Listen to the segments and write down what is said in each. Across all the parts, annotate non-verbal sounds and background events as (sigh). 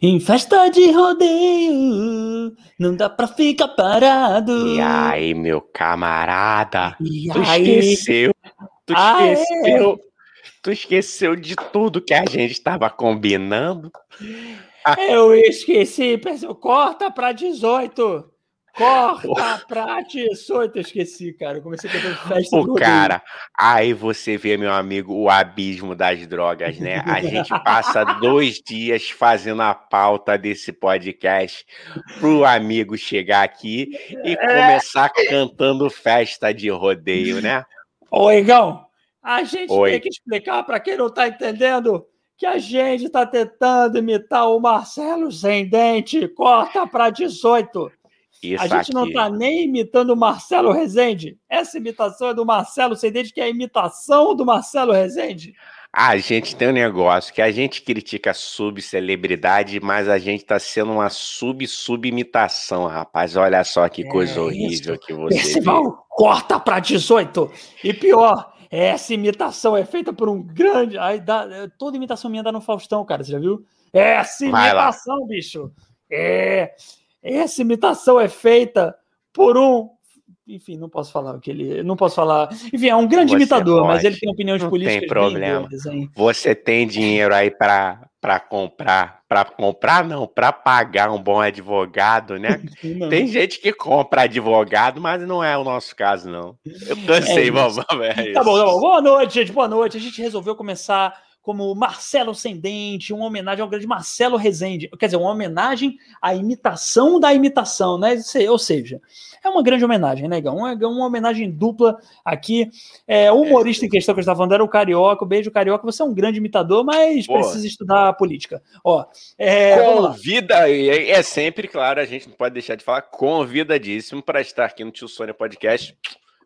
Em festa de rodeio, não dá pra ficar parado. E aí, meu camarada? E Tu aí? esqueceu? Tu Ah, é? esqueceu? Tu esqueceu de tudo que a gente estava combinando? Eu esqueci, pessoal. Corta pra 18. Corta pra 18. Eu esqueci, cara. Eu comecei cantando festa de O cara, aí você vê, meu amigo, o abismo das drogas, né? A gente passa dois dias fazendo a pauta desse podcast pro amigo chegar aqui e começar cantando festa de rodeio, né? Ô, Igão, a gente Oi. tem que explicar pra quem não tá entendendo que a gente tá tentando imitar o Marcelo Sem Dente. Corta pra 18. Isso A gente não aqui. tá nem imitando o Marcelo Rezende. Essa imitação é do Marcelo Sem Dente, que é a imitação do Marcelo Rezende. A gente tem um negócio que a gente critica subcelebridade, mas a gente tá sendo uma sub-subimitação, rapaz. Olha só que É coisa horrível isso. que você vê. Percival, corta pra 18. E pior, essa imitação é feita por um grande. Aí dá, toda imitação minha dá no Faustão, cara. Você já viu? Essa imitação, bicho. É. Essa imitação é feita por um. Enfim, não posso falar o que ele. Não posso falar. Enfim, é um grande Você imitador, mas pode. ele tem opiniões Não políticas tem problema. doidas? Você tem dinheiro aí para para comprar, para comprar não, para pagar um bom advogado, né? (laughs) Tem gente que compra advogado, mas não é o nosso caso não. Eu cansei, isso. vamos, é Tá bom, tá bom. Boa noite, gente. Boa noite. A gente resolveu começar como Marcelo Sem Dente, uma homenagem ao grande Marcelo Rezende. Quer dizer, uma homenagem à imitação da imitação, né? Se- Ou seja, é uma grande homenagem, né, Gão? Uma, uma homenagem dupla aqui. É, o humorista em questão que eu estava falando era o Carioca. Beijo, Carioca. Você é um grande imitador, mas Boa. precisa estudar política. Ó, é. Convida, é é sempre, claro, a gente não pode deixar de falar, convidadíssimo para estar aqui no Tio Sônia Podcast.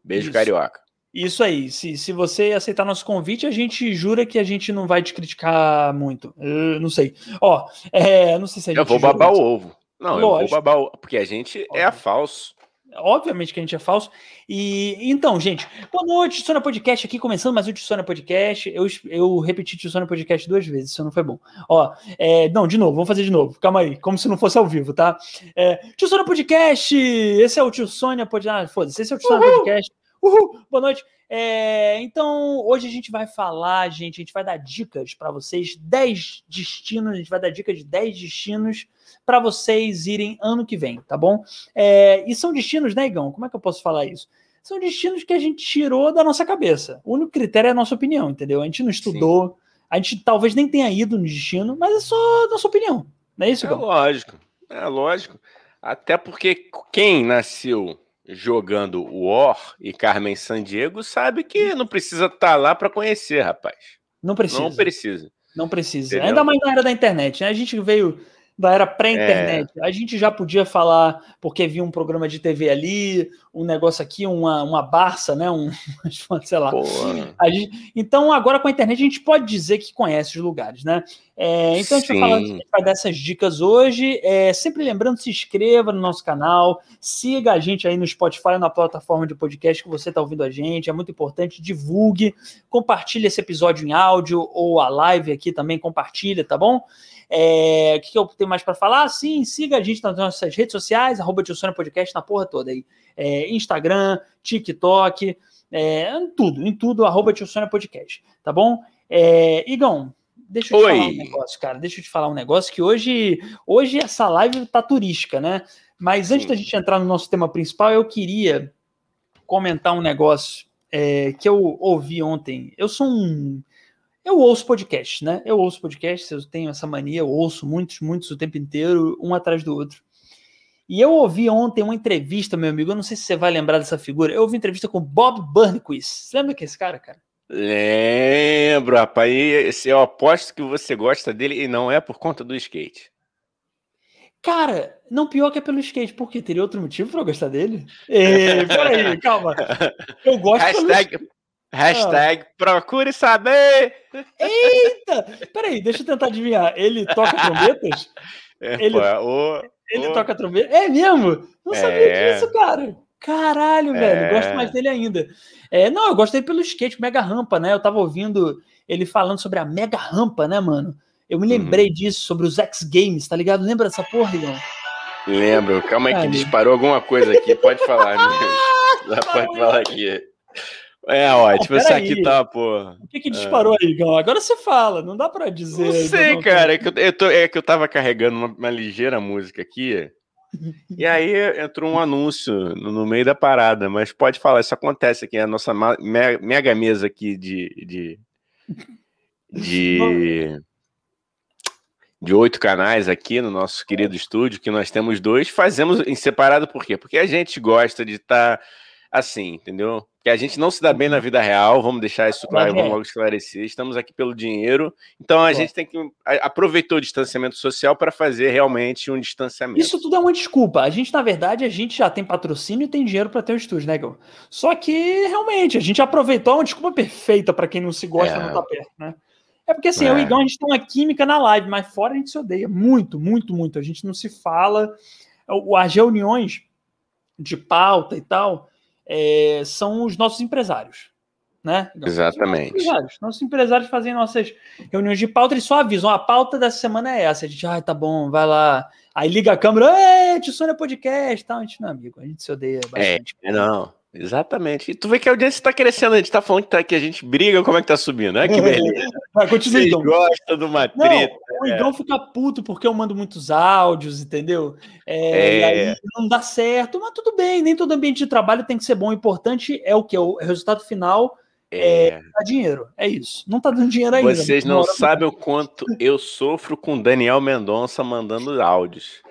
Beijo, Isso. Carioca. Isso aí. Se, se você aceitar nosso convite, a gente jura que a gente não vai te criticar muito. Eu não sei. Ó, é, não sei se a gente. Eu vou babar o ovo. Não, eu vou Lógico. babar o porque a gente é Óbvio. falso. Obviamente que a gente é falso. E então, gente, boa noite, Tissona Podcast aqui, começando mais um Tissona Podcast. Eu, eu repeti Tissona Podcast duas vezes, isso não foi bom. Ó, é, não, de novo, vamos fazer de novo. Calma aí, como se não fosse ao vivo, tá? É, Tio Sônia Podcast, esse é o Tio Sônia Podcast. Ah, foda-se, esse é o Tio Sônia Podcast. Uhul, boa noite. É, então, hoje a gente vai falar, gente, a gente vai dar dicas para vocês, 10 destinos, a gente vai dar dicas de 10 destinos para vocês irem ano que vem, tá bom? É, e são destinos, né, Igão? Como é que eu posso falar isso? São destinos que a gente tirou da nossa cabeça. O único critério é a nossa opinião, entendeu? A gente não estudou, a gente talvez nem tenha ido no destino, mas é só nossa opinião. Não é isso, É Igão? lógico, é lógico. Até porque quem nasceu jogando War e Carmen Sandiego sabe que não precisa estar lá para conhecer, rapaz. Não precisa. Não precisa. Não precisa. Entendeu? Ainda mais na era da internet, né? A gente veio da era pré-internet. É. A gente já podia falar porque via um programa de TV ali, um negócio aqui, uma, uma Barça, né? Um, (laughs) sei lá. Gente- então, agora com a internet, a gente pode dizer que conhece os lugares, né? É, então, a gente vai, falar, a Sim. gente vai dar essas dicas hoje. É, sempre lembrando, se inscreva no nosso canal, siga a gente aí no Spotify, na plataforma de podcast que você está ouvindo a gente. É muito importante, divulgue, compartilhe esse episódio em áudio ou a live aqui também, compartilha, tá bom? É, o que, que eu tenho mais para falar? Sim, siga a gente nas nossas redes sociais, arroba Tio Sônia Podcast na porra toda aí. É, Instagram, TikTok, é, em tudo, em tudo, arroba Tio Sônia Podcast, tá bom? É, Igão, deixa eu te Oi. falar um negócio, cara. Deixa eu te falar um negócio que hoje, hoje essa live tá turística, né? Mas antes Sim. da gente entrar no nosso tema principal, eu queria comentar um negócio é, que eu ouvi ontem. Eu sou um. Eu ouço podcast, né? Eu ouço podcasts, eu tenho essa mania, eu ouço muitos, muitos o tempo inteiro, um atrás do outro. E eu ouvi ontem uma entrevista, meu amigo, eu não sei se você vai lembrar dessa figura, eu ouvi entrevista com Bob Burnquist. Você lembra que é esse cara, cara? Lembro, rapaz. Eu aposto que você gosta dele e não é por conta do skate. Cara, não pior que é pelo skate, porque teria outro motivo pra eu gostar dele? Ei, peraí, calma. (laughs) Eu gosto pelo Hashtag, hashtag procure saber. Eita! Peraí, deixa eu tentar adivinhar. Ele toca trombetas? (laughs) É, Ele- pô, o- Ele o- toca trombeta? É mesmo? Não sabia É. disso, cara. Caralho, velho. É. Gosto mais dele ainda. É, não, eu gosto dele pelo skate, mega rampa, né? Eu tava ouvindo ele falando sobre a mega rampa, né, mano? Eu me lembrei uhum. disso sobre os X Games, tá ligado? Lembra dessa porra, Igão? Lembro. Calma aí que disparou alguma coisa aqui. Pode falar, (laughs) né? Pode falar aqui. É ótimo, essa aqui tá, pô. O que que disparou é. aí, Igão? Agora você fala, não dá pra dizer. Não sei, não, cara. É que eu, eu, tô, é que eu tava carregando uma, uma ligeira música aqui. (laughs) E aí entrou um anúncio no meio da parada, mas pode falar, isso acontece aqui, a nossa mega mesa aqui de, de, de, de oito canais aqui no nosso querido estúdio, que nós temos dois, fazemos em separado por quê? Porque a gente gosta de estar tá assim, entendeu? que a gente não se dá bem na vida real, vamos deixar isso claro, vamos logo esclarecer. Estamos aqui pelo dinheiro, então a gente tem que aproveitar o distanciamento social para fazer realmente um distanciamento. Isso tudo é uma desculpa. A gente, na verdade, a gente já tem patrocínio e tem dinheiro para ter o estúdio, né, Gil? Só que realmente a gente aproveitou uma desculpa perfeita para quem não se gosta é. não tá perto, né? É porque assim, é. eu e o Igão, a gente tem uma química na live, mas fora a gente se odeia muito, muito, muito. A gente não se fala. As reuniões de pauta e tal é, são os nossos empresários. Né? Então, Exatamente. Nossos empresários. nossos empresários fazem nossas reuniões de pauta, eles só avisam: a pauta dessa semana é essa. A gente, ah, tá bom, vai lá. Aí liga a câmera, é, Tissônia Podcast tal. A gente não é amigo, a gente se odeia é, bastante. É, não. Exatamente. E tu vê que a audiência está crescendo, a gente está falando que, tá, que a gente briga, como é que tá subindo? É que beleza. Vai, continua, Vocês então. gostam de uma treta. Não, o Igão é. fica puto porque eu mando muitos áudios, entendeu? É, é. não dá certo, mas tudo bem, nem todo ambiente de trabalho tem que ser bom. O importante é o que? O resultado final é, é dinheiro. É isso. Não tá dando dinheiro ainda. Vocês não sabem o quanto eu sofro com Daniel Mendonça mandando áudios.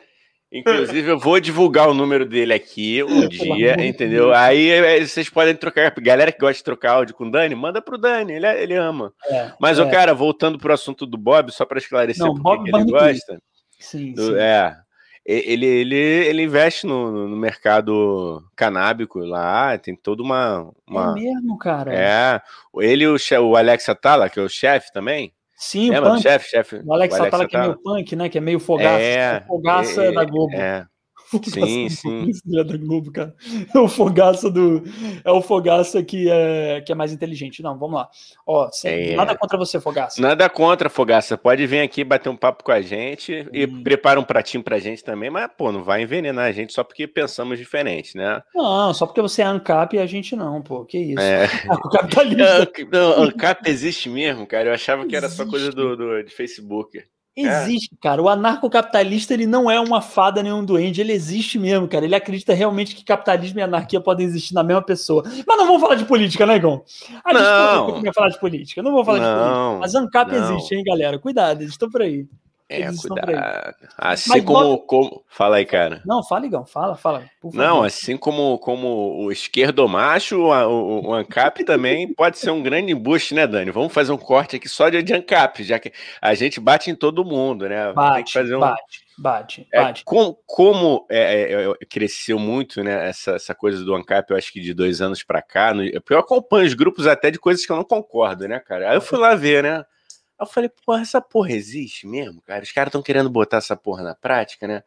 Inclusive, eu vou divulgar o número dele aqui um dia, entendeu? Aí é, vocês podem trocar. Galera que gosta de trocar áudio com o Dani, manda pro Dani, ele, ele ama. É, Mas, é. cara, voltando pro assunto do Bob, só para esclarecer Não, porque ele gosta. Sim, do, sim. É. Ele, ele, ele investe no, no mercado canábico lá, tem toda uma, uma. É mesmo, cara. É. Ele e o, o Alex Atala, que é o chefe também. Sim, o punk. Chefe, chefe. O Alex, Alex Atala, que é meio punk, né? Que é meio fogaça. É, fogaça é, da Globo. É. Sim, sim. da Globo, cara. É o fogaça do. É o fogaça que é, que é mais inteligente. Não, vamos lá. Ó, sem, é. nada contra você, fogaça. Nada contra, fogaça. Pode vir aqui bater um papo com a gente e hum. prepara um pratinho pra gente também, mas, pô, não vai envenenar a gente só porque pensamos diferente, né? Não, só porque você é ANCAP e a gente não, pô. Que isso? É. (laughs) (laughs) Não, ANCAP existe mesmo, cara. Eu achava que era existe. só coisa do, do, de Facebook. É. Existe, é. cara. O anarcocapitalista ele não é uma fada nem um duende, ele existe mesmo, cara. Ele acredita realmente que capitalismo e anarquia podem existir na mesma pessoa. Mas não vamos falar de política, né, Igor? A gente não vai falar de política. Não vou falar não, de política. Mas ANCAP não. existe, hein, galera? Cuidado, eles estão por aí. É, cuidado. Assim Mas, como, como. Fala aí, cara. Não, fala, Igão, fala, fala. Não, assim como, como o esquerdo macho, o, o, ANCAP também (laughs) pode ser um grande embuste, né, Dani? Vamos fazer um corte aqui só de, de ANCAP, já que a gente bate em todo mundo, né? Bate, Tem que fazer um... bate, bate, é, bate. Com, como é, é, é, cresceu muito, né, essa, essa coisa do ANCAP, eu acho que de dois anos para cá, no, eu acompanho os grupos até de coisas que eu não concordo, né, cara? Aí eu fui lá ver, né? Aí eu falei, porra, essa porra existe mesmo, cara? Os caras estão querendo botar essa porra na prática, né?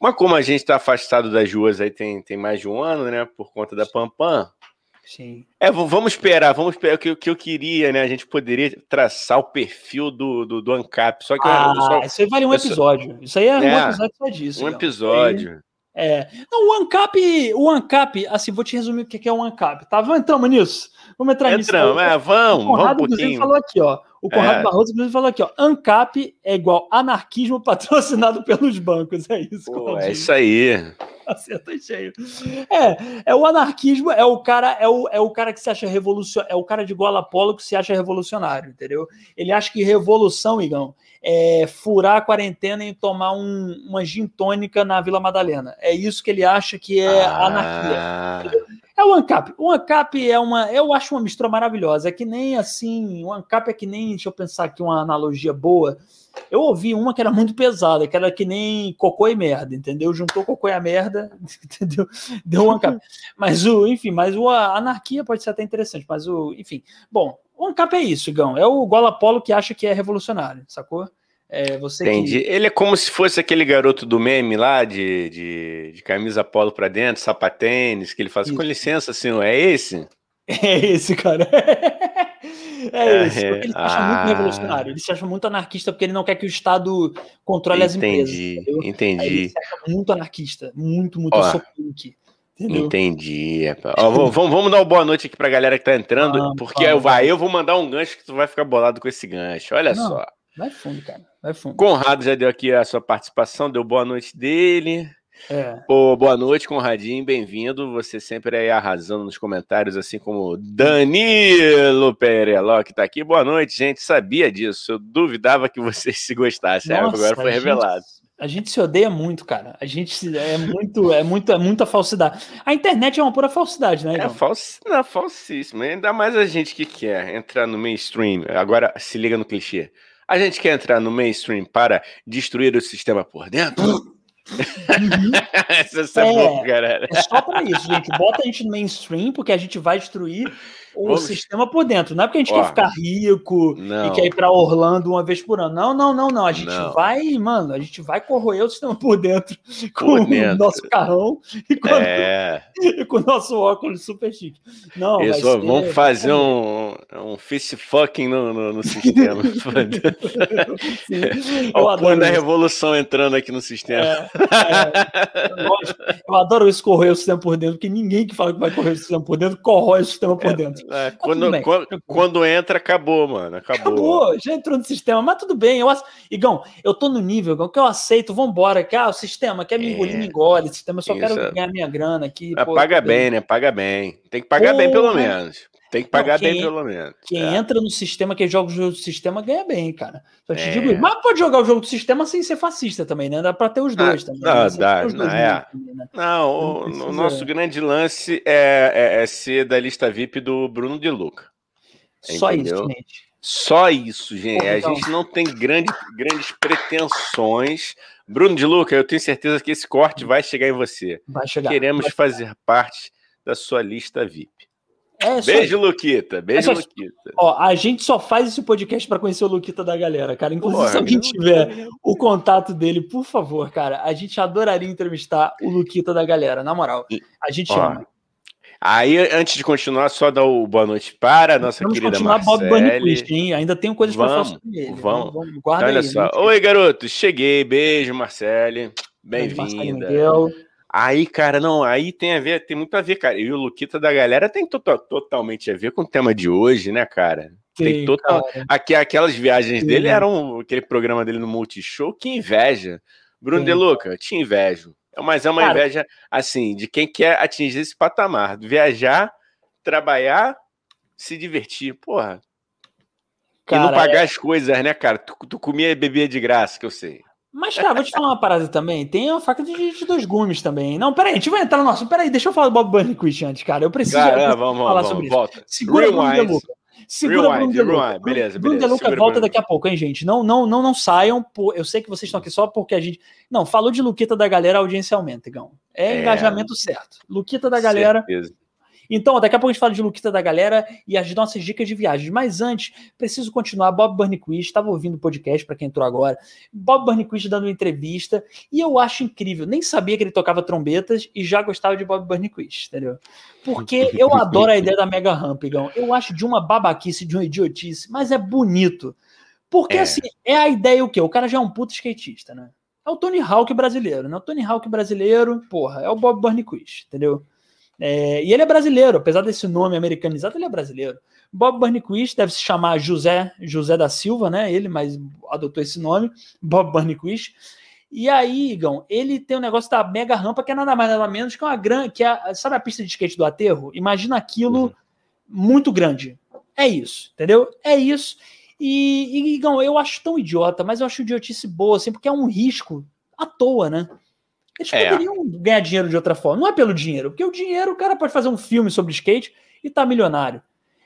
Mas como a gente está afastado das ruas aí tem, tem mais de um ano, né? Por conta da Pampam. Sim. É, vamos esperar, vamos esperar. O que, que eu queria, né? A gente poderia traçar o perfil do, do, do ANCAP. Só que ah, só, isso aí vale um episódio. Isso aí é, é um episódio só disso. Um episódio. É. Não, o ANCAP, o ANCAP, assim, vou te resumir o que é o ANCAP, tá? Entramos nisso. Vamos entrar nisso. Entramos, é, vamos, vamos um pouquinho. falou aqui, ó. O Conrado é. Barroso, inclusive, falou aqui, ó. ANCAP é igual anarquismo (laughs) patrocinado pelos bancos. É isso, Pô, É isso aí. Acerta cheio. É, é o anarquismo, é o cara, é o, é o cara que se acha revolucionário, é o cara de gola polo que se acha revolucionário, entendeu? Ele acha que revolução, Igão, é furar a quarentena e tomar um, uma gin tônica na Vila Madalena. É isso que ele acha que é ah. anarquia. É o ANCAP. O ANCAP é uma. Eu acho uma mistura maravilhosa. É que nem assim. O ANCAP é que nem. Deixa eu pensar aqui uma analogia boa. Eu ouvi uma que era muito pesada, que era que nem cocô e merda, entendeu? Juntou cocô e a merda, (laughs) entendeu? Deu um ANCAP. Mas o, enfim, mas o, a anarquia pode ser até interessante, mas o, enfim. Bom, o ANCAP é isso, Gão. É o Gola Polo que acha que é revolucionário, sacou? É, você Entendi. Que... Ele é como se fosse aquele garoto do meme lá, de, de, de camisa polo pra dentro, sapatênis, que ele faz. Isso. Com licença, senhor, é esse? (laughs) É esse, cara. (laughs) É isso, porque ele se acha muito revolucionário, ele se acha muito anarquista porque ele não quer que o Estado controle as empresas. Entendi, entendi. Ele se acha muito anarquista, muito, muito, eu Ó, sou punk. Entendeu? Entendi. Ó, vamos, vamos dar uma boa noite aqui pra galera que tá entrando, Vamos, porque eu, vai, eu vou mandar um gancho que tu vai ficar bolado com esse gancho. Olha Não. só. Vai fundo, cara, vai fundo. Conrado já deu aqui a sua participação, deu boa noite dele. É. Pô, boa noite, Conradinho, bem-vindo. Você sempre aí arrasando nos comentários, assim como Danilo Pereló, que tá aqui. Boa noite, gente. Sabia disso. Eu duvidava que vocês se gostassem. Nossa, Agora foi a gente- revelado. A gente se odeia muito, cara. A gente se- é muito, é muito, é muita falsidade. A internet é uma pura falsidade, né, É Igão? falso, não, falsíssimo. Ainda mais a gente que quer entrar no mainstream. Agora se liga no clichê. A gente quer entrar no mainstream para destruir o sistema por dentro. (laughs) Essa é, É. galera. É só pra isso, gente. Bota a gente no mainstream, porque a gente vai destruir o Vamos- sistema por dentro. Não é porque a gente Ó. quer ficar rico Não. e quer ir pra Orlando uma vez por ano. Não, não, não, não. A gente Não. vai, mano, a gente vai corroer o sistema por dentro (laughs) com Por o dentro. nosso carrão e com, É, (laughs) e com o nosso óculos super chique. Não, isso, ser- vamos fazer um, um fist fucking no, no, no sistema. (laughs) Sim. Olha o plano da revolução entrando aqui no sistema. É, é, eu adoro isso corroer o sistema por dentro, porque ninguém que fala que vai correr o sistema por dentro corrói o sistema por dentro. É, tudo quando, quando, quando entra, acabou, mano. Acabou. Acabou, já entrou no sistema, mas tudo bem. Eu, Igão, eu tô no nível Igão, que eu aceito, vambora. Que, ah, o sistema quer me É. engolir, me engole. O sistema eu só Isso. quero ganhar minha grana aqui. Mas pô, paga bem. bem, né? Paga bem. Tem que pagar bem, pelo menos. Tem que pagar quem- bem, pelo menos. Quem É. entra no sistema, quem joga o jogo do sistema, ganha bem, cara. Só te É. digo isso. Mas pode jogar o jogo do sistema sem ser fascista também, né? Dá pra ter os dois Ah, também. dá, né? Dá, tem os dois não, é. também, né? Não, o, Não precisa- o nosso grande lance é, é- é ser da lista VIP do Bruno de Luca. Só Entendeu? isso, gente. Só isso, gente. A então. gente não tem grande, grandes pretensões. Bruno de Luca, eu tenho certeza que esse corte vai chegar em você. Vai chegar. Queremos Vai- fazer parte da sua lista VIP. É Beijo, Luquita. Beijo, É só- Luquita. Ó, a gente só faz esse podcast pra conhecer o Luquita da galera, cara. Inclusive, Porra, se alguém tiver o contato dele, por favor, cara, a gente adoraria entrevistar o Luquita da galera, na moral. A gente Ó, ama. Aí, antes de continuar, só dar o boa noite para a nossa Vamos querida continuar Bob. Burnquist, hein? Ainda tenho coisas pra falar Vamos, sobre ele. vamos. Guarda Olha aí. só. né? Oi, garoto. Cheguei. Beijo, Marcele. Bem-vinda. Aí, cara, não, aí tem a ver, tem muito a ver, cara. E o Luquita da galera tem to- totalmente a ver com o tema de hoje, né, cara? Tem Tem, total- cara. Aqui, aquelas viagens Sim. dele eram aquele programa dele no Multishow, que inveja. Bruno Sim. De Luca, te invejo. É, Mas é uma Cara. inveja, assim, de quem quer atingir esse patamar. Viajar, trabalhar, se divertir. Porra. e não Cara, pagar as coisas, né, cara? Tu, tu comia e bebia de graça, que eu sei. Mas, cara, vou te falar uma parada também. Tem a faca de, de dois gumes também. Não, peraí, a gente vai entrar no nosso. Peraí, deixa eu falar do Bob Burnquist antes, cara. Eu preciso, eu Cara, preciso vamos, falar vamos, sobre vamos, isso. volta. Segura Bruno Rewind. Luca. Segura Rewind, Bruno De Luca. rewind. Beleza, Bruno beleza. Luca Segura volta Bruno. daqui a pouco, hein, gente? Não, não, não, não saiam. Por... Eu sei que vocês estão aqui só porque a gente. Não, falou de Luquita da galera, a audiência aumenta, Igão. É, É. engajamento certo. Luquita da galera. Certeza. Então, daqui a pouco a gente fala de Luquita da galera e as nossas dicas de viagens. Mas antes, preciso continuar. Bob Burnquist, estava ouvindo o podcast para quem entrou agora. Bob Burnquist dando uma entrevista e eu acho incrível. Nem sabia que ele tocava trombetas e já gostava de Bob Burnquist, entendeu? Porque (laughs) eu adoro a ideia da Mega Ramp, Igão. Eu acho de uma babaquice, de uma idiotice, mas é bonito. Porque, É. assim, é a ideia o quê? O cara já é um puto skatista, né? É o Tony Hawk brasileiro, né? O Tony Hawk brasileiro, porra, é o Bob Burnquist, entendeu? É, e ele é brasileiro, apesar desse nome americanizado, ele é brasileiro. Bob Burnquist deve se chamar José José da Silva, né? Ele, mas adotou esse nome, Bob Burnquist. E aí, Igão, ele tem um negócio da mega rampa que é nada mais nada menos que uma grande, que é, a- sabe a pista de skate do aterro? Imagina aquilo Uhum. muito grande. É isso, entendeu? É isso. E, e, Igão, eu acho tão idiota, mas eu acho idiotice boa, assim, porque é um risco à toa, né? Eles É. poderiam ganhar dinheiro de outra forma. Não é pelo dinheiro, porque o dinheiro, o cara pode fazer um filme sobre skate e tá milionário.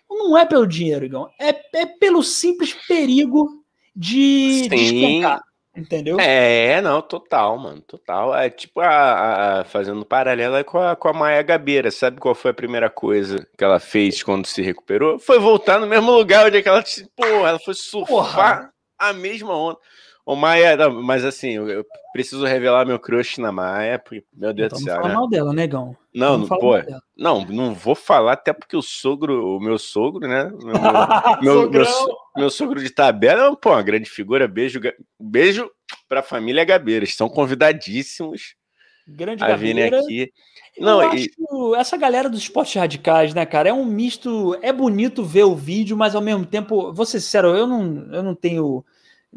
Não é pelo dinheiro, Igão. É, é pelo simples perigo de Sim. despencar, entendeu? É, não, total, mano, total. É tipo a, a- fazendo paralelo com a, com a Maia Gabeira. Sabe qual foi a primeira coisa que ela fez quando se recuperou? Foi voltar no mesmo lugar onde é ela. Porra, ela foi surfar Porra. a mesma onda. O Maia, não, mas assim, eu, preciso revelar meu crush na Maia, porque, meu Deus então, do céu. Não fala né? mal dela, negão. Não, não, pô, não, não vou falar, até porque o sogro, o meu sogro, né? (laughs) Meu, meu, meu, meu, sogro de tabela, pô, uma grande figura. Beijo, beijo pra família Gabeira. Estão convidadíssimos grande a virem aqui. Não, eu e... acho essa galera dos esportes radicais, né, cara? É um misto. É bonito ver o vídeo, mas ao mesmo tempo, vou ser sincero, eu não, eu não tenho.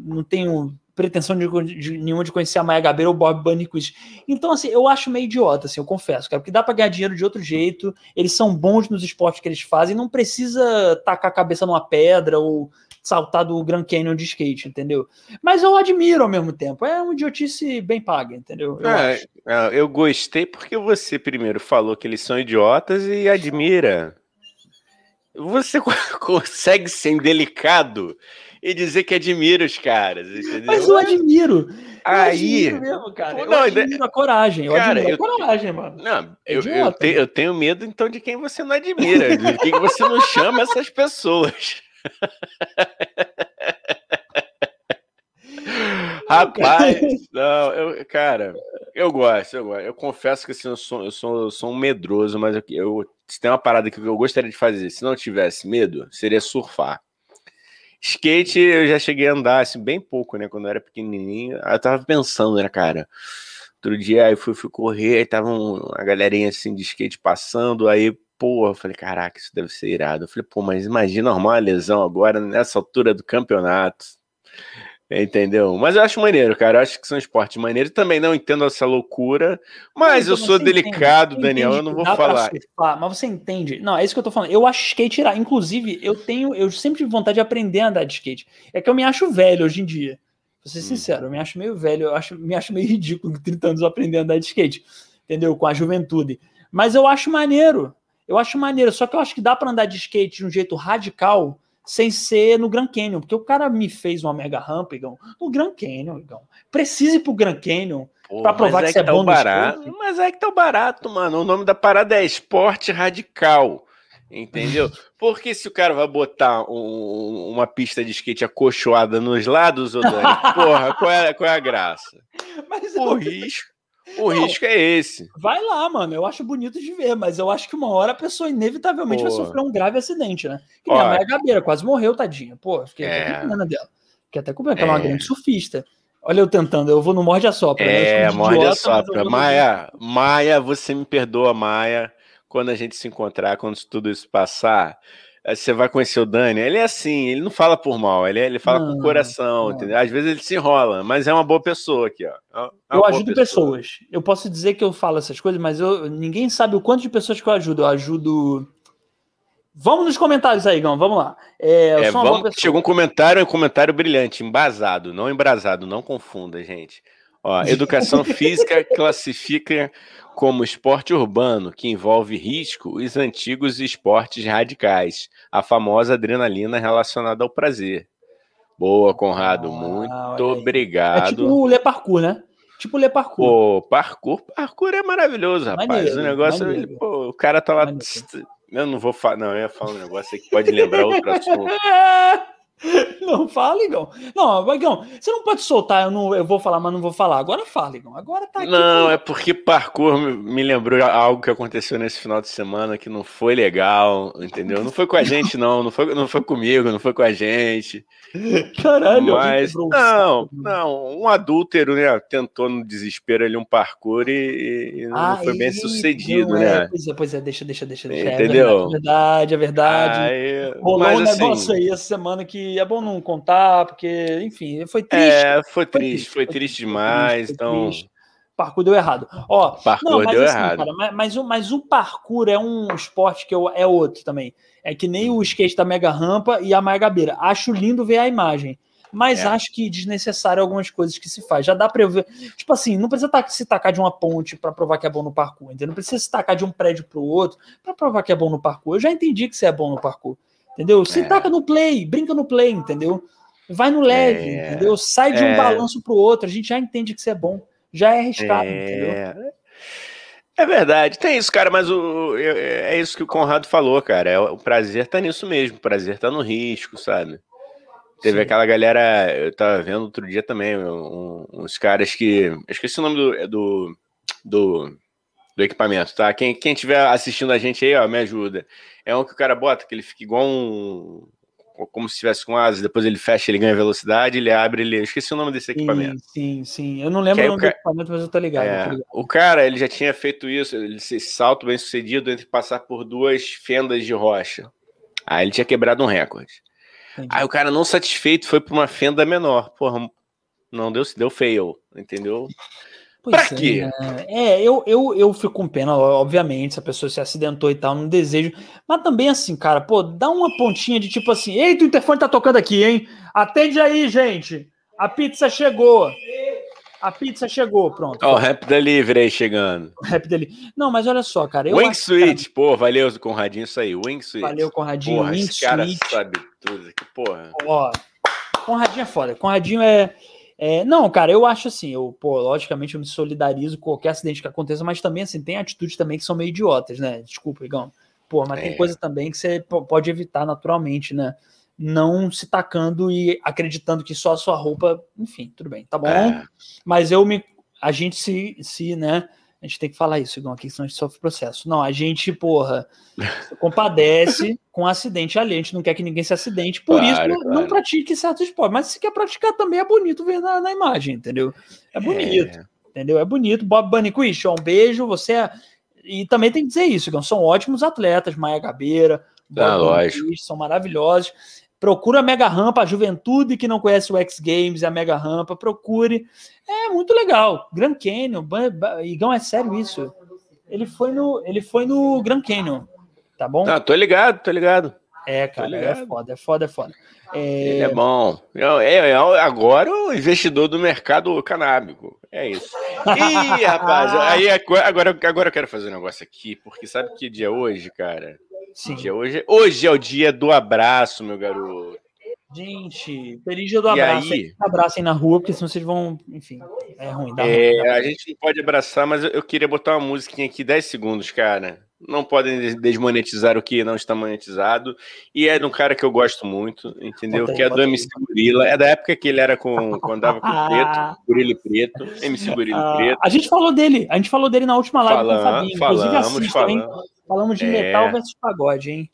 Não tenho pretensão de, de, nenhuma de conhecer a Maia Gabeira ou o Bob Bunny com isso. Então, assim, eu acho meio idiota, assim, eu confesso, cara, porque dá para ganhar dinheiro de outro jeito, eles são bons nos esportes que eles fazem, não precisa tacar a cabeça numa pedra ou saltar do Grand Canyon de skate, entendeu? Mas eu admiro ao mesmo tempo. É uma idiotice bem paga, entendeu? Eu, é, é eu gostei porque você primeiro falou que eles são idiotas e admira. Você (laughs) consegue ser delicado e dizer que admira os caras, entendeu? Mas eu admiro. Aí. Eu admiro mesmo, cara. Eu não, admiro a coragem. Eu cara, admiro a coragem, mano. Não, é eu, eu, te, eu, tenho medo, então, de quem você não admira, de quem você não chama essas pessoas. Rapaz, não, eu, cara, eu gosto, eu gosto. Eu confesso que assim, eu, sou, eu, sou, eu sou um medroso, mas eu, eu, se tem uma parada que eu gostaria de fazer, se não tivesse medo, seria surfar. Skate eu já cheguei a andar assim, bem pouco, né? Quando eu era pequenininho. Eu tava pensando, né, cara? Outro dia aí fui, fui correr, aí tava uma galerinha assim de skate passando, aí, porra, eu falei, caraca, isso deve ser irado. Eu falei, pô, mas imagina arrumar uma lesão agora nessa altura do campeonato. Entendeu? Mas eu acho maneiro, cara. Eu acho que são esportes maneiros. Também não entendo essa loucura, mas eu sou delicado, entende, Daniel. Eu não vou falar. Surfar, mas você entende? Não, é isso que eu tô falando. Eu acho skate irá. Inclusive, eu tenho, eu sempre tive vontade de aprender a andar de skate. É que eu me acho velho hoje em dia. Vou ser hum. sincero, eu me acho meio velho, eu acho, me acho meio (laughs) ridículo com 30 anos aprender a andar de skate, entendeu? Com a juventude. Mas eu acho maneiro. Eu acho maneiro. Só que eu acho que dá para andar de skate de um jeito radical sem ser no Grand Canyon, porque o cara me fez uma mega rampa, Igão, no Grand Canyon, Igão. Precisa ir pro Grand Canyon para provar que, é que, é tá bom barato. Mas é que tá barato, mano. O nome da parada é esporte radical. Entendeu? (laughs) Porque se o cara vai botar um, uma pista de skate acolchoada nos lados, ô Dani, (laughs) porra, qual é, qual é a graça? Mas o eu... risco. O não, risco é esse. Vai lá, mano. Eu acho bonito de ver, mas eu acho que uma hora a pessoa inevitavelmente Pô. vai sofrer um grave acidente, né? Que nem a Maia Gabeira, quase morreu, tadinha. Pô, fiquei é. até com pena dela. Fiquei até com pena, que é uma grande surfista. Olha eu tentando, eu vou no morde a sopra. Né? É, morde a sopra. Maia, Maia, você me perdoa, Maia, quando a gente se encontrar, quando tudo isso passar, você vai conhecer o Dani, ele é assim, ele não fala por mal, ele, ele fala não, com o coração, não. entendeu? Às vezes ele se enrola, mas é uma boa pessoa aqui, ó. É eu ajudo pessoa. pessoas. Eu posso dizer que eu falo essas coisas, mas eu, ninguém sabe o quanto de pessoas que eu ajudo. Eu ajudo. Vamos nos comentários aí, Gão, vamos lá. É, é, vamos, chegou um comentário, um comentário brilhante, embasado, não embrasado, não confunda, gente. Ó, (laughs) educação física classifica como esporte urbano, que envolve risco, os antigos esportes radicais, a famosa adrenalina relacionada ao prazer. Boa, Conrado, ah, muito obrigado. É tipo o Le Parkour, né? Tipo o Le Parkour. Pô, parkour, parkour é maravilhoso, rapaz. Maneiro, o negócio, ele, pô, o cara tá lá. Maneiro. Eu não vou falar, não, eu ia falar um negócio aí que pode lembrar outro (laughs) assunto. (laughs) Não fala, Igão. Não, Igão, você não pode soltar, eu, não, eu vou falar, mas não vou falar. Agora fala, Igão. Agora tá aqui. Não, é porque parkour me lembrou algo que aconteceu nesse final de semana que não foi legal, entendeu? Não foi com a gente, não. Não foi, não foi comigo, não foi com a gente. (laughs) Caralho, mas não, não, um adúltero, né? Tentou no desespero ali um parkour e, e não ah, foi bem sucedido, não, né? É, pois é, pois é, deixa, deixa, deixa. deixa. Entendeu? É verdade, é verdade. Aí, Rolou um negócio assim, aí essa semana que é bom não contar, porque, enfim, foi triste. É, foi, foi triste, triste, foi triste demais, então. Triste. Parkour deu errado. Ó, parkour não, mas, deu assim, errado. Cara, mas, mas, o, mas o parkour é um esporte que eu, é outro também. É que nem o skate da mega rampa e a mega beira. Acho lindo ver a imagem. Mas é. acho que desnecessário algumas coisas que se faz. Já dá para ver. Tipo assim, não precisa se tacar de uma ponte para provar que é bom no parkour. Entendeu? Não precisa se tacar de um prédio para o outro para provar que é bom no parkour. Eu já entendi que você é bom no parkour. Entendeu? Se é. taca no play, brinca no play, entendeu? Vai no leve, é. entendeu? Sai de um é. balanço para o outro. A gente já entende que você é bom. Já é arriscado, entendeu? É. É verdade, tem isso, cara, mas o, é isso que o Conrado falou, cara. É, o prazer tá nisso mesmo, o prazer tá no risco, sabe? Teve Sim. aquela galera, eu tava vendo outro dia também, um, uns caras que. Eu esqueci o nome do, do, do, do equipamento, tá? Quem, quem tiver assistindo a gente aí, ó, me ajuda. É um que o cara bota, que ele fica igual um. Como se estivesse com asas, depois ele fecha, ele ganha velocidade, ele abre, ele. Eu esqueci o nome desse equipamento. Sim, sim, sim. Eu não lembro o nome do equipamento, mas eu tô ligado, é, tô ligado. O cara, ele já tinha feito isso, ele se salto bem sucedido entre passar por duas fendas de rocha. Aí ele tinha quebrado um recorde. Entendi. Aí o cara não satisfeito foi para uma fenda menor. Porra, não deu, deu fail, entendeu? Pois pra é, quê? É, eu, eu, eu fico com pena, obviamente, se a pessoa se acidentou e tal, não desejo. Mas também assim, cara, pô, dá uma pontinha de tipo assim, eita, o interfone tá tocando aqui, hein? Atende aí, gente. A pizza chegou. A pizza chegou, pronto. Ó, oh, o Rap Delivery aí chegando. Rap Delivery. Não, mas olha só, cara. Wing Suite, pô, valeu, Conradinho, isso aí. Wing Suite. Valeu, Conradinho. Porra, Wing esse cara sabe tudo aqui, porra. Ó, Conradinho é foda. Conradinho é, é. Não, cara, eu acho assim, eu, pô, logicamente eu me solidarizo com qualquer acidente que aconteça, mas também, assim, tem atitudes também que são meio idiotas, né? Desculpa, Igão. Pô, mas é. tem coisa também que você pode evitar naturalmente, né? não se tacando e acreditando que só a sua roupa, enfim, tudo bem, tá bom. É. Mas eu me. A gente se, se, né? A gente tem que falar isso, igual aqui, senão a gente sofre processo. Não, a gente, porra, compadece (laughs) com acidente ali. A gente não quer que ninguém se acidente, por claro, isso claro. não pratique certos esportes. Mas se quer praticar também é bonito ver na, na imagem, entendeu? É bonito, é. entendeu? É bonito. Bob Bunny Quish, um beijo. Você é. E também tem que dizer isso, são ótimos atletas, Maia Gabeira, Bob ah, lógico. são maravilhosos. Procura a Mega Rampa, a juventude que não conhece o X Games e a Mega Rampa, procure. É muito legal. Grand Canyon, Igão, é sério isso. Ele foi no, ele foi no Grand Canyon, tá bom? Ah, tô ligado, tô ligado. É, cara, é foda, é foda, é foda. É... Ele é bom. É, é, é, agora o investidor do mercado canábico. É isso. (laughs) Ih, rapaz, aí agora, agora eu quero fazer um negócio aqui, porque sabe que dia é hoje, cara? Sim. Hoje, hoje é o dia do abraço, meu garoto. Gente, feliz dia do abraço. E aí, abracem na rua, porque senão vocês vão. Enfim, é ruim. Dá é, ruim, dá a gente não pode abraçar, mas eu, eu queria botar uma musiquinha aqui, 10 segundos, cara. Não podem desmonetizar o que não está monetizado. E é de um cara que eu gosto muito, entendeu? Botei, que é do MC Gorila. É da época que ele era com. Quando andava com o preto, Gorila Preto, MC Gorila ah, Preto. A gente falou dele, a gente falou dele na última live Falando, com o Fabinho. Inclusive, falamos. hein? Falamos de é... metal versus pagode, hein?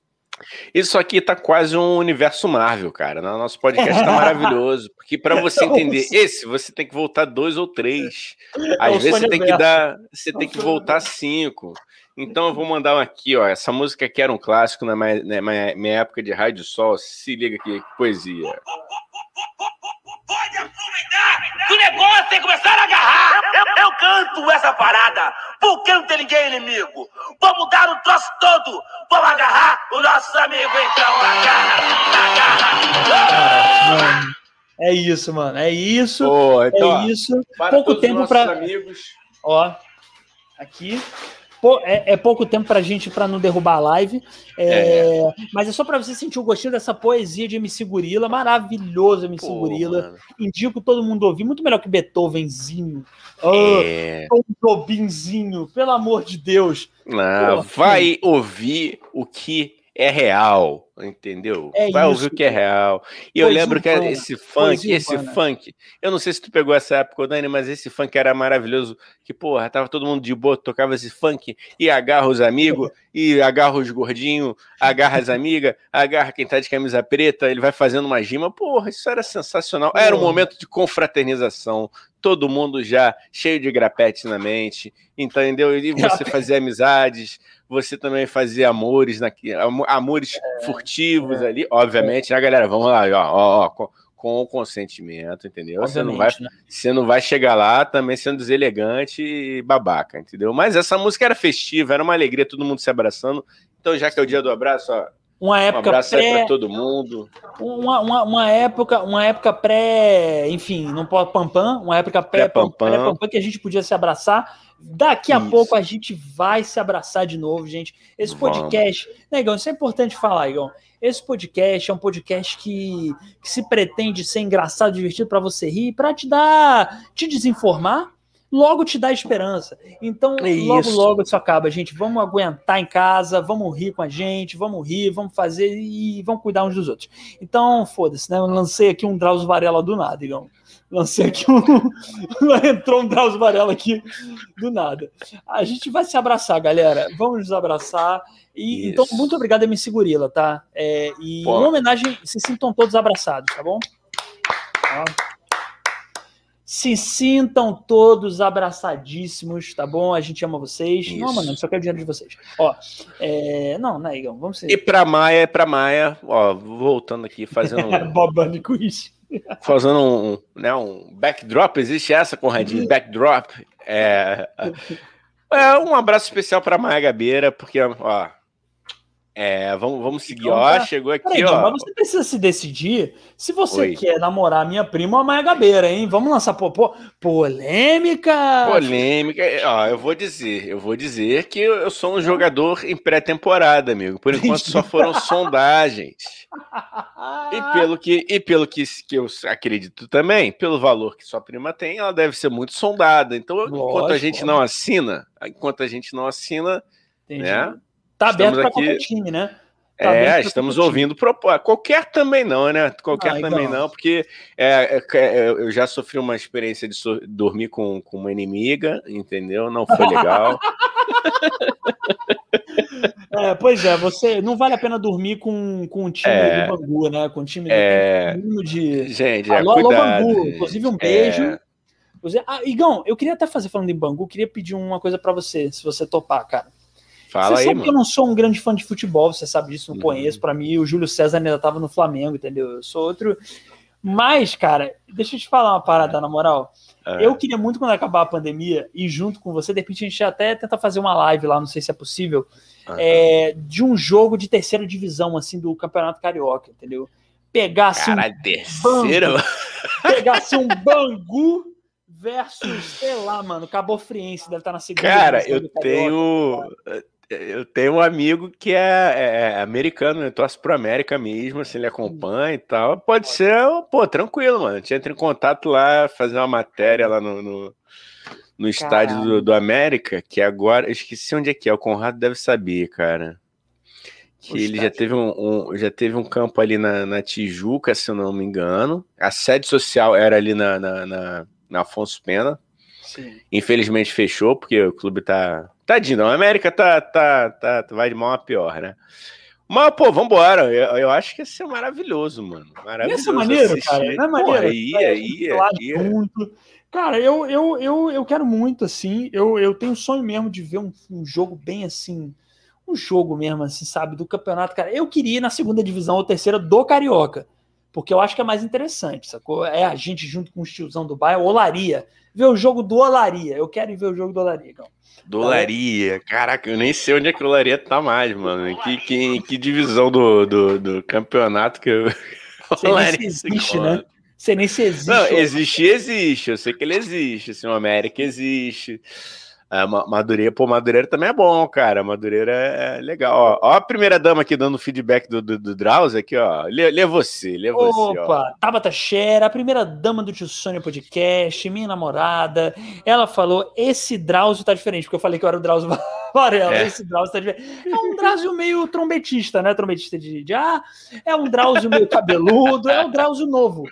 Isso aqui tá quase um universo Marvel, cara. No nosso podcast tá (laughs) maravilhoso. Porque para você entender esse, você tem que voltar dois ou três. Às vezes você tem que dar. Você tem que voltar cinco. Então eu vou mandar um aqui, ó. Essa música aqui era um clássico na minha, na minha época de Rádio Sol. Se liga aqui, que poesia pode aproveitar que o negócio tem que começar a agarrar. Eu, eu, canto essa parada porque não tem ninguém inimigo. Vamos dar o troço todo, vamos agarrar o nosso amigo, então agarra, agarra. É isso, mano. É isso. Oh, então, é isso. Pouco tempo para amigos. Ó, aqui é, é, pouco tempo para a gente para não derrubar a live. É, é. Mas é só para você sentir o gostinho dessa poesia de MC Gorila, maravilhoso MC Pô, Gorila. Mano. Indico todo mundo ouvir, muito melhor que Beethovenzinho. É. Oh, Robinzinho, pelo amor de Deus. Não, Pô, vai ouvir o que é real, entendeu? É Vai isso, ouvir o que é real. E eu lembro que esse funk, esse funk, eu não sei se tu pegou essa época, Dani, mas esse funk era maravilhoso, que porra, tava todo mundo de boa, tocava esse funk e agarra os amigos, (laughs) e agarra os gordinhos, agarra as amigas, agarra quem tá de camisa preta, ele vai fazendo uma gima, porra, isso era sensacional. Era um momento de confraternização, todo mundo já cheio de grapete na mente, entendeu? E (laughs) você fazia amizades, você também fazia amores, amores é, furtivos é, ali, obviamente, né, galera? Vamos lá, ó, ó, ó com, com, o consentimento, entendeu? Você não, vai, né? você não vai chegar lá também sendo deselegante e babaca, entendeu? Mas essa música era festiva, era uma alegria, todo mundo se abraçando. Então, já que é o dia do abraço, ó, uma época um abraço pré... para todo mundo. Uma, uma, uma, época, uma época pré, enfim, não pode pampam, uma época pré pampam pré que a gente podia se abraçar. Daqui a isso. pouco a gente vai se abraçar de novo, gente. Esse podcast, né, Igão, isso é importante falar, Igão. Esse podcast é um podcast que, que se pretende ser engraçado, divertido para você rir, para te dar, te desinformar, logo te dá esperança. Então, logo, Isso. logo isso acaba, gente. Vamos aguentar em casa, vamos rir com a gente, vamos rir, vamos fazer e vamos cuidar uns dos outros. Então, foda-se, né? Eu lancei aqui um Drauzio Varela do nada, digamos. Lancei aqui um. (laughs) Entrou um Drauzio Varela aqui do nada. A gente vai se abraçar, galera. Vamos nos abraçar. E, então, muito obrigado, MC Gorila, tá? É, e Pô. em homenagem, se sintam todos abraçados, tá bom? Ó. Se sintam todos abraçadíssimos, tá bom? A gente ama vocês. Não, Isso. mano, só quero dinheiro de vocês. Ó, é... não, né, Igão? Vamos ser. E pra Maia, pra Maia, ó, voltando aqui, fazendo (laughs) um, Bob Bunny Quiz. fazendo um, né, um backdrop, existe essa, Conradinho? Backdrop. É, é um abraço especial pra Maia Gabeira, porque, ó, é, vamos, vamos seguir, Então ó, tá. chegou aqui, Peraí, ó. mas você precisa se decidir se você Oi. quer namorar a minha prima ou a Maia Gabeira, hein? Vamos lançar pô, pô, polêmica. Polêmica, ó, eu vou dizer, eu vou dizer que eu sou um jogador em pré-temporada, amigo. Por enquanto só foram sondagens. E pelo que, e pelo que, que eu acredito também, pelo valor que sua prima tem, ela deve ser muito sondada. Então, enquanto a Lógico, gente não assina, enquanto a gente não assina, Entendi. né? Tá aberto para aqui- qualquer time, né? Tá é, estamos ouvindo propor. Qualquer também não, né? Qualquer Ah, também igual. não, porque é, é, é, eu já sofri uma experiência de so- dormir com, com uma inimiga, entendeu? Não foi legal. (laughs) É, pois é, você não vale a pena dormir com, com um time É. do Bangu, né? Com um time É. de. Gente, é, Alô, alô, cuidado. Bangu. Inclusive, um beijo. É, Ah, Igão, eu queria até fazer falando em Bangu, queria pedir uma coisa pra você, se você topar, cara. Fala você aí, sabe que eu mano. não sou um grande fã de futebol, você sabe disso, não Uhum. conheço. Pra mim, o Júlio César ainda tava no Flamengo, entendeu? Eu sou outro. Mas, cara, deixa eu te falar uma parada, na moral. É. Eu queria muito, quando acabar a pandemia, ir junto com você, de repente a gente até tenta fazer uma live lá, não sei se é possível, é, de um jogo de terceira divisão, assim, do Campeonato Carioca, entendeu? Pegar, um, Cara, terceira. pegar, assim, um Bangu versus, sei lá, mano, Cabo Friense, deve estar na segunda Cara, eu Carioca. tenho. Eu tenho um amigo que é, é americano, né? torce pro América mesmo, assim, ele acompanha e tal. Pode ser, pô, tranquilo, mano. A gente entra em contato lá, fazer uma matéria lá no, no, no estádio do, do América, que agora. Eu esqueci onde é que é, o Conrado deve saber, cara. Que O ele já teve um, um- já teve um campo ali na, na Tijuca, se eu não me engano. A sede social era ali na, na, na- na Afonso Pena. Sim. Infelizmente fechou, porque o clube tá. Tadinho, não. A América tá, tá, tá, vai de mal a pior, né? Mas, pô, vambora. Eu, eu acho que ia ser maravilhoso, mano. Maravilhoso. Isso é maneiro, assistir. cara. Não é Porra, maneiro. ia, É, ia, lá ia. junto. Cara, eu, eu, eu, eu quero muito, assim. Eu, eu tenho sonho mesmo de ver um, um jogo bem assim. Um jogo mesmo, assim, sabe? Do campeonato, cara. Eu queria ir na segunda divisão ou terceira do Carioca. Porque eu acho que é mais interessante, sacou? É a gente junto com o tiozão do bairro, Olaria. Ver o jogo do Olaria. Eu quero ir ver o jogo do Olaria, então. Dolaria. Caraca, eu nem sei onde é que o Olaria tá mais, mano. Que, que, que divisão do, do, do campeonato que eu. (laughs) Nem Olaria se se existe, né? Sei nem se existe. Não, existir existe. Eu sei que ele existe. Assim, o América existe. Ma- Madureira, pô, Madureira também é bom, cara. Madureira é legal. Ó, ó a primeira dama aqui dando feedback do, do, do Drauzio aqui, ó. Lê, lê você, lê você, ó. Opa, Tabata Xera, a primeira dama do Tio Sônia Podcast, minha namorada. Ela falou: esse Drauzio tá diferente, porque eu falei que eu era o Drauzio (laughs) Varela. É. Esse Drauzio tá diferente. É um Drauzio meio trombetista, né? Trombetista de, de ah, é um Drauzio meio cabeludo, é um Drauzio novo.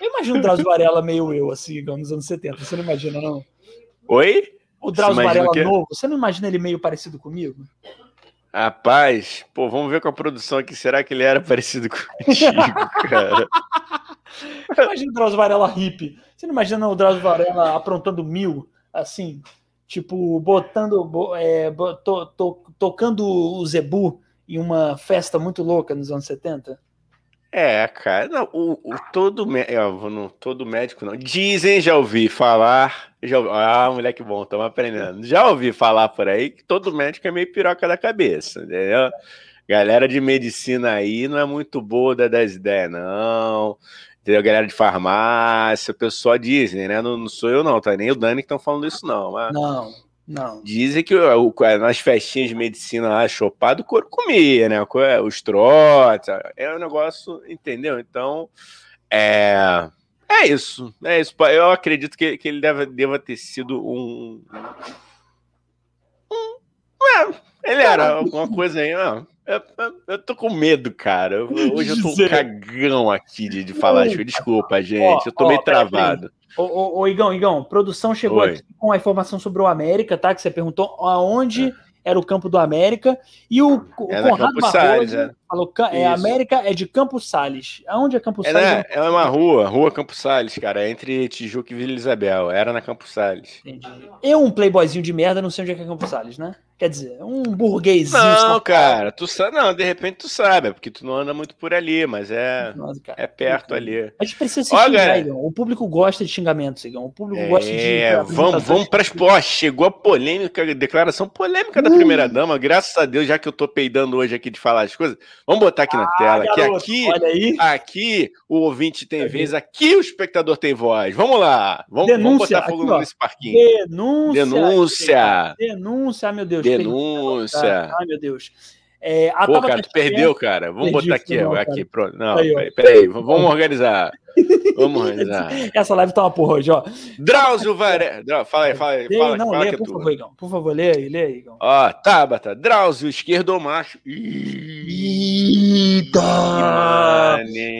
Eu imagino o Drauzio Varela meio eu, assim, nos anos 70. Você não imagina, não? Oi? O Drauzio Varela o quê? novo, você não imagina ele meio parecido comigo? Rapaz, pô, vamos ver com a produção aqui. Será que ele era parecido (laughs) contigo, cara? (laughs) Imagina o Drauzio Varela hippie. Você não imagina o Drauzio Varela aprontando mil, assim, tipo, botando, bo- é, to- to- tocando o Zebu em uma festa muito louca nos anos 70? É, cara, não, o, o- todo, é, no- todo médico não. Dizem, já ouvi falar, ouvi, ah, moleque bom, estamos aprendendo. Já ouvi falar por aí que todo médico é meio piroca da cabeça, entendeu? Galera de medicina aí não é muito boa da- das ideias, não. Entendeu? Galera de farmácia, o pessoal dizem, né? Não, não sou eu, não, tá? Nem o Dani que estão falando isso, não. Mas Não, não. Dizem que o- nas festinhas de medicina lá, chopado, o couro comia, né? Os trotes, é um negócio, entendeu? Então, é, É isso, é isso. Eu acredito que, que ele deve, deva ter sido um. um é, ele era alguma coisa aí. Não. Eu, eu, eu, tô com medo, cara. Hoje eu tô um cagão aqui de, de falar isso. Desculpa, gente. eu tô meio travado. Ô, ô, ô, Igão, Igão, produção chegou Oi. aqui com a informação sobre o América, tá? Que você perguntou aonde. É era o campo do América, e o, o é Conrado Campos Salles, é. Falou é, América é de Campos Salles. Aonde é Campos é, Salles? Né? É uma rua, rua Campos Salles, cara, é entre Tijuca e Vila Isabel. Era na Campos Salles. Entendi. Eu, um playboyzinho de merda, não sei onde é que é Campos Salles, né? Quer dizer, um burguesinho. Não, cara, tu sabe, não, de repente tu sabe, é porque tu não anda muito por ali, mas é, Nossa, é perto ali. A gente precisa se Ó, xingar, Igão. O público gosta de xingamentos, Igão. O público é, gosta de. É, vamos, vamos para as postas. Chegou a polêmica, declaração polêmica da uh. primeira dama, graças a Deus, já que eu tô peidando hoje aqui de falar as coisas. Vamos botar aqui na ah, tela, que aqui, aqui o ouvinte tem vez, aqui o espectador tem voz. Vamos lá, vamos, Denúncia, vamos botar fogo aqui, nesse parquinho. Denúncia. Denúncia. Denúncia, meu Deus. Denúncia. Ai, meu Deus. É, Pô, cara, tu perdeu, cara. Vamos Perdi, botar aqui, não, aqui, pronto. Não, aí, peraí, vamos (laughs) organizar. Vamos organizar. (laughs) Essa live tá uma porra hoje, ó. Drauzio Varela. Fala aí, fala aí. Fala, não, fala lê, por favor, Igão. Por favor, lê aí, lê aí, Igão. Ó, Tabata, Drauzio, esquerdo ou macho. Eita!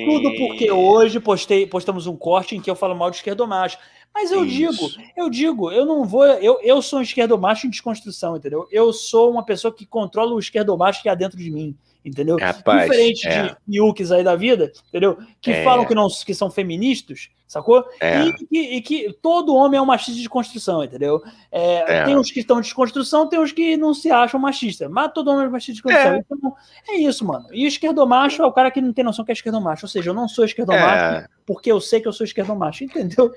Tudo porque hoje postei, postamos um corte em que eu falo mal de esquerdo ou macho. Mas eu Isso. digo, eu digo, eu não vou. Eu, eu sou um esquerdomacho em desconstrução, entendeu? Eu sou uma pessoa que controla o esquerdomacho que há dentro de mim, entendeu? Rapaz, Diferente é. de yukis aí da vida, entendeu? Que é. falam que, não, que são feministas, sacou? É. E, e, e, que todo homem é um machista de construção, entendeu? É, é. Tem os que estão de desconstrução, tem os que não se acham machistas, mas todo homem é machista de construção. É. Então, é isso, mano. E o esquerdomacho é o cara que não tem noção que é esquerdomacho. Ou seja, eu não sou esquerdomacho é. porque eu sei que eu sou esquerdomacho, entendeu?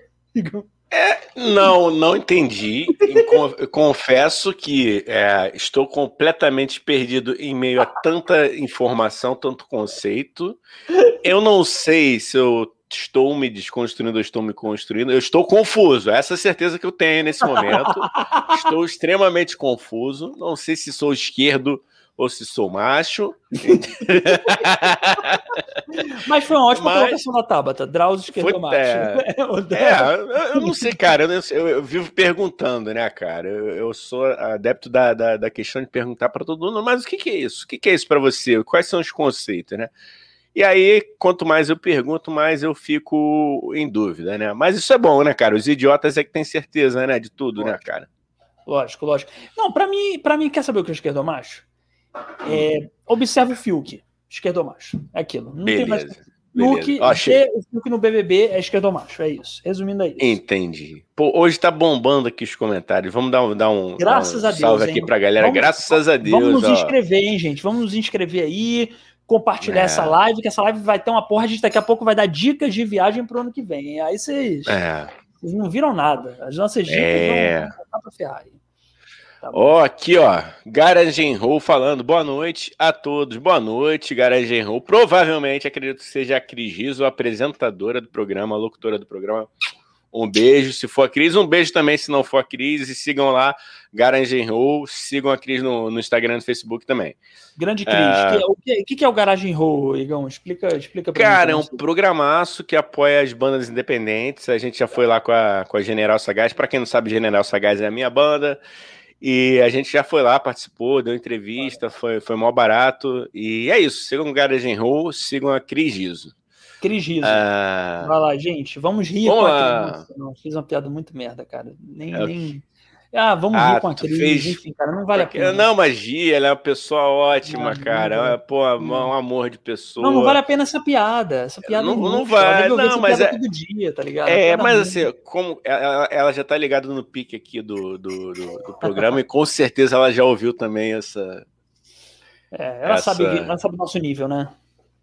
É, não, não entendi. Confesso que é, estou completamente perdido em meio a tanta informação, tanto conceito. Eu não sei se eu estou me desconstruindo ou estou me construindo. Eu estou confuso. Essa é a certeza que eu tenho nesse momento. (laughs) estou extremamente confuso. Não sei se sou esquerdo ou se sou macho. (laughs) Mas foi uma ótima Mas... colocação da Tabata. Drauzio esquerdo foi, macho. (laughs) É, é, eu não sei, cara. Eu, eu, eu vivo perguntando, né, cara? Eu, eu sou adepto da, da, da, questão de perguntar para todo mundo, mas o que, que é isso? O que, que é isso para você? Quais são os conceitos, né? E aí, quanto mais eu pergunto, mais eu fico em dúvida, né? Mas isso é bom, né, cara? Os idiotas é que têm certeza, né, de tudo, né, cara? Lógico, lógico. Não, para mim, para mim, quer saber o que é esquerdo macho? É, observa o Fiuk, esquerdomacho. É aquilo. Não beleza, tem mais. Fiuk, o Fiuk no BBB é esquerdomacho, é isso. Resumindo aí. É Entendi. Pô, hoje tá bombando aqui os comentários. Vamos dar um, dar um, Graças dar um a Deus, salve hein? aqui pra galera. Vamos, Graças a Deus. Vamos nos inscrever, hein, gente? Vamos nos inscrever aí, compartilhar é. essa live, que essa live vai ter uma porra. A gente daqui a pouco vai dar dicas de viagem pro ano que vem. Aí vocês, é. vocês não viram nada. As nossas dicas é. vão, vão pra ferrar aí. Tá ó, aqui, ó. Garagenro falando. Boa noite a todos. Boa noite, Garagenro. Provavelmente, acredito que seja a Cris Riso, apresentadora do programa, locutora do programa. Um beijo, se for a Cris. Um beijo também, se não for a Cris. E sigam lá, Garagenro. Sigam a Cris no, no Instagram e no Facebook também. Grande Cris. É... O que, que, que, é o Garagem Roll, Igão? Explica, explica pra Cara, é um programaço que apoia as bandas independentes. A gente já foi lá com a, com a General Sagaz. Para quem não sabe, General Sagaz é a minha banda. E a gente já foi lá, participou, deu entrevista, foi, foi mó barato. E é isso. Sigam o Garage Roll, sigam a Cris Giso. Cris Giso. Ah... Vai lá, gente. Vamos rir vamos Não, fiz uma piada muito merda, cara. Nem, é... nem... Ah, vamos ah, rir com a fez... enfim, cara, não vale a pena. Não, magia, ela é uma pessoa ótima, não, cara. Não, Pô, um amor de pessoa. Não, não vale a pena essa piada. Essa piada não, não, não vai, não, mas é. Todo dia, tá ligado? É, mas assim, como ela, ela, já tá ligada no pique aqui do, do, do, do programa e com certeza ela já ouviu também essa. É, ela, essa... sabe, ela sabe o nosso nível, né?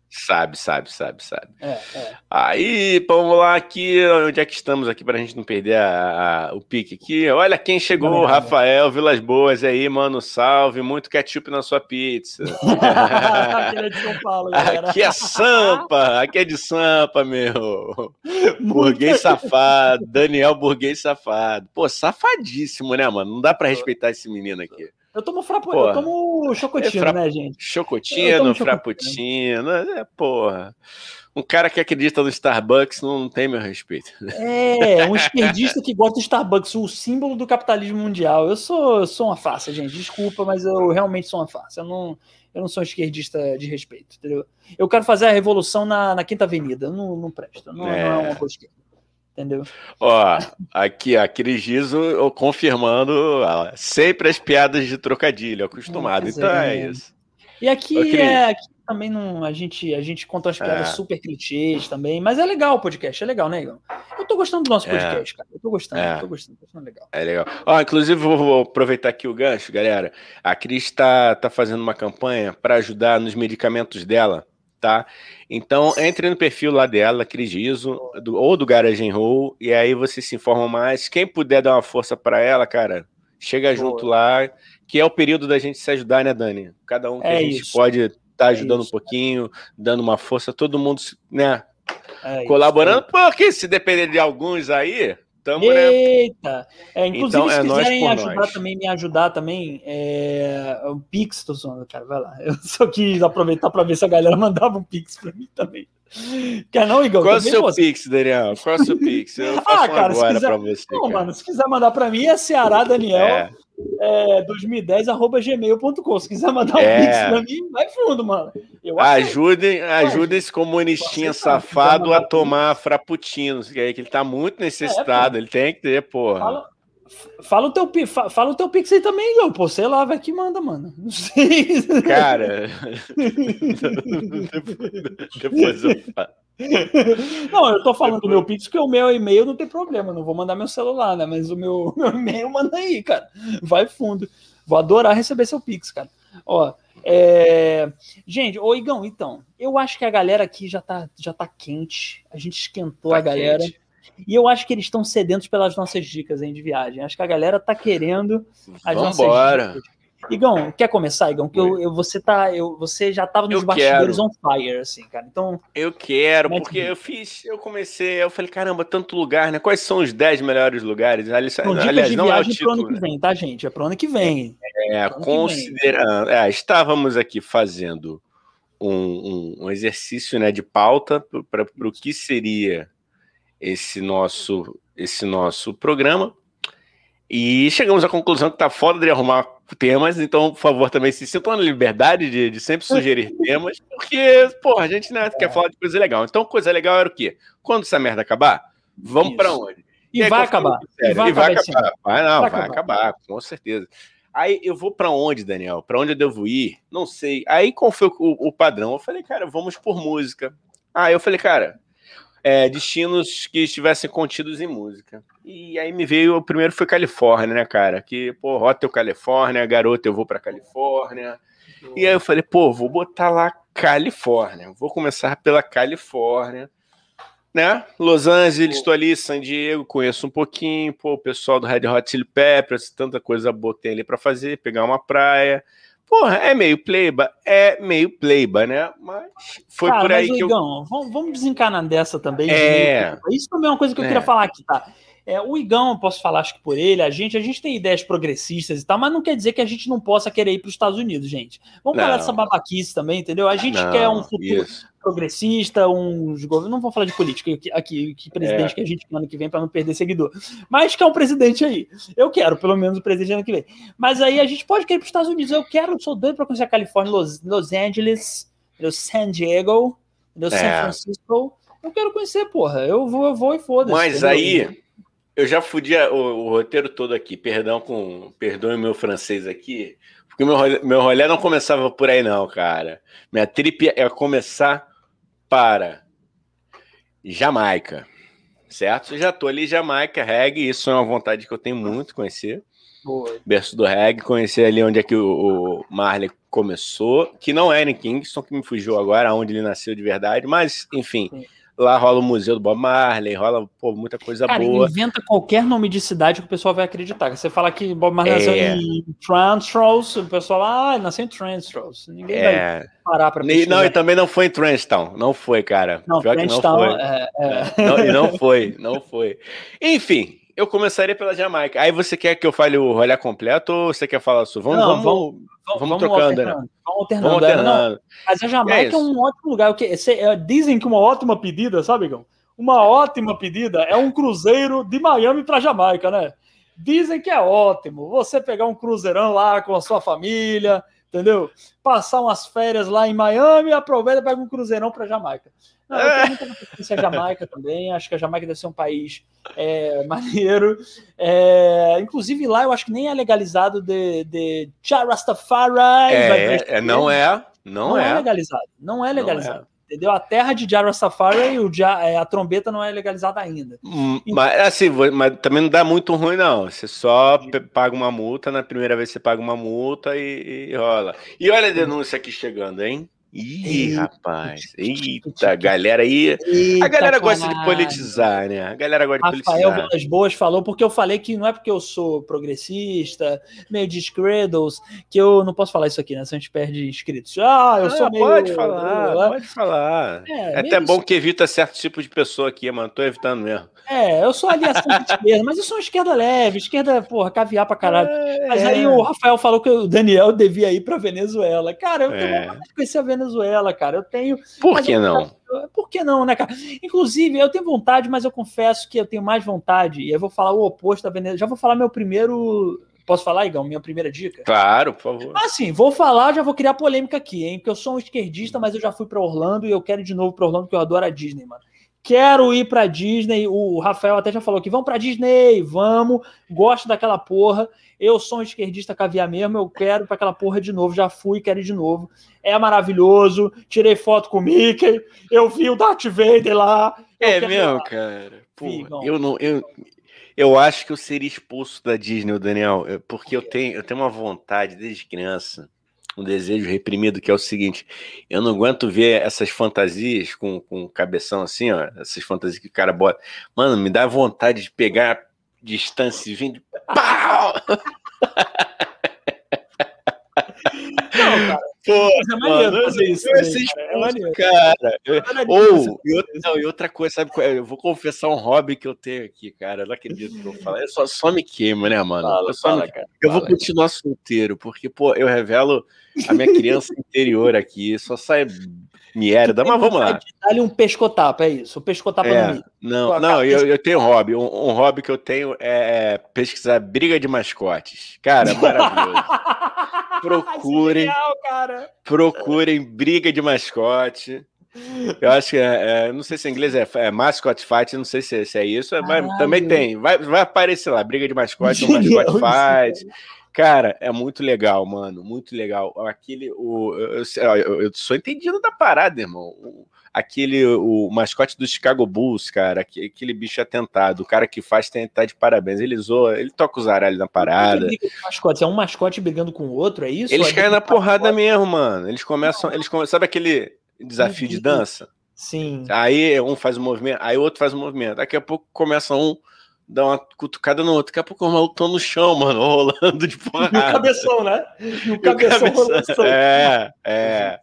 Sabe, sabe, sabe, sabe. É, é. Aí, vamos lá aqui, onde é que estamos aqui para a gente não perder a, a, o pique aqui. Olha quem chegou, Rafael Vilas Boas aí, mano, salve, muito ketchup na sua pizza. (laughs) aqui é de São Paulo, galera. Aqui é Sampa, aqui é de Sampa, meu. Burguês safado, Daniel Burguês safado. Pô, safadíssimo, né, mano? Não dá para respeitar esse menino aqui. Eu tomo frapo, eu tomo chocotino, é fra... né, gente? Chocotino, frappuccino, é, porra. Um cara que acredita no Starbucks não tem meu respeito. É, um esquerdista que gosta do Starbucks, o símbolo do capitalismo mundial. Eu sou, eu sou uma farsa, gente. Desculpa, mas eu realmente sou uma farsa. Eu não, eu não sou um esquerdista de respeito, entendeu? Eu quero fazer a revolução na, na Quinta Avenida. Não, não presta. Não é, não é uma boa esquerda. Entendeu? Ó, aqui, aquele gizo confirmando ó, sempre as piadas de trocadilho, acostumado. então é, é isso. E aqui, é, aqui também não. A gente, a gente conta umas piadas é. super clichês também, mas é legal o podcast, é legal, né, Igor? Eu tô gostando do nosso é. podcast, é. cara. Eu tô gostando, é. tô gostando, tô gostando legal. É legal. Ó, inclusive, vou, vou aproveitar aqui o gancho, galera. A Cris tá, tá fazendo uma campanha para ajudar nos medicamentos dela, tá? Então, entre no perfil lá dela, Cris Giso, do, ou do Garage Roll, e aí você se informa mais. Quem puder dar uma força para ela, cara, chega Boa. junto lá, que é o período da gente se ajudar, né, Dani? Cada um que é a gente isso. pode tá ajudando é um pouquinho, dando uma força, todo mundo, né? É colaborando, isso. porque se depender de alguns aí, tamo, né? Eita! É, inclusive, então, se é quiserem ajudar nós. também, me ajudar também, é, o Pix, tô zoando, cara, vai lá. (laughs) Eu só quis aproveitar para ver se a galera (laughs) mandava um Pix para mim também. Quer não, Igor? Qual é o seu você? Pix, Daniel? Qual é o seu Pix? Eu (laughs) faço ah, cara, agora para você. Não, cara. mano, se quiser mandar para mim é Ceará Daniel. É é, 2010 arroba gmail.com. Se quiser mandar um é. pix pra mim, vai fundo, mano. Eu ajudem, ajudem esse comunistinha safado a tomar frappuccinos, que, é que ele tá muito necessitado, é, ele tem que ter, porra. Fala, fala, o teu, fala o teu pix aí também, Igor. Pô, sei lá, vai que manda, mano. Não sei. (laughs) Cara, (laughs) depois eu falo. Não, eu tô falando do meu Pix porque o meu e-mail não tem problema, não vou mandar meu celular, né? Mas o meu, (laughs) meu e-mail manda aí, cara. Vai fundo. Vou adorar receber seu Pix, cara. Ó, é... Gente, ô Igão, então, eu acho que a galera aqui já tá, já tá quente. A gente esquentou tá a galera. Quente. E eu acho que eles estão sedentos pelas nossas dicas hein, de viagem. Acho que a galera tá querendo as Vambora. nossas dicas. Igão, quer começar, Igão? Que eu, eu, você, tá, eu, você já estava nos eu bastidores quero. on fire, assim, cara. Então. Eu quero, porque eu fiz, eu comecei, eu falei, caramba, tanto lugar, né? Quais são os 10 melhores lugares? Aliás, Bom, aliás não é o título. Pro ano que vem, tá, gente? É pro ano que vem. É, considerando. É, estávamos aqui fazendo um, um, um exercício né, de pauta para o que seria esse nosso, esse nosso programa. E chegamos à conclusão que tá foda de arrumar temas, então, por favor, também se sintam na liberdade de, de sempre sugerir (laughs) temas, porque, porra, a gente né, quer falar de coisa legal. Então, coisa legal era o quê? Quando essa merda acabar, vamos para onde? E, e vai acabar. E vai, e vai acabar. acabar. Vai, não, vai, vai acabar. acabar, com certeza. Aí eu vou para onde, Daniel? Para onde eu devo ir? Não sei. Aí qual foi o, o, padrão? Eu falei, cara, vamos por música. Aí eu falei, cara, é, destinos que estivessem contidos em música. E aí me veio, o primeiro foi Califórnia, né, cara? Que, pô, Hotel Califórnia, garoto, eu vou pra Califórnia. E aí eu falei, pô, vou botar lá Califórnia. Vou começar pela Califórnia. Né? Los Angeles, estou ali, San Diego, conheço um pouquinho, pô, o pessoal do Red Hot Chili Peppers, tanta coisa boa tem ali para fazer, pegar uma praia. Porra, é meio pleiba, é meio pleiba, né? Mas foi Cara, por aí mas, que Igão, eu... vamos, vamos desencanar dessa também. É... Isso também é uma coisa que eu é. queria falar aqui, tá? É, o Igão, eu posso falar acho que por ele, a gente, a gente tem ideias progressistas e tal, mas não quer dizer que a gente não possa querer ir para os Estados Unidos, gente. Vamos não. falar dessa babaquice também, entendeu? A gente não, quer um futuro isso. progressista, uns governos. Não vou falar de política aqui, aqui que presidente é. que a gente ano que vem para não perder seguidor. Mas quer um presidente aí. Eu quero, pelo menos, o presidente ano que vem. Mas aí a gente pode querer para os Estados Unidos. Eu quero, sou doido para conhecer a Califórnia, Los, Los Angeles, San Diego, San é. Francisco. Eu quero conhecer, porra. Eu vou, eu vou e foda-se. Mas entendeu? aí eu já fudi o, o, roteiro todo aqui, perdão com. Perdoe meu francês aqui. Porque meu meu rolê não começava por aí, não, cara. Minha trip é começar para Jamaica. Certo? Eu já tô ali, Jamaica, reggae, isso é uma vontade que eu tenho muito conhecer. Boa. Berço do reggae, conhecer ali onde é que o, o Marley começou, que não é em Kingston, que me fugiu agora, onde ele nasceu de verdade, mas enfim. Sim Lá rola o museu do Bob Marley, rola pô, muita coisa Cara, boa. inventa qualquer nome de cidade que o pessoal vai acreditar. Você fala que Bob Marley é... nasceu em Transrose, o pessoal ah, ele nasceu em Transrose. Ninguém é... vai parar pra pesquisar. Não, e também não foi em Transtown. Não foi, cara. Não, Pior que não foi. É, é. Não, e não foi, não foi. Enfim, eu começaria pela Jamaica. Aí você quer que eu fale o rolê completo ou você quer falar sua? Vamos, Não, vamos, vamos- vamos, trocando, né? alternando, Vamos alternando. Vamos é, não, alternando. Mas a É Jamaica é, isso. um ótimo lugar. É, dizem que uma ótima pedida, sabe, Gão? Uma ótima pedida é um cruzeiro de Miami para Jamaica, né? Dizem que é ótimo. Você pegar um cruzeirão lá com a sua família, entendeu? Passar umas férias lá em Miami, aproveita e pega um cruzeirão para Jamaica. Não, eu tenho muita preferência a Jamaica também. Acho que a Jamaica deve ser um país é, (laughs) maneiro. É, inclusive lá eu acho que nem é legalizado de, de Jah Rastafari. vai É, é, não é, não, não é. é. legalizado. Não é Não legalizado. Entendeu? A terra de Jah Rastafari e o é, a trombeta não é legalizada ainda. Hum, Mas assim, mas também não dá muito ruim, não. Você só paga uma multa, na primeira vez você paga uma multa e, e rola. E olha a denúncia aqui chegando, hein? Ih, rapaz. Eita, galera aí. A galera gosta de politizar, né? A galera gosta de Rafael politizar. Vilas Boas falou, porque eu falei que não é porque eu sou progressista, meio de que eu não posso falar isso aqui, né? Se a gente perde inscritos. Ah, eu Ah, sou meio. pode falar, pode falar. É, É até bom que evita certo tipo de pessoa aqui, mano. Tô evitando mesmo. É, eu sou aliação de esquerda, mas eu sou uma esquerda leve, esquerda, porra, caviar pra caralho. Mas É. aí o Rafael falou que o Daniel devia ir pra Venezuela. Cara, eu tenho É. vontade de conhecer a Venezuela, cara. Eu tenho. Por que não? Por que não, né, cara? Inclusive, eu tenho vontade, mas eu confesso que eu tenho mais vontade, e eu vou falar o oposto da Venezuela. Já vou falar meu primeiro. Posso falar, Igão? Minha primeira dica? Claro, por favor. Ah, sim, vou falar, já vou criar polêmica aqui, hein? Porque eu sou um esquerdista, mas eu já fui pra Orlando e eu quero ir de novo pra Orlando, porque eu adoro a Disney, mano. Quero ir pra Disney. O Rafael até já falou que vamos pra Disney, vamos. Gosto daquela porra. Eu sou um esquerdista caviar mesmo, eu quero pra aquela porra de novo. Já fui, quero ir de novo. É maravilhoso. Tirei foto com o Mickey. Eu vi o Darth Vader lá. É mesmo, cara. Pô, Vigão. eu não. Eu, eu acho que eu seria expulso da Disney, o Daniel, eu- porque eu tenho, eu tenho uma vontade desde criança, um desejo reprimido, que é o seguinte: eu não aguento ver essas fantasias com, com cabeção assim, ó, essas fantasias que o cara bota. Mano, me dá vontade de pegar distância e vir de pau! Não, cara. Pô, é maneiro fazer isso. também, cara, É cara. Eu- você Ou, e outra, isso. não, e outra coisa, sabe é? Eu vou confessar um hobby que eu tenho aqui, cara. Eu não acredito que eu falo. Eu só, só me queimo, né, mano? Fala, eu fala, me- cara. eu vou fala. continuar solteiro, porque, pô, eu revelo a minha criança interior aqui, só sai merda, mas vamos lá. Dá-lhe um pescotapa, é isso. O pescotapa no É, milho. não, não, eu, eu tenho um hobby. Um, um hobby que eu tenho é pesquisar briga de mascotes. Cara, maravilhoso. (laughs) Procurem. É cara. Procurem briga de mascote. Eu acho que é, é, não sei se em inglês é, é mascot fight, não sei se, se é isso, mas também tem. Vai, vai aparecer lá, briga de mascote, um isso, fight. Cara, é muito legal, mano, muito legal. Aquele, o, eu, eu, eu- sou entendido da parada, irmão. O- aquele, o mascote do Chicago Bulls, cara, aque- aquele bicho atentado, o cara que faz tem tá de parabéns. Ele zoa, ele toca os aralhos na parada. Mascotes. É um mascote brigando com o outro, é isso? Eles É caem na porrada mascote? mesmo, mano. Eles começam, eles começam, sabe aquele desafio de Uhum. dança? Sim. Aí um faz o movimento, aí o outro faz o movimento. Daqui a pouco começa um, dá uma cutucada no outro. Daqui a pouco os malucos estão no chão, mano, (laughs) rolando de E o porrada. cabeção, né? E o o cabeção cabeção-. É, é.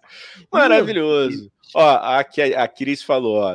Maravilhoso. Ó, aqui a, a Cris falou, ó.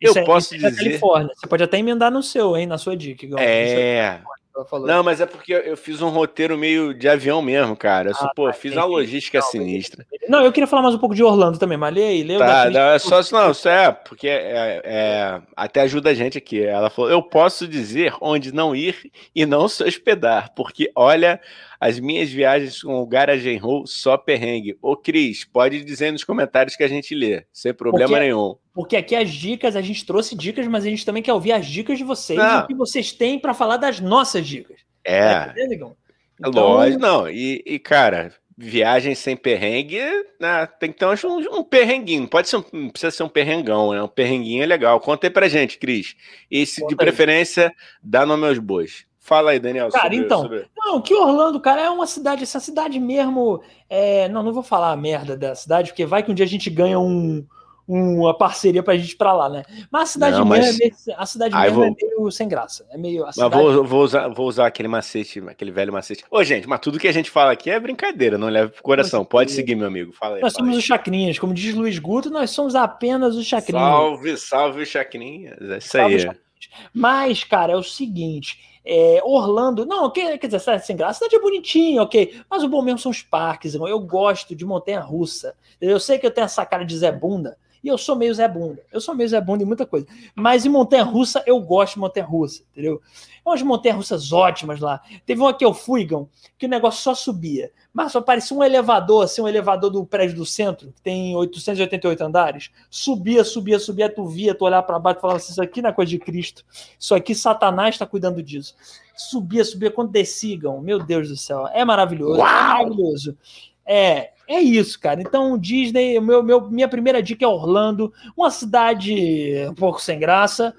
Eu Isso é- posso é dizer. Califórnia. Você pode até emendar no seu, hein? Na sua dica. Isso É. falou. Não, mas é porque eu fiz um roteiro meio de avião mesmo, cara. Eu Ah, pô, tá, fiz uma logística Não, sinistra. Não, eu queria falar mais um pouco de Orlando também, mas lê aí, lê Tá, não, é só não, isso é, porque é, é, até ajuda a gente aqui. Ela falou: eu posso dizer onde não ir e não se hospedar, porque olha, as minhas viagens com o Garage Roll só perrengue. Ô, Cris, pode dizer nos comentários que a gente lê, sem problema Porque- nenhum. Porque aqui as dicas, a gente trouxe dicas, mas a gente também quer ouvir as dicas de vocês Não. e o que vocês têm para falar das nossas dicas. É, Tá entendendo, é lógico, não. E, e, cara, viagem sem perrengue, né, tem que ter um, um perrenguinho. Pode ser, um- não precisa ser um perrengão, né? Um perrenguinho é legal. Conta aí pra gente, Cris. Esse de Conta aí. preferência, dá nome aos bois. Fala aí, Daniel. Cara, sobre- então, sobre- Não, que Orlando, cara, é uma cidade, essa cidade mesmo. é, não, não vou falar a merda da cidade, porque vai que um dia a gente ganha um, uma parceria pra gente ir pra lá, né? Mas a cidade Não, mesmo, mas- é, meio, a cidade mesmo vou- é meio sem graça. É meio. A cidade, vou, vou, usar, vou usar aquele macete, aquele velho macete. Ô, gente, mas tudo que a gente fala aqui é brincadeira, não leve pro coração. Pode seguir, meu amigo. Fala aí. nós fala somos aí. os chacrinhas, como diz Luiz Guto, nós somos apenas os chacrinhas. Salve, salve, Chacrinhas. É isso Salve, aí. Chacrinhas. Mas, cara, é o seguinte: É, Orlando, não, quer, quer dizer, cidade sem graça, cidade é bonitinha, ok. Mas o bom mesmo são os parques, irmão. Eu gosto de montanha russa. Eu sei que eu tenho essa cara de Zé Bunda, e eu sou meio Zé Bunda. Eu sou meio Zé Bunda em muita coisa. Mas em montanha russa, eu gosto de montanha russa, entendeu? Umas montanhas russas ótimas lá. Teve uma que eu fui, Gão, que o negócio só subia. Mas só parecia um elevador, assim, um elevador do prédio do centro, que tem 888 andares. Subia, subia, subia, tu via, tu olhar para baixo e falava assim: Isso aqui não é coisa de Cristo. Isso aqui, Satanás está cuidando disso. Subia, subia, quando descigam, meu Deus do céu, é maravilhoso. Uau! É maravilhoso. É, é isso, cara. Então, Disney, meu, meu, minha primeira dica é Orlando, uma cidade um pouco sem graça,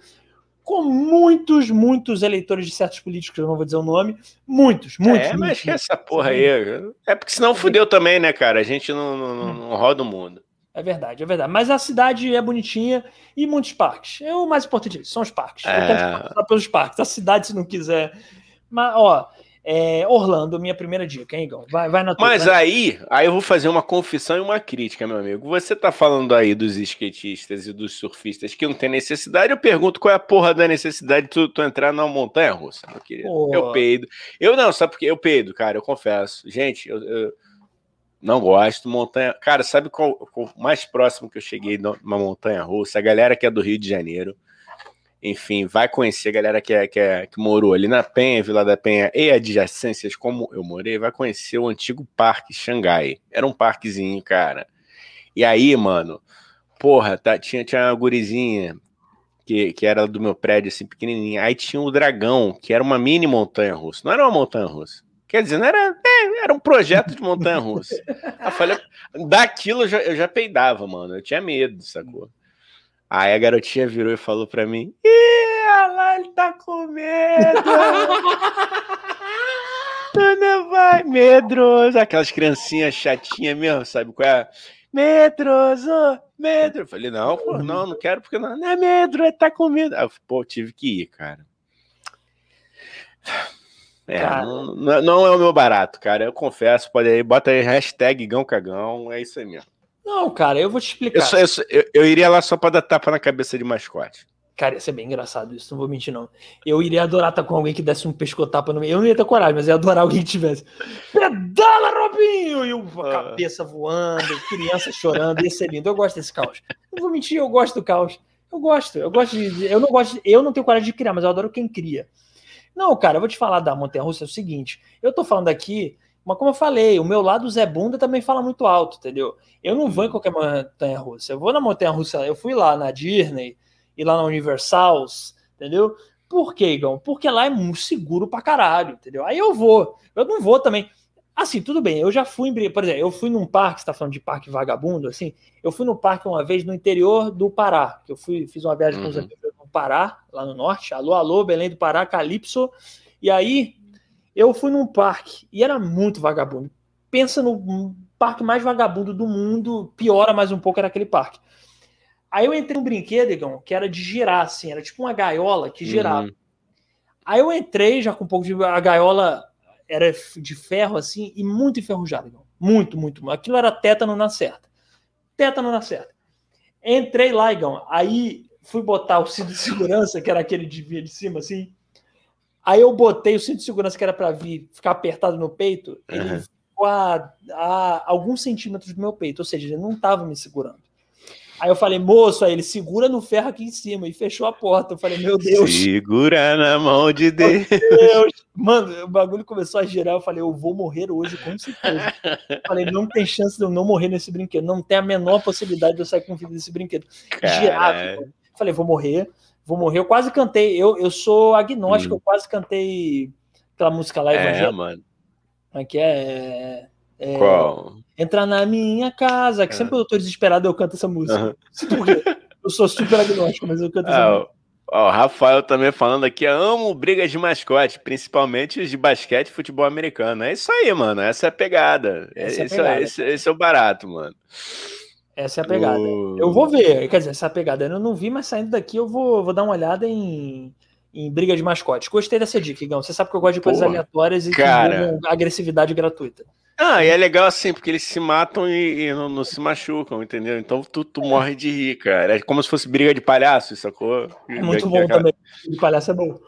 com muitos, muitos eleitores de certos políticos, eu não vou dizer o nome, muitos, muitos. É, mas muitos, que essa porra aí. É porque senão fudeu também, né, cara? A gente não, não, não roda o mundo. É verdade, é verdade. Mas a cidade é bonitinha e muitos parques. É o mais importante disso, são os parques. Eu É. quero passar pelos parques. A cidade, se não quiser. Mas, ó, é, Orlando, minha primeira dica, hein, Igor? Vai, vai na tua. Mas aí, aí eu vou fazer uma confissão e uma crítica, meu amigo. Você tá falando aí dos skatistas e dos surfistas que não tem necessidade, eu pergunto qual é a porra da necessidade de tu, tu entrar numa montanha russa, meu querido. Pô. Eu peido. Eu não, sabe por quê? Eu peido, cara, eu confesso. Gente, eu, eu não gosto. Montanha. Cara, sabe qual, mais próximo que eu cheguei numa montanha russa? A galera que é do Rio de Janeiro. Enfim, vai conhecer a galera que, é, que, é, que morou ali na Penha, Vila da Penha e adjacências, como eu morei, vai conhecer o antigo Parque Xangai. Era um parquezinho, cara. E aí, mano, porra, tá, tinha, tinha uma gurizinha que, que era do meu prédio, assim, pequenininha. Aí tinha o Dragão, que era uma mini montanha russa. Não era uma montanha russa. Quer dizer, não era, é, era um projeto de montanha russa. Eu falei, daquilo eu já, eu já peidava, mano. Eu tinha medo, sacou? Aí a garotinha virou e falou pra mim: Ih, olha lá, ele tá com medo. (laughs) não vai, medroso. Aquelas criancinhas chatinhas mesmo, sabe qual é? Medroso, medro. Eu falei: Não, pô, não, não quero porque não, não é medro, ele tá com medo. Aí eu, pô, tive que ir, cara. É, Cara. não, não- não é o meu barato, cara. Eu confesso, pode aí, bota aí hashtag Gão Cagão, é isso aí mesmo. Não, cara, eu vou te explicar. Eu, só- eu só- eu- eu iria lá só pra dar tapa na cabeça de mascote. Cara, ia ser bem engraçado isso, não vou mentir, não. Eu iria adorar estar com alguém que desse um pescotapa no meio. Eu não ia ter coragem, mas eu ia adorar alguém que tivesse. Pedala, Robinho! E o Ah. cabeça voando, criança chorando, ia ser lindo. Eu gosto desse caos. Não vou mentir, eu gosto do caos. Eu gosto, eu gosto de. Eu não gosto, eu não tenho coragem de criar, mas eu adoro quem cria. Não, cara, eu vou te falar da Montanha Russa, é o seguinte. Eu tô falando aqui, mas como eu falei, o meu lado Zé Bunda também fala muito alto, entendeu? Eu não vou em qualquer montanha russa. Eu vou na montanha russa, eu fui lá na Disney e lá na Universals, entendeu? Por quê, Igão? Porque lá é muito seguro pra caralho, entendeu? Aí eu vou. Eu não vou também. Assim, tudo bem, eu já fui em. Por exemplo, eu fui num parque, você tá falando de parque vagabundo, assim. Eu fui num parque uma vez no interior do Pará, que eu fui, fiz uma viagem com os Uhum. amigos no Pará, lá no norte. Alô, alô, Belém do Pará, Calypso. E aí, eu fui num parque e era muito vagabundo. Pensa no parque mais vagabundo do mundo, piora mais um pouco era aquele parque. Aí eu entrei num brinquedo, Igão, que era de girar, assim, era tipo uma gaiola que girava. Uhum. Aí eu entrei já com um pouco de. A gaiola era de ferro, assim, e muito enferrujada, Igão. Muito, muito. Aquilo era tétano na certa. Tétano na certa. Entrei lá, Igão. Aí fui botar o cinto de segurança, que era aquele de via de cima, assim. Aí eu botei o cinto de segurança que era para vir ficar apertado no peito, ele Uhum. ficou a, a alguns centímetros do meu peito, ou seja, ele não estava me segurando. Aí eu falei, moço, aí ele segura no ferro aqui em cima e fechou a porta. Eu falei, meu Deus, Segura na mão de (laughs) Deus. Deus. Mano, o bagulho começou a girar. Eu falei, eu vou morrer hoje, com certeza. Eu falei, não tem chance de eu não morrer nesse brinquedo. Não tem a menor possibilidade de eu sair com vida desse brinquedo. Eu Falei, vou morrer, vou morrer. Eu quase cantei. Eu, eu sou agnóstico, Hum. eu quase cantei aquela música lá, É, Evangelho. mano. que é, é, Qual? Entrar na minha casa, que Ah. sempre eu tô desesperado eu canto essa música. Quê. Eu sou super agnóstico, mas eu canto essa Ah, música. ó, o Rafael também falando aqui, amo brigas de mascote, principalmente os de basquete e futebol americano. É isso aí, mano. Essa é a pegada. Essa é a esse, pegada. esse- esse é o barato, mano. Essa é a pegada. O- Eu vou ver, quer dizer, essa pegada eu não vi, mas saindo daqui eu vou, vou dar uma olhada em, em briga de mascote. Gostei dessa dica, Igão. Você sabe que eu gosto de coisas Porra, aleatórias e cara. que agressividade gratuita. Ah, e é legal assim, porque eles se matam e, e não, não se machucam, entendeu? Então tu, tu morre de rir, cara. É como se fosse briga de palhaço, sacou? É muito bom também. De palhaço é bom.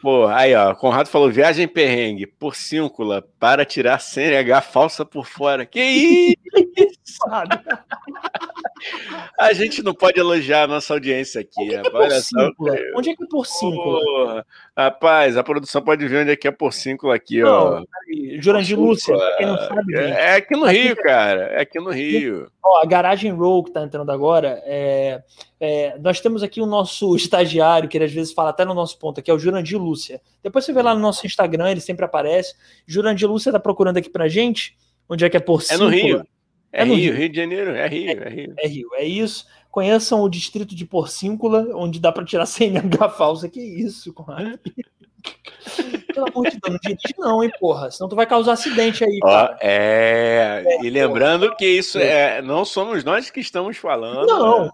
Pô, aí ó, Conrado falou viagem perrengue, porcíncula, para tirar CNH falsa por fora. Que isso? (laughs) a gente não pode elogiar a nossa audiência aqui. Onde é que é porcíncula? Onde é que é porcíncula? Rapaz, a produção pode ver onde é que é porcíncula aqui, não, ó. Jurandir Lúcia, quem não sabe. É, é aqui no Rio, cara. É aqui no Rio. Ó, a Garagem Row que tá entrando agora, é, é, nós temos aqui o nosso (laughs) estagiário, que ele às vezes fala até no nosso ponto aqui, é o Jurandir Lúcia. Depois você vê lá no nosso Instagram, ele sempre aparece. Jurandir Lúcia tá procurando aqui pra gente, onde é que é porcíncula. É no Rio. É, é Rio, Rio, Rio de Janeiro, é Rio, é, é Rio. É Rio, é isso. Conheçam o distrito de Porcíncula, onde dá para tirar (laughs) CNH falsa. Que isso, Conrado? Pelo amor de Deus, não dirige não, hein, porra. Senão tu vai causar acidente aí, cara. é, é, e lembrando porra. que isso é, não somos nós que estamos falando. Não. Né?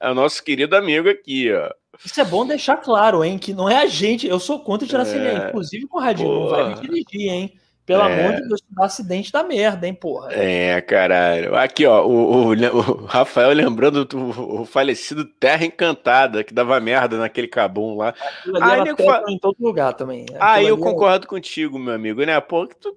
É o nosso querido amigo aqui, ó. Isso é bom deixar claro, hein, que não é a gente. Eu sou contra tirar é, CNH. Inclusive, Conradinho, não vai me dirigir, hein. Pelo é. amor de Deus, dá acidente da merda, hein, porra. É, caralho. Aqui, ó, o, o, o Rafael lembrando do o falecido Terra Encantada, que dava merda naquele cabum lá. Aí fala... em todo lugar também. Aí eu concordo contigo, meu amigo, né? Pô, tu,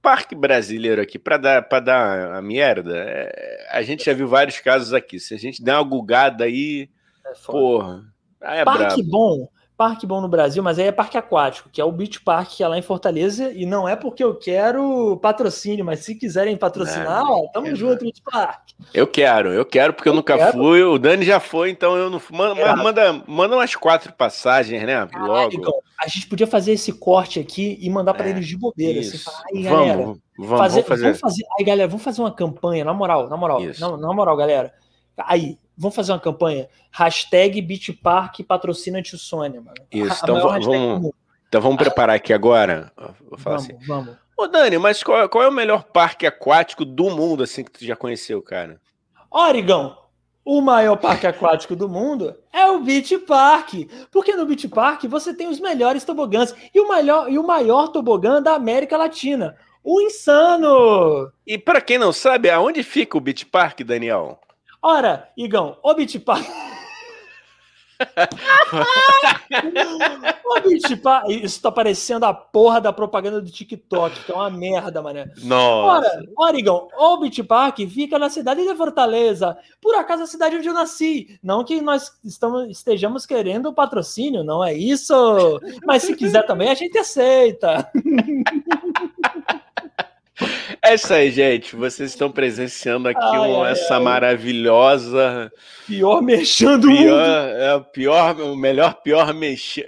parque brasileiro aqui, para dar, pra dar a merda, é, a gente já viu vários casos aqui. Se a gente der uma gugada aí, é porra. Aí é parque brabo. bom parque bom no Brasil, mas aí é parque aquático, que é o Beach Park, que é lá em Fortaleza, e não é porque eu quero patrocínio, mas se quiserem patrocinar, não, ó, tamo é junto, Beach Park. Eu quero, eu quero, porque eu, eu nunca quero. fui, o Dani já foi, então eu não fui. Manda, é. manda, manda umas quatro passagens, né? Ah, logo. Então, a gente podia fazer esse corte aqui e mandar para é, eles de bobeira. Assim, falar, aí, vamos, galera, vamos, fazer, vamos fazer. Vamos fazer. Aí, galera, vamos fazer uma campanha, na moral, na moral, na, na moral, galera. Aí, vamos fazer uma campanha. Hashtag Beach Park patrocina Tio Sônia, mano. Isso, então vamos, então vamos preparar aqui agora. Vou falar vamos, assim. vamos. Ô, Dani, mas qual, qual, é o melhor parque aquático do mundo, assim, que tu já conheceu, cara? Oregon, o maior parque aquático do mundo é o Beach Park. Porque no Beach Park você tem os melhores tobogãs e o, melhor, e o maior tobogã da América Latina. O Insano! E para quem não sabe, aonde fica o Beach Park, Daniel? Ora, Igão, o Beach Park. (laughs) o Beach Park. Isso tá parecendo a porra da propaganda do TikTok, que é uma merda, mané. Nossa. Ora, ora Igão, o Beach Park fica na cidade de Fortaleza. Por acaso a cidade onde eu nasci. Não que nós estamos, estejamos querendo o patrocínio, não é isso. Mas se quiser também, a gente aceita. (laughs) É isso aí, gente. Vocês estão presenciando aqui ai, um, ai, essa ai. maravilhosa. Pior merchan do pior, mundo. É o pior, o melhor, pior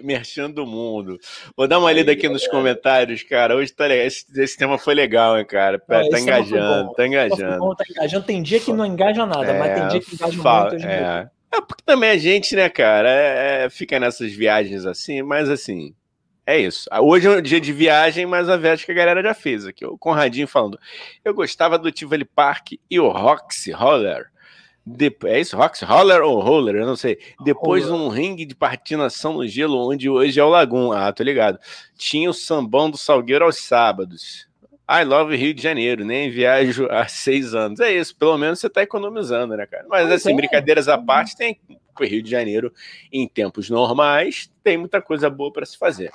merchan do mundo. Vou dar uma lida aqui nos comentários, cara. Hoje tá legal. Esse, esse tema foi legal, hein, cara. Tá, tá engajando, tá engajando. Bom, tá engajando. Tem dia que não engaja nada, é, mas tem dia que engaja fala, muito. É. é, porque também a gente, né, cara, é, é, fica nessas viagens assim, mas assim é isso. Hoje é um dia de viagem, mas a viagem que a galera já fez aqui. O Conradinho falando. Eu gostava do Tivoli Park e o Roxy Roller. De... É isso? Roxy Roller ou Roller? Eu não sei. Depois roller. um ringue de patinação no gelo, onde hoje é o Lagoon. Ah, tô ligado. Tinha o sambão do Salgueiro aos sábados. I love Rio de Janeiro, nem viajo há seis anos. É isso, pelo menos você tá economizando, né, cara? Mas assim, é. brincadeiras à parte, tem Rio de Janeiro em tempos normais, tem muita coisa boa para se fazer.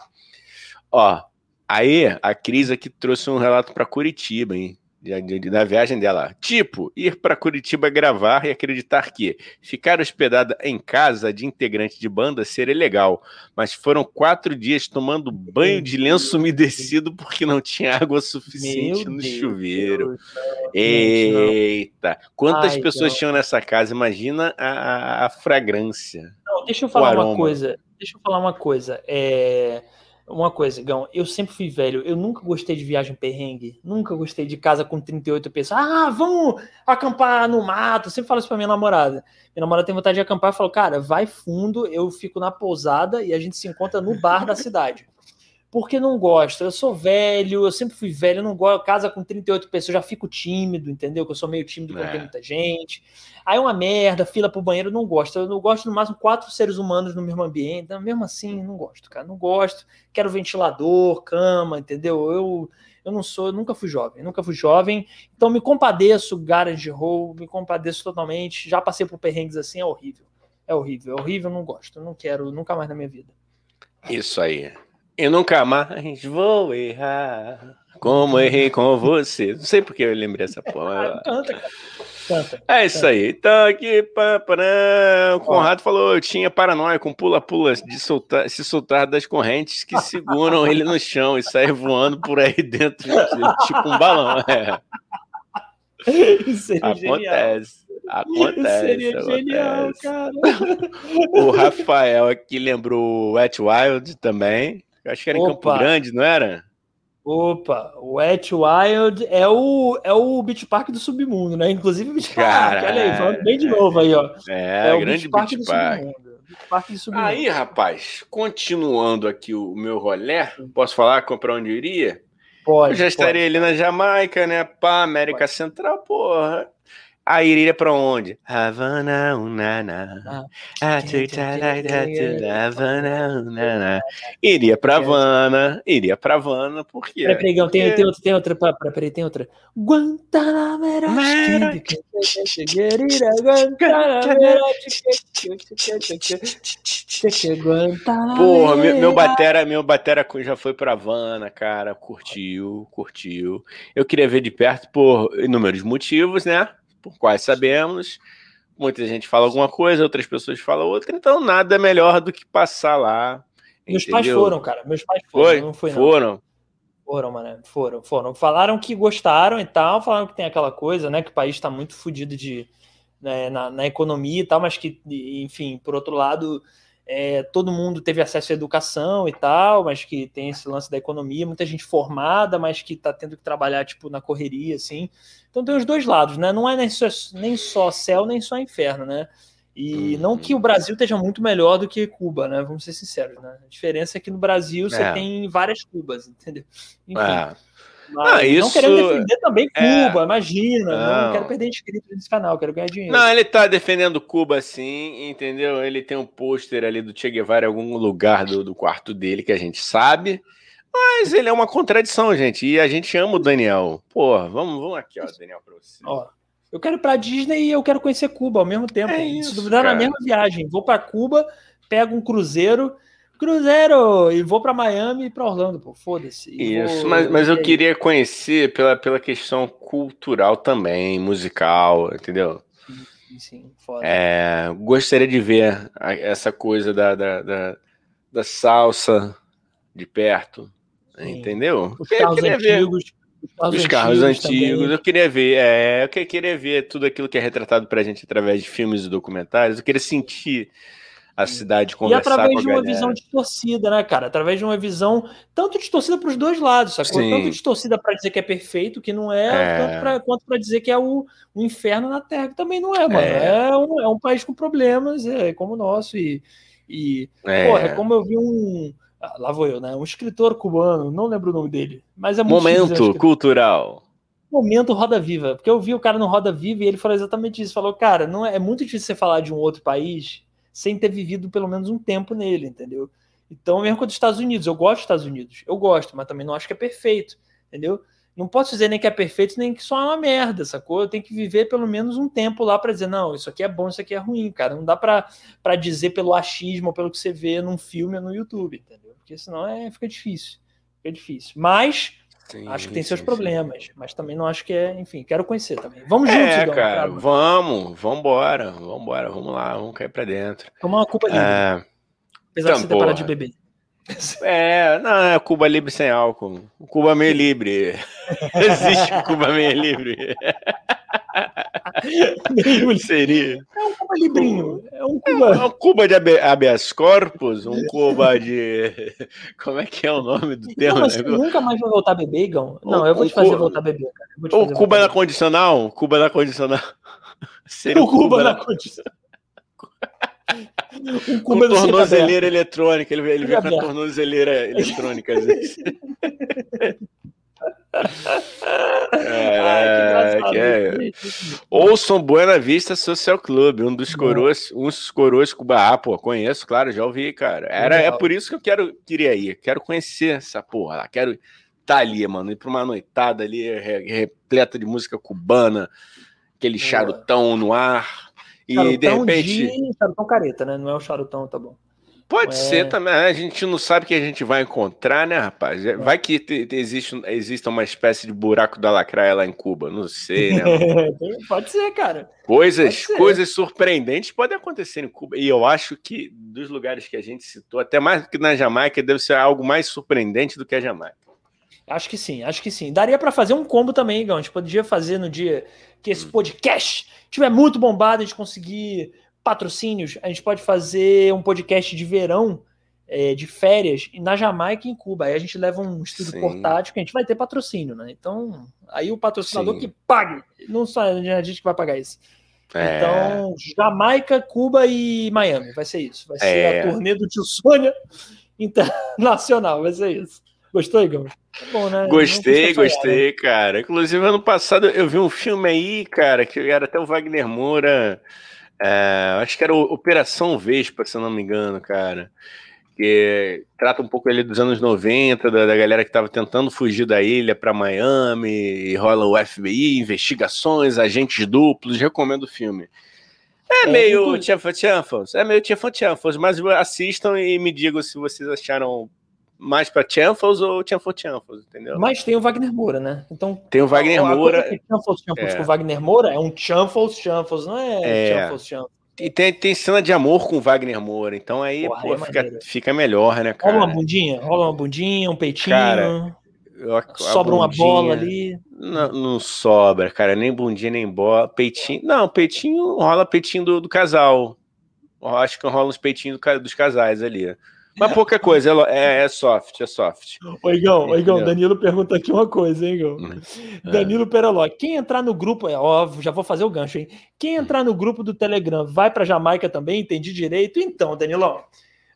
Ó, aí a Cris aqui trouxe um relato para Curitiba, hein? da viagem dela. Tipo, ir para Curitiba gravar e acreditar que ficar hospedada em casa de integrante de banda seria legal, mas foram quatro dias tomando banho de lenço umedecido porque não tinha água suficiente Meu no Deus chuveiro. Deus Eita! Quantas Ai, pessoas tinham nessa casa? Imagina a, a fragrância. Não, deixa eu falar uma coisa. Deixa eu falar uma coisa. É uma coisa, Gão, eu sempre fui velho, eu nunca gostei de viagem perrengue, nunca gostei de casa com 38 pessoas. Ah, vamos acampar no mato. Eu sempre falo isso pra minha namorada. Minha namorada tem vontade de acampar, eu falo, cara, vai fundo, eu fico na pousada e a gente se encontra no bar da cidade porque não gosto. Eu sou velho, eu sempre fui velho, eu não gosto. Casa com 38 pessoas, já fico tímido, entendeu? Que eu sou meio tímido quando é. tem muita gente. Aí é uma merda, fila pro banheiro, não gosto. Eu não gosto no máximo quatro seres humanos no mesmo ambiente. Então, mesmo assim, não gosto, cara. Não gosto. Quero ventilador, cama, entendeu? Eu. Eu não sou, eu nunca fui jovem, nunca fui jovem, então me compadeço, garage roll, me compadeço totalmente. Já passei por perrengues assim, é horrível. É horrível, é horrível, não gosto, não quero nunca mais na minha vida. Isso aí. Eu nunca mais vou errar. Como errei com você. Não sei porque eu lembrei essa (laughs) porra. Canta, cara. Canta. É isso aí. Então aqui, pá, pará, o Conrado falou, eu tinha paranoia com pula-pula de soltar, se soltar das correntes que seguram ele no chão e sair voando por aí dentro, tipo um balão. É. Isso seria genial. Acontece. Acontece. Seria acontece. genial, cara. (laughs) O Rafael aqui lembrou o Wet Wild também. Eu acho que era em Campo Opa. Grande, não era? Opa, o Wet Wild é o, é o Beach Park do submundo, né? Inclusive o Beach Park, olha aí, falando bem de novo aí, ó. É, o grande Beach Park Beach do Park. submundo. Beach Park do submundo. Aí, rapaz, continuando aqui o meu rolê, posso falar para onde eu iria? pode, Eu já estaria ali na Jamaica, né? Pá, América Central, porra. Aí iria pra onde? Havana, unana. Ah, tá, tá, tá, Havana, unana. Iria pra Havana, iria pra Havana, por quê? Peraí, peraí, Gão, tem, Porque- tem outra, tem outra, peraí, tem outra. Guantanamera. Mera- Porra, meu, meu batera, meu batera já foi pra Havana, cara, curtiu, curtiu. Eu queria ver de perto por inúmeros motivos, né? Por quais sabemos. Muita gente fala alguma coisa, outras pessoas falam outra, então nada melhor do que passar lá. Meus pais entendeu? foram, cara. Meus pais foram. Foi? Não foi, não. Foram. Foram, mano. Foram, foram. Falaram que gostaram e tal, falaram que tem aquela coisa, né? Que o país está muito fodido de, né, na, na economia e tal, mas que, enfim, por outro lado, é, todo mundo teve acesso à educação e tal, mas que tem esse lance da economia, muita gente formada, mas que tá tendo que trabalhar, tipo, na correria, assim. Então tem os dois lados, né? Não é nem só, nem só céu, nem só inferno, né? E Uhum. não que o Brasil esteja muito melhor do que Cuba, né? Vamos ser sinceros, né? A diferença é que no Brasil você É. tem várias Cubas, entendeu? Enfim, Ah, mas Ah, não isso- querendo defender também é. Cuba, imagina. Não. Não. quero perder inscrito nesse canal, quero ganhar dinheiro. Não, ele tá defendendo Cuba sim, entendeu? Ele tem um pôster ali do Che Guevara em algum lugar do, do quarto dele que a gente sabe. Mas ele é uma contradição, gente. E a gente ama o Daniel. Porra, vamos, vamos aqui, ó, Daniel, pra você. Ó, eu quero ir pra Disney e eu quero conhecer Cuba ao mesmo tempo. É Se isso, duvidar, na cara. mesma viagem. Vou pra Cuba, pego um cruzeiro, cruzeiro, e vou pra Miami e pra Orlando, pô. Foda-se. Isso, vou- mas, mas eu queria conhecer pela, pela questão cultural também, musical, entendeu? Sim, foda. É, gostaria de ver essa coisa da, da, da, da salsa de perto, Sim. entendeu? Os Eu carros queria ver. antigos. Os carros Os carros antigos antigos, eu queria ver, é, eu que- queria ver tudo aquilo que é retratado pra gente através de filmes e documentários, eu queria sentir a cidade, E conversar através com a de uma visão distorcida, né, cara? Através de uma visão tanto distorcida para os dois lados, sacou? Sim. Tanto distorcida para dizer que é perfeito, que não é, É. quanto para dizer que é o, o inferno na Terra, que também não é, mano. É. É, um, é um país com problemas, é como o nosso. E, e É. porra, é como eu vi um. ah, lá vou eu, né? Um escritor cubano, não lembro o nome dele, mas é muito Momento cultural. Momento Roda Viva, porque eu vi o cara no Roda Viva e ele falou exatamente isso. Falou, cara, não é, é muito difícil você falar de um outro país sem ter vivido pelo menos um tempo nele, entendeu? Então, mesmo com os Estados Unidos, eu gosto dos Estados Unidos, eu gosto, mas também não acho que é perfeito, entendeu? Não posso dizer nem que é perfeito, nem que só é uma merda, sacou? Eu tenho que viver pelo menos um tempo lá para dizer, não, isso aqui é bom, isso aqui é ruim, cara. Não dá para dizer pelo achismo pelo que você vê num filme ou no YouTube, entendeu? Porque senão é, fica difícil. Fica difícil. Mas Sim, Acho que tem seus sim, problemas, mas também não acho que é. Enfim, quero conhecer também. Vamos sim. juntos, É, Igão, cara, pra vamos, vambora, vambora, vamos lá, vamos cair pra dentro. tomar uma Cuba livre, É, apesar de você ter então, parado de beber. é, não, é Cuba livre sem álcool. Cuba meio (laughs) livre. (laughs) Existe Cuba meio livre. (laughs) Seria. É um Cuba librinho. É um É Cuba. um Cuba de habe- habeas corpus, um Cuba de. (laughs) Como é que é o nome do termo? Não, você nunca mais vai voltar a beber, Igão? Não, eu vou te fazer Cu- voltar a beber, cara. Vou Ou Cuba voltar na condicional? Cuba na condicional. (laughs) Seria O Cuba na na condição. (laughs) Um com Cuba aberto. tornozeleira eletrônica. Ele, ele veio com a tornozeleira eletrônica. às vezes. Ai, que É, é. Ouçam Buena Vista Social Club, um dos coroas, dos coroas Cuba. Ah, pô, conheço, claro, já ouvi, cara. Era, é por isso que eu quero, queria ir. Quero conhecer essa porra lá. Quero estar ali, mano. Ir pra uma noitada ali, re- repleta de música cubana, aquele charutão no ar. E de Charutão repente. de- Charutão careta, né? Não é o charutão, tá bom. Pode é... ser também. A gente não sabe o que a gente vai encontrar, né, rapaz? É. Vai que te, te, existe, existe uma espécie de buraco da lacraia lá em Cuba. Não sei, né? (laughs) Pode ser, cara. Coisas, ser. coisas surpreendentes podem acontecer em Cuba. E eu acho que dos lugares que a gente citou, até mais do que na Jamaica, deve ser algo mais surpreendente do que a Jamaica. Acho que sim, acho que sim. Daria para fazer um combo também, Igão. A gente podia fazer no dia que esse hum. podcast tiver muito bombado, a gente conseguir patrocínios, a gente pode fazer um podcast de verão, é, de férias, na Jamaica e em Cuba. Aí a gente leva um estúdio Sim. portátil que a gente vai ter patrocínio, né? Então, aí o patrocinador Sim. que pague, não só a gente que vai pagar isso. É. Então, Jamaica, Cuba e Miami, vai ser isso. Vai ser é. a turnê do Tio Sônia (laughs) internacional, vai ser isso. Gostou, Igor? Tá bom, né? Gostei, gostei, cara. Inclusive, ano passado eu vi um filme aí, cara, que era até o Wagner Moura é, acho que era Operação Vespa, se eu não me engano, cara. Que trata um pouco ali dos anos 90, da, da galera que estava tentando fugir da ilha para Miami, rola o FBI, investigações, agentes duplos. Recomendo o filme. É, é meio Tiafan Tiafos, é meio Tiafan Tiafos, mas assistam e me digam se vocês acharam mais para Chanfels ou Chanfels Chanfels, entendeu? Mas tem o Wagner Moura, né? Então tem o Wagner Moura. Chanfels Chanfels é. com o Wagner Moura é um Chanfels Chanfels, não é, é. Chanfels Chanfels. E tem, tem cena de amor com o Wagner Moura, então aí Porra, pô, é fica, fica melhor, né, cara? Rola uma bundinha, rola uma bundinha, um peitinho. Cara, eu, sobra uma bola ali. Não, não, sobra, cara, nem bundinha, nem bola. Peitinho. Não, peitinho rola peitinho do, do casal. Eu acho que rola uns peitinhos do, dos casais ali. Mas pouca coisa, é, é soft, é soft. Ô, Igão, ô, Igão, Danilo pergunta aqui uma coisa, hein, Igão? É. Danilo Peroló, quem entrar no grupo, é óbvio, já vou fazer o gancho, hein? Quem entrar no grupo do Telegram vai para Jamaica também, entendi direito? Então, Danilão,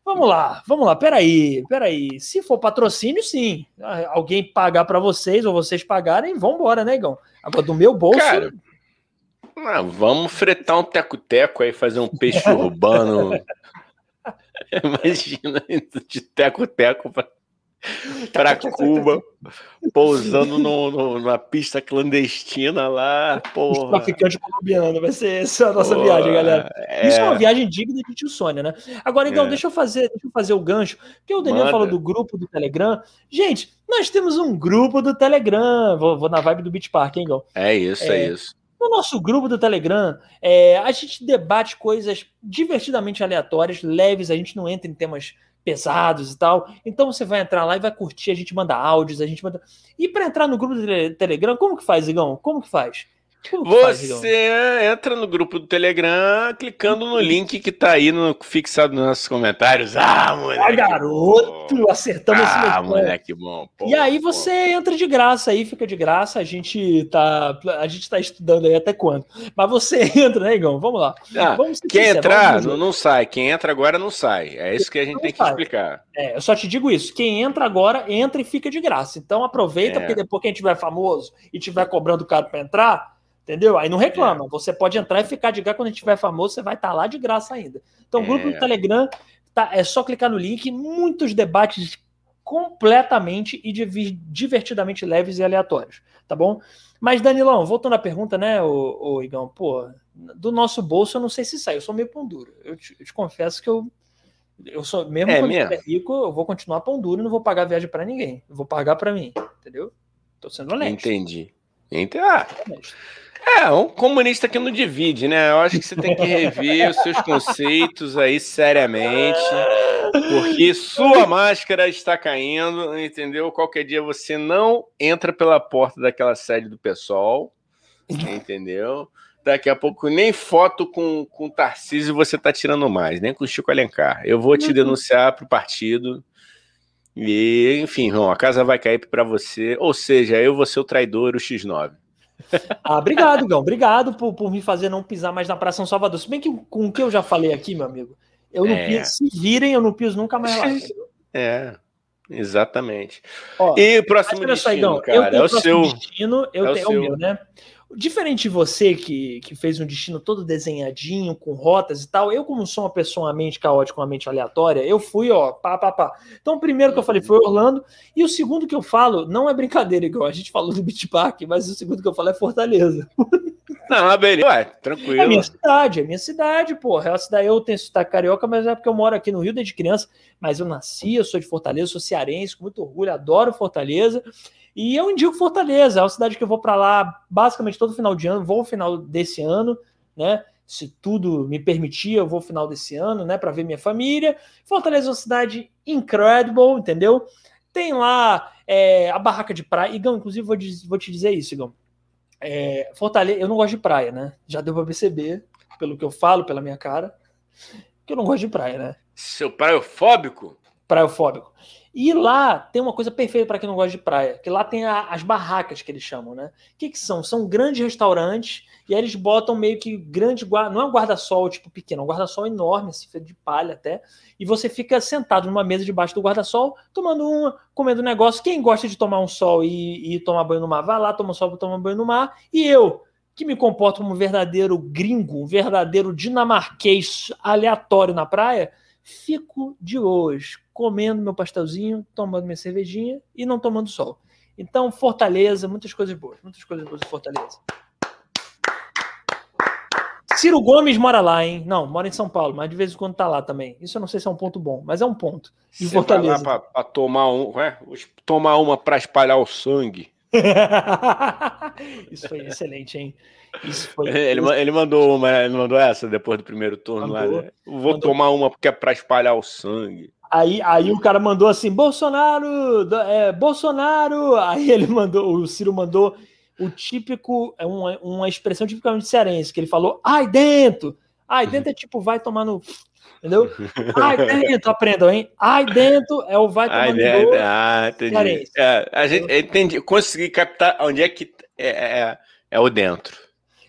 vamos lá, vamos lá, peraí, peraí. Se for patrocínio, sim. Alguém pagar para vocês ou vocês pagarem, vambora, né, Igão? Agora, do meu bolso. Cara, ah, vamos fretar um teco-teco aí, fazer um peixe (laughs) urbano. (laughs) Imagina de teco-teco para Cuba, pousando no, no, numa pista clandestina lá, porra. Traficante colombiano, vai ser essa a nossa porra, viagem, galera. É... Isso é uma viagem digna de tio Sônia, né? Agora, então, é. deixa eu fazer, deixa eu fazer o gancho, porque o Daniel falou do grupo do Telegram. Gente, nós temos um grupo do Telegram. Vou, vou na vibe do Beach Park, hein, Gão? É isso, é, é isso. No nosso grupo do Telegram, é, a gente debate coisas divertidamente aleatórias, leves, a gente não entra em temas pesados e tal. Então você vai entrar lá e vai curtir, a gente manda áudios, a gente manda. E para entrar no grupo do Telegram, como que faz, Igão? Como que faz? Você entra no grupo do Telegram clicando no link que tá aí no, fixado nos nossos comentários. Ah, moleque! Ah, garoto! Bom. Acertamos esse Ah, moleque bom. Pô, e aí você pô. entra de graça aí, fica de graça. A gente tá, a gente tá estudando aí até quando. Mas você (laughs) entra, né, Igão? Vamos lá. Ah, Vamos quem entrar, não, não, sai. Quem entra agora não sai. É isso que a gente não tem sai. que explicar. É, eu só te digo isso. Quem entra agora, entra e fica de graça. Então aproveita, é. porque depois que a gente tiver famoso e tiver cobrando caro para entrar Entendeu? Aí não reclama. É. Você pode entrar e ficar de graça quando a gente tiver famoso, você vai estar tá lá de graça ainda. Então, o grupo é. do Telegram tá, é só clicar no link. Muitos debates completamente e divertidamente leves e aleatórios, tá bom? Mas, Danilão, voltando à pergunta, né, o, o Igão, pô, do nosso bolso eu não sei se sai, eu sou meio pão duro. Eu te, eu te confesso que eu, eu sou, mesmo é quando mesmo? eu rico, eu vou continuar pão duro e não vou pagar viagem para ninguém. Eu vou pagar para mim, entendeu? Tô sendo honesto. Entendi. Entendi. Ah, é, um comunista que não divide, né? Eu acho que você tem que rever os seus conceitos aí seriamente, porque sua máscara está caindo, entendeu? Qualquer dia você não entra pela porta daquela sede do pessoal, entendeu? Daqui a pouco nem foto com, com Tarcísio você tá tirando mais, nem com o Chico Alencar. Eu vou te uhum. denunciar pro partido. E, enfim, a casa vai cair para você. Ou seja, eu vou ser o traidor, o X9. Ah, obrigado, Gão. Obrigado por, por me fazer não pisar mais na Praça São Salvador. Se bem que com o que eu já falei aqui, meu amigo, eu não é. piso, se virem, eu não piso nunca mais lá. É, exatamente. Ó, e o próximo destino, aí, cara, é o seu... Destino, eu é tenho o, seu... o meu, né? Diferente de você, que, que fez um destino todo desenhadinho, com rotas e tal, eu, como sou uma pessoa, uma mente caótica, uma mente aleatória, eu fui, ó, pá, pá, pá. Então, o primeiro que eu falei foi Orlando, e o segundo que eu falo, não é brincadeira, igual a gente falou do Beach Park, mas o segundo que eu falo é Fortaleza. (laughs) Não, beleza. Ué, tranquilo. É minha cidade, é minha cidade, porra. Uma cidade, eu tenho sotaque carioca, mas é porque eu moro aqui no Rio desde criança. Mas eu nasci, eu sou de Fortaleza, sou cearense, com muito orgulho, adoro Fortaleza. E eu indico Fortaleza, é uma cidade que eu vou para lá basicamente todo final de ano, vou no final desse ano, né? Se tudo me permitir, eu vou no final desse ano, né, para ver minha família. Fortaleza é uma cidade incredible, entendeu? Tem lá é, a barraca de praia. Igão, inclusive, vou, vou te dizer isso, Igão. É, Fortaleza, eu não gosto de praia, né? Já deu para perceber, pelo que eu falo, pela minha cara, que eu não gosto de praia, né? Seu praiofóbico? Praiofóbico. E lá tem uma coisa perfeita para quem não gosta de praia, que lá tem a, as barracas que eles chamam, né? O que, que são? São grandes restaurantes e aí eles botam meio que grande guarda, não é um guarda-sol tipo pequeno, é um guarda-sol enorme, assim, de palha até, e você fica sentado numa mesa debaixo do guarda-sol, tomando uma, comendo um negócio. Quem gosta de tomar um sol e, e tomar banho no mar, vai lá, toma um sol, toma banho no mar. E eu, que me comporto como um verdadeiro gringo, um verdadeiro dinamarquês aleatório na praia, fico de hoje comendo meu pastelzinho, tomando minha cervejinha e não tomando sol. Então, Fortaleza, muitas coisas boas, muitas coisas boas em Fortaleza. Ciro Gomes mora lá, hein? Não, mora em São Paulo, mas de vez em quando tá lá também. Isso eu não sei se é um ponto bom, mas é um ponto. Em Você Fortaleza. Vai lá pra, pra tomar um, é? tomar uma para espalhar o sangue. (laughs) Isso foi excelente, hein? Foi. (laughs) Ele, ele mandou uma, ele mandou essa depois do primeiro turno mandou, lá. Né? Vou mandou. tomar uma porque é para espalhar o sangue. Aí, aí o cara mandou assim, Bolsonaro, é, Bolsonaro. Aí ele mandou, o Ciro mandou o típico, é uma, uma expressão tipicamente cearense, que ele falou, ai dentro. Ai dentro é tipo, vai tomar no. Entendeu? (laughs) Ai dentro, aprendam, hein? Ai dentro é o vai tomar ai, no. Dentro. Ah, entendi. É, a gente entendi, consegui captar onde é que é, é, é, é o dentro.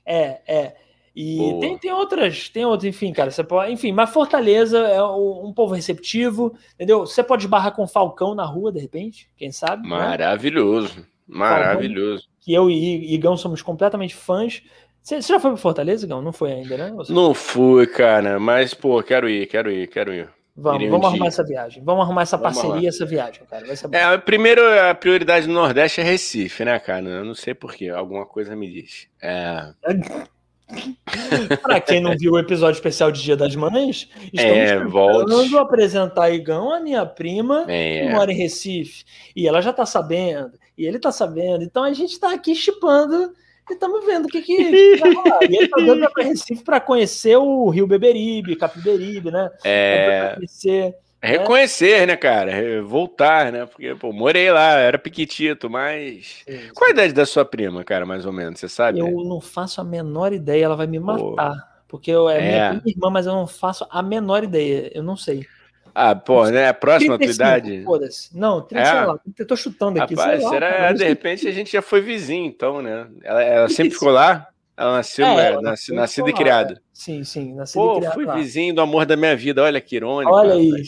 É, é. E tem, tem outras, tem outras, enfim, cara, você pode, enfim, mas Fortaleza é um povo receptivo, entendeu? Você pode esbarrar com Falcão na rua, de repente, quem sabe? Maravilhoso, né? maravilhoso. Falcão, que eu e Igão somos completamente fãs. Você, você já foi para Fortaleza, Igão? Não foi ainda, né? Não fui, cara, mas, pô, quero ir, quero ir, quero ir. Vamos, vamos arrumar essa viagem. Vamos arrumar essa vamos parceria, lá. essa viagem, cara. Vai ser bom. É, primeiro, a prioridade do Nordeste é Recife, né, cara? Eu não sei porquê, alguma coisa me diz. É. (laughs) Para quem não viu o episódio especial de Dia das Mães, estamos é, tentando apresentar Igão, a minha prima, é. que mora em Recife. E ela já tá sabendo, e ele tá sabendo. Então a gente tá aqui chipando e estamos vendo o que, que, vai rolar. E ele tá dando para Recife para conhecer o Rio Beberibe, Capiberibe, né? É. Conhecer é. Reconhecer, né, cara? Voltar, né? Porque, pô, morei lá, era piquitito, mas. Isso. Qual a idade da sua prima, cara, mais ou menos? Você sabe? Eu não faço a menor ideia, ela vai me matar. Pô. Porque eu, é, é. minha irmã, mas eu não faço a menor ideia. Eu não sei. Ah, pô, né? A próxima 35, tua idade? Foda-se. Não, 30, é. sei lá. Eu tô chutando aqui. Rapaz, lá, será, cara, de repente a gente já foi vizinho, então, né? Ela, ela sempre ficou lá? Ela nasceu, é, ela nasceu, nascida e criada. Sim, sim, nascida Pô, e criada. Pô, fui lá. vizinho do amor da minha vida. Olha que irônico. Olha. É.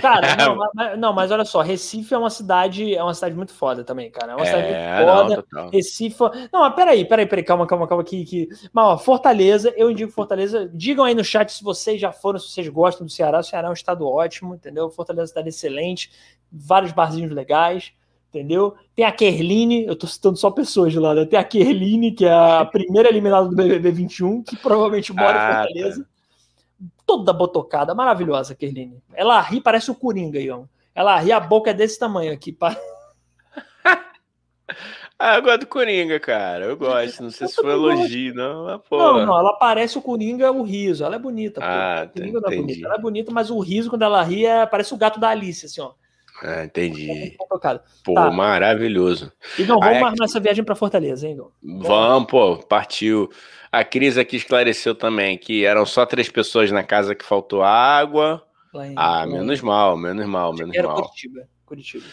Cara, (laughs) não mas, não, mas olha só, Recife é uma cidade, é uma cidade muito foda também, cara. É uma cidade é, muito foda. Não, Recife. Não, mas peraí, peraí, peraí, calma, calma, calma aqui. Que... Mas, ó, Fortaleza, eu indico Fortaleza. Digam aí no chat se vocês já foram, se vocês gostam do Ceará. O Ceará é um estado ótimo, entendeu? Fortaleza é uma cidade excelente, vários barzinhos legais entendeu? Tem a Kerline, eu tô citando só pessoas de lá, né? Tem a Kerline, que é a (laughs) primeira eliminada do BBB 21, que provavelmente mora ah, em Fortaleza. Tá toda botocada, maravilhosa, Kerline. Ela ri, parece o Coringa, Ião. Ela ri, a boca é desse tamanho aqui. Pá. (laughs) ah, eu gosto do Coringa, cara. Eu gosto. Não sei eu se foi elogio, não. Mas, não, não, ela parece o Coringa, o riso. Ela é bonita. Ah, pô. Coringa não é bonita. Ela é bonita, mas o riso, quando ela ri, é... parece o gato da Alice, assim, ó. Ah, entendi. Pô, tá. maravilhoso. Igor, vamos Aí, armar essa viagem para Fortaleza, hein, Igor? Vamos, pô, partiu. A Cris aqui esclareceu também que eram só três pessoas na casa que faltou água. Em... ah, menos mal, menos mal, menos Era mal. Curitiba, Curitiba.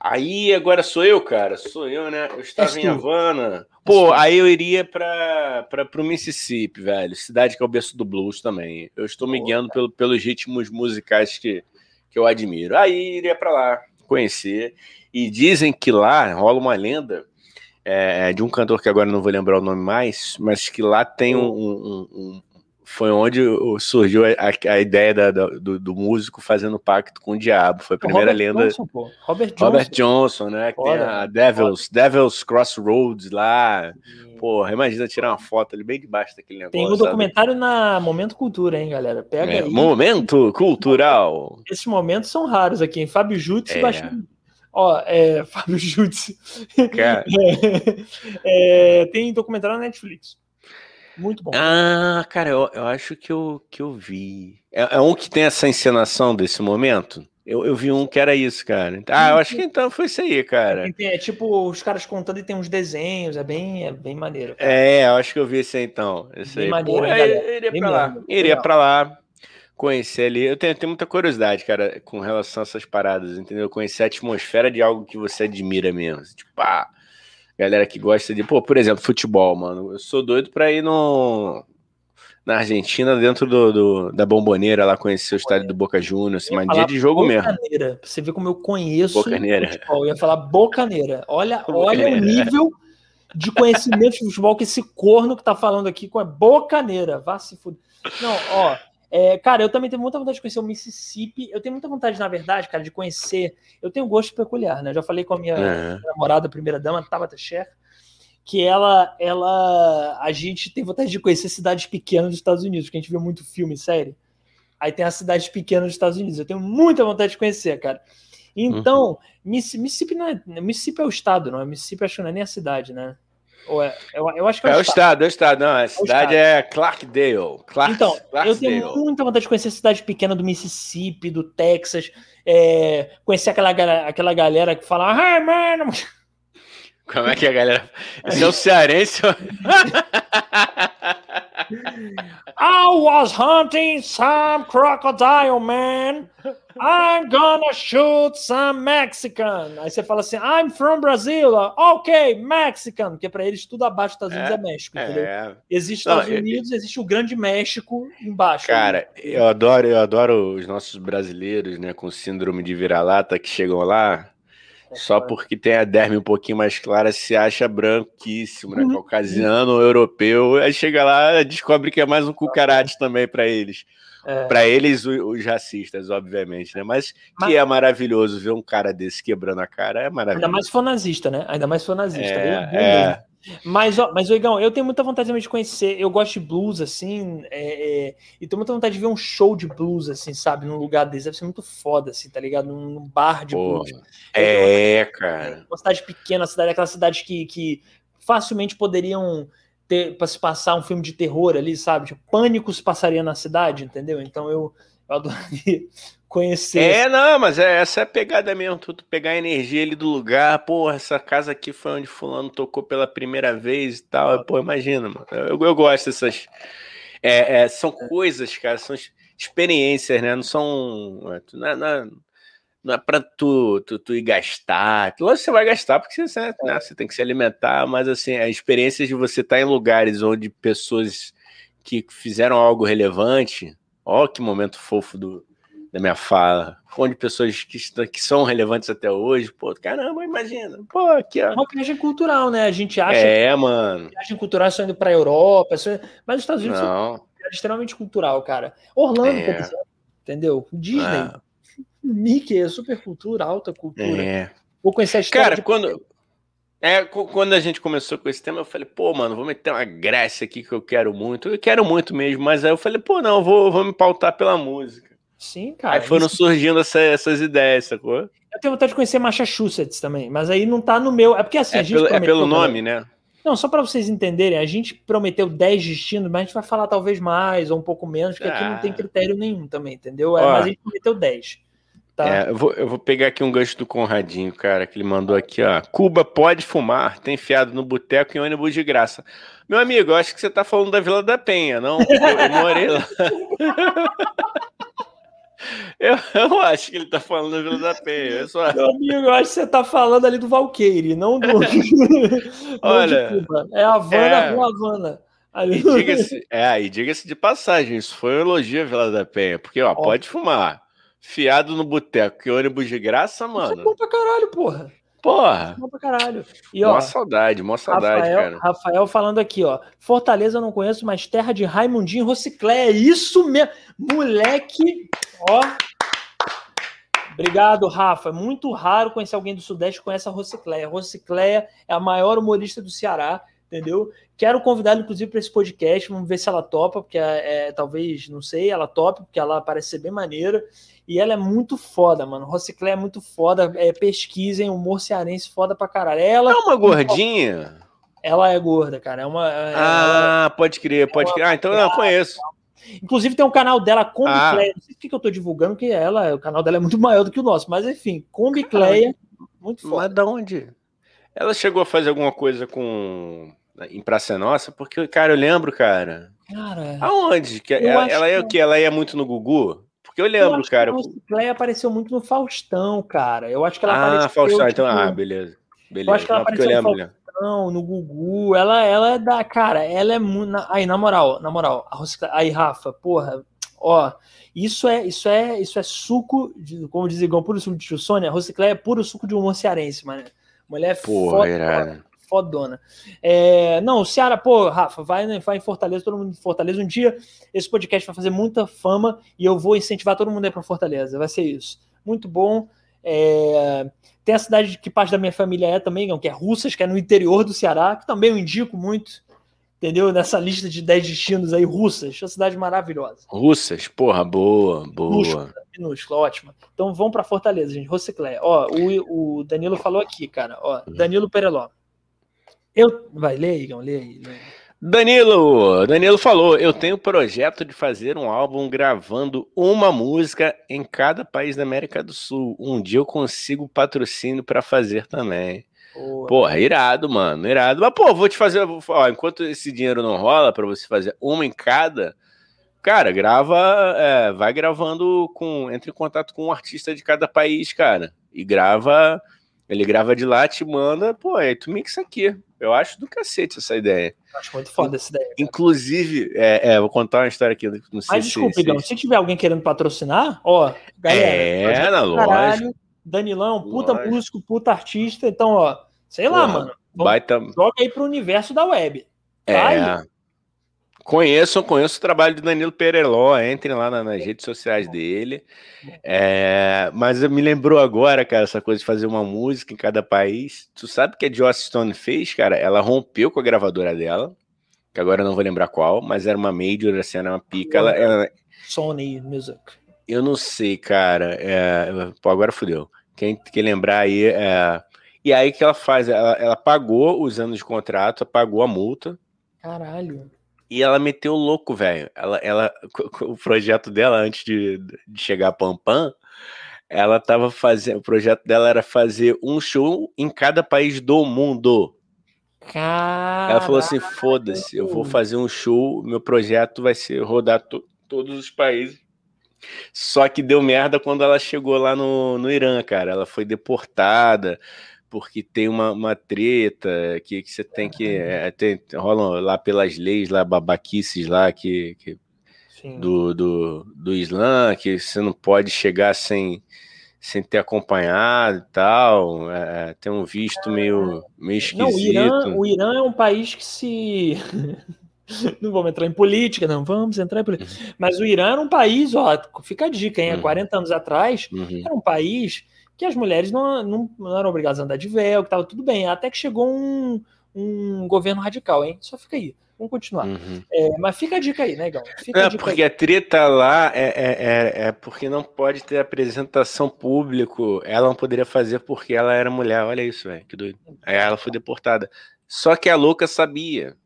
Aí agora sou eu, cara. Sou eu, né? Eu estava em Havana. Pô, aí eu iria para o Mississippi, velho. Cidade que é o berço do blues também. Eu estou me guiando pelo, pelos ritmos musicais que, que eu admiro. Aí iria para lá conhecer. E dizem que lá rola uma lenda é, de um cantor que agora não vou lembrar o nome mais, mas que lá tem um, um, um, foi onde surgiu a, a ideia da, da, do, do, músico fazendo pacto com o diabo. Foi a primeira Robert lenda. Johnson, pô. Robert Johnson. Robert Johnson, né? Que tem a Devils, Devils Crossroads lá. Porra, imagina tirar uma foto ali bem debaixo daquele negócio. Tem um documentário sabe? na Momento Cultura, hein, galera? Pega é, aí. Momento Cultural. Esses momentos são raros aqui, hein? Fábio Jutsi é. baixando. Ó, é, (laughs) Fábio Jutsi. (laughs) é, tem documentário na Netflix. Muito bom. Ah, cara, eu, eu acho que eu, que eu vi. É, é, um que tem essa encenação desse momento? Eu, eu vi um que era isso, cara. Ah, eu acho que então foi isso aí, cara. É, é tipo os caras contando e tem uns desenhos, é bem, é bem maneiro. Cara. É, eu acho que eu vi esse aí então. Esse bem aí. maneiro, Pô, é, iria pra lá. Iria pra lá conhecer ali. Eu tenho, tenho, muita curiosidade, cara, com relação a essas paradas, entendeu? Conhecer a atmosfera de algo que você admira mesmo. Tipo, ah, galera que gosta de, pô, por exemplo, futebol, mano. Eu sou doido pra ir no, na Argentina, dentro do, do da Bomboneira, lá conhecer o estádio do Boca Juniors, assim, mas dia de jogo Bocaneira. mesmo. Você ver como eu conheço Bocaneira. futebol. Eu ia falar Bocaneira. Olha, Bocaneira. olha o nível de conhecimento de futebol que esse corno que tá falando aqui com a Bocaneira. Vá se fuder. Não, ó. É, cara, eu também tenho muita vontade de conhecer o Mississippi. Eu tenho muita vontade, na verdade, cara, de conhecer. Eu tenho um gosto peculiar, né? Eu já falei com a minha uhum. namorada, primeira dama, Tabata Sher, que ela, ela. A gente tem vontade de conhecer cidades pequenas dos Estados Unidos, porque a gente vê muito filme e série. Aí tem as cidades pequenas dos Estados Unidos. Eu tenho muita vontade de conhecer, cara. Então, uhum. Mississippi, não é, Mississippi é o estado, não é? Mississippi acho que não é nem a cidade, né? Ou é, eu, eu acho que é, é o, estado. É o estado, não. A é cidade é, Clarkdale. Clark, então, Clarksdale. eu tenho muita vontade de conhecer a cidade pequena do Mississippi, do Texas, é, conhecer aquela, aquela galera que fala, ai, mano. Como é que a galera. Esse é o cearense. (laughs) I was hunting some crocodile, man. I'm gonna shoot some Mexican. Aí você fala assim, I'm from Brazil. Ok, Mexican. Porque para eles tudo abaixo dos Estados Unidos é, é México, entendeu? É. Existe Estados Não, Unidos, eu, existe o Grande México embaixo. Cara, eu adoro, eu adoro os nossos brasileiros, né, com síndrome de vira-lata que chegam lá só porque tem a derme um pouquinho mais clara, se acha branquíssimo, né? Uhum. Caucasiano, europeu. Aí chega lá, descobre que é mais um cucarate também para eles. É. Para eles, os racistas, obviamente, né? Mas, Mas que é maravilhoso ver um cara desse quebrando a cara, é maravilhoso. Ainda mais se for nazista, né? Ainda mais se for nazista. É, é. Mas, ó, mas, Oigão, eu tenho muita vontade de conhecer. Eu gosto de blues, assim, é, é, e tenho muita vontade de ver um show de blues, assim, sabe? Num lugar desse. Deve ser muito foda, assim, tá ligado? Num, bar de Pô, blues. É, cara. Uma cidade pequena, uma cidade, aquela cidade que, que facilmente poderiam ter para se passar um filme de terror ali, sabe? Tipo, pânico se passaria na cidade, entendeu? Então eu, eu (laughs) adoraria conhecer. É, não, mas é, essa é a pegada mesmo, tu, tu pegar a energia ali do lugar, porra, essa casa aqui foi onde fulano tocou pela primeira vez e tal, pô, imagina, mano, eu, eu gosto dessas, é, é, são coisas, cara, são experiências, né, não são, é, não é, não é, não é pra tu, tu, tu ir gastar, lógico você vai gastar porque você, né, você tem que se alimentar, mas assim, a experiência de você estar tá em lugares onde pessoas que fizeram algo relevante, ó que momento fofo do, da minha fala, onde pessoas que, que são relevantes até hoje, pô, caramba, imagina, pô, aqui, ó. Uma viagem cultural, né? A gente acha é, que mano. viagem cultural é só indo pra Europa, só... mas os Estados Unidos Não. é extremamente cultural, cara. Orlando, é. por exemplo, entendeu? Disney, ah. Mickey é super cultura, alta cultura. É. Vou conhecer a história. Cara, de... quando. É, quando a gente começou com esse tema, eu falei, pô, mano, vou meter uma Grécia aqui que eu quero muito. Eu quero muito mesmo, mas aí eu falei, pô, não, vou, vou me pautar pela música. Sim, cara. Aí foram isso... surgindo essa, essas ideias, sacou? Eu tenho vontade de conhecer Massachusetts também, mas aí não tá no meu. É porque assim. É, pelo, é pelo, nome, né? Não, só para vocês entenderem, a gente prometeu 10 destinos, mas a gente vai falar talvez mais ou um pouco menos, porque ah. aqui não tem ah. critério nenhum também, entendeu? É, mas a gente prometeu 10. Tá? É, eu, vou, eu vou pegar aqui um gancho do Conradinho, cara, que ele mandou aqui, ó. Cuba pode fumar, tem fiado no boteco e ônibus de graça. Meu amigo, eu acho que você tá falando da Vila da Penha, não? Eu, eu morei lá. (laughs) Eu, eu acho que ele tá falando da Vila da Penha. Eu só... Meu amigo, eu acho que você tá falando ali do Valqueire, não do. (laughs) (laughs) Olha. é Havana é... com Havana. Ali... E diga-se é, diga de passagem, isso foi um elogio à Vila da Penha, porque ó, ó. pode fumar. Fiado no boteco, que ônibus de graça, mano. Isso é bom pra caralho, porra. Porra! Bom pra caralho. E, ó, Mó saudade, mó saudade, Rafael, cara. Rafael falando aqui, ó. Fortaleza eu não conheço, mas terra de Raimundinho e Rocicléia. Isso mesmo. Moleque, ó. Obrigado, Rafa. É muito raro conhecer alguém do Sudeste que conhece a Rocicléia. A Rocicléia é a maior humorista do Ceará, entendeu? Quero convidá-la, inclusive, para esse podcast. Vamos ver se ela topa, porque é, é, talvez, não sei, ela topa, porque ela parece ser bem maneira. E ela é muito foda, mano. Rocicléia é muito foda. É, pesquisem, humor cearense foda pra caralho. Ela, É uma gordinha? ela é gorda, cara. É uma. é- Ah, pode crer, pode crer. Ah, então eu não conheço. Inclusive tem um canal dela, Combi Ah. Não sei por que eu tô divulgando, que ela, o canal dela é muito maior do que o nosso, mas enfim, Combi Cleia, muito foda. Mas da onde? Ela chegou a fazer alguma coisa com. Em Praça Nossa? Porque, cara, eu lembro, cara. Cara, Aonde? Que Eu ela, ela é que- o quê? Ela ia muito no Gugu? Porque eu eu lembro, acho cara. que a Combi Cleia apareceu muito no Faustão, cara. Eu acho que ela Ah, apareceu Faustão, então, tipo, ah, beleza. Beleza. acho que ela Não, porque eu apareceu no lembro. né? Faustão, no Gugu. Ela, ela é da. Cara, ela é muito. Aí, na moral, na moral, a Rosiclé- aí, Rafa, porra, ó. Isso é, isso é, isso é suco, de, como diz Igão, puro suco de tio Sônia. A Rosicléia é puro suco de humor cearense, mano. Mulher Porra, foda, irado. Fodona. É, não, o Ceará, pô, Rafa, vai, né, vai em Fortaleza, todo mundo em Fortaleza. Um dia esse podcast vai fazer muita fama e eu vou incentivar todo mundo a ir pra Fortaleza. Vai ser isso. Muito bom. É, tem a cidade que parte da minha família é também, que é Russas, que é no interior do Ceará, que também eu indico muito. Entendeu? Nessa lista de 10 destinos aí, Russas, uma cidade maravilhosa. Russas, porra, boa, boa. Minúscula, minúscula, ótima. Então vamos pra Fortaleza, gente. Rocicléia. Ó, o, o Danilo falou aqui, cara. Ó, Danilo Pereló. Eu. Vai, lê aí, Igão, lê aí. Lê aí. Danilo, Danilo falou, eu tenho o projeto de fazer um álbum gravando uma música em cada país da América do Sul. Um dia eu consigo patrocínio pra fazer também. Boa. Porra, irado, mano, irado. Mas, pô, vou te fazer, ó, enquanto esse dinheiro não rola pra você fazer uma em cada, cara, grava, é, vai gravando com, entre em contato com um artista de cada país, cara, e grava, ele grava de lá, te manda, pô, aí tu mixa aqui. Eu acho do cacete essa ideia. Acho muito foda essa ideia. Inclusive, é, é, vou contar uma história aqui, não sei Mas se... desculpa, se- Igão, se tiver alguém querendo patrocinar, ó, galera. É, na caralho, Danilão, é um puta Lógico. músico, puta artista. Então, ó, sei lá, Porra, mano. Vamos, Baita... Joga aí pro universo da web. Vai. Conheço, conheço o trabalho do Danilo Pereló, entrem lá na- nas redes sociais dele. É, mas me lembrou agora, cara, essa coisa de fazer uma música em cada país. Tu sabe o que a Joss Stone fez, cara? Ela rompeu com a gravadora dela, que agora eu não vou lembrar qual, mas era uma major, assim, era uma pica. Ela, ela- Sony Music. eu não sei, cara. é, pô, agora fudeu. Quem, quem lembrar aí. é, e aí o que ela faz? Ela, ela pagou os anos de contrato, pagou a multa. Caralho. E ela meteu louco, velho. Ela, ela, (laughs) o projeto dela, antes de, de chegar a Pampam, ela tava fazendo. O projeto dela era fazer um show em cada país do mundo. Caralho. Ela falou assim: foda-se, eu vou fazer um show, meu projeto vai ser rodar to- todos os países. Só que deu merda quando ela chegou lá no, no Irã, cara. Ela foi deportada porque tem uma, uma treta que, que você tem que. É, tem, rolam lá pelas leis, lá, babaquices lá, que, que do, do, do Islã, que você não pode chegar sem, sem ter acompanhado e tal. É, tem um visto meio, meio esquisito. Não, o Irã, o Irã é um país que se. (laughs) não vamos entrar em política, não vamos entrar em política. Mas o Irã era um país, ó, fica a dica, hein? Há Uhum. 40 anos atrás, Uhum. era um país que as mulheres não, não, não eram obrigadas a andar de véu, que tava tudo bem. Até que chegou um, um governo radical, hein? Só fica aí. Vamos continuar. Uhum. É, mas fica a dica aí, né, Gal? Fica a É, porque a treta lá é, é, é, é porque não pode ter apresentação público. Ela não poderia fazer porque ela era mulher. Olha isso, velho, que doido. Aí ela foi deportada. Só que a louca sabia.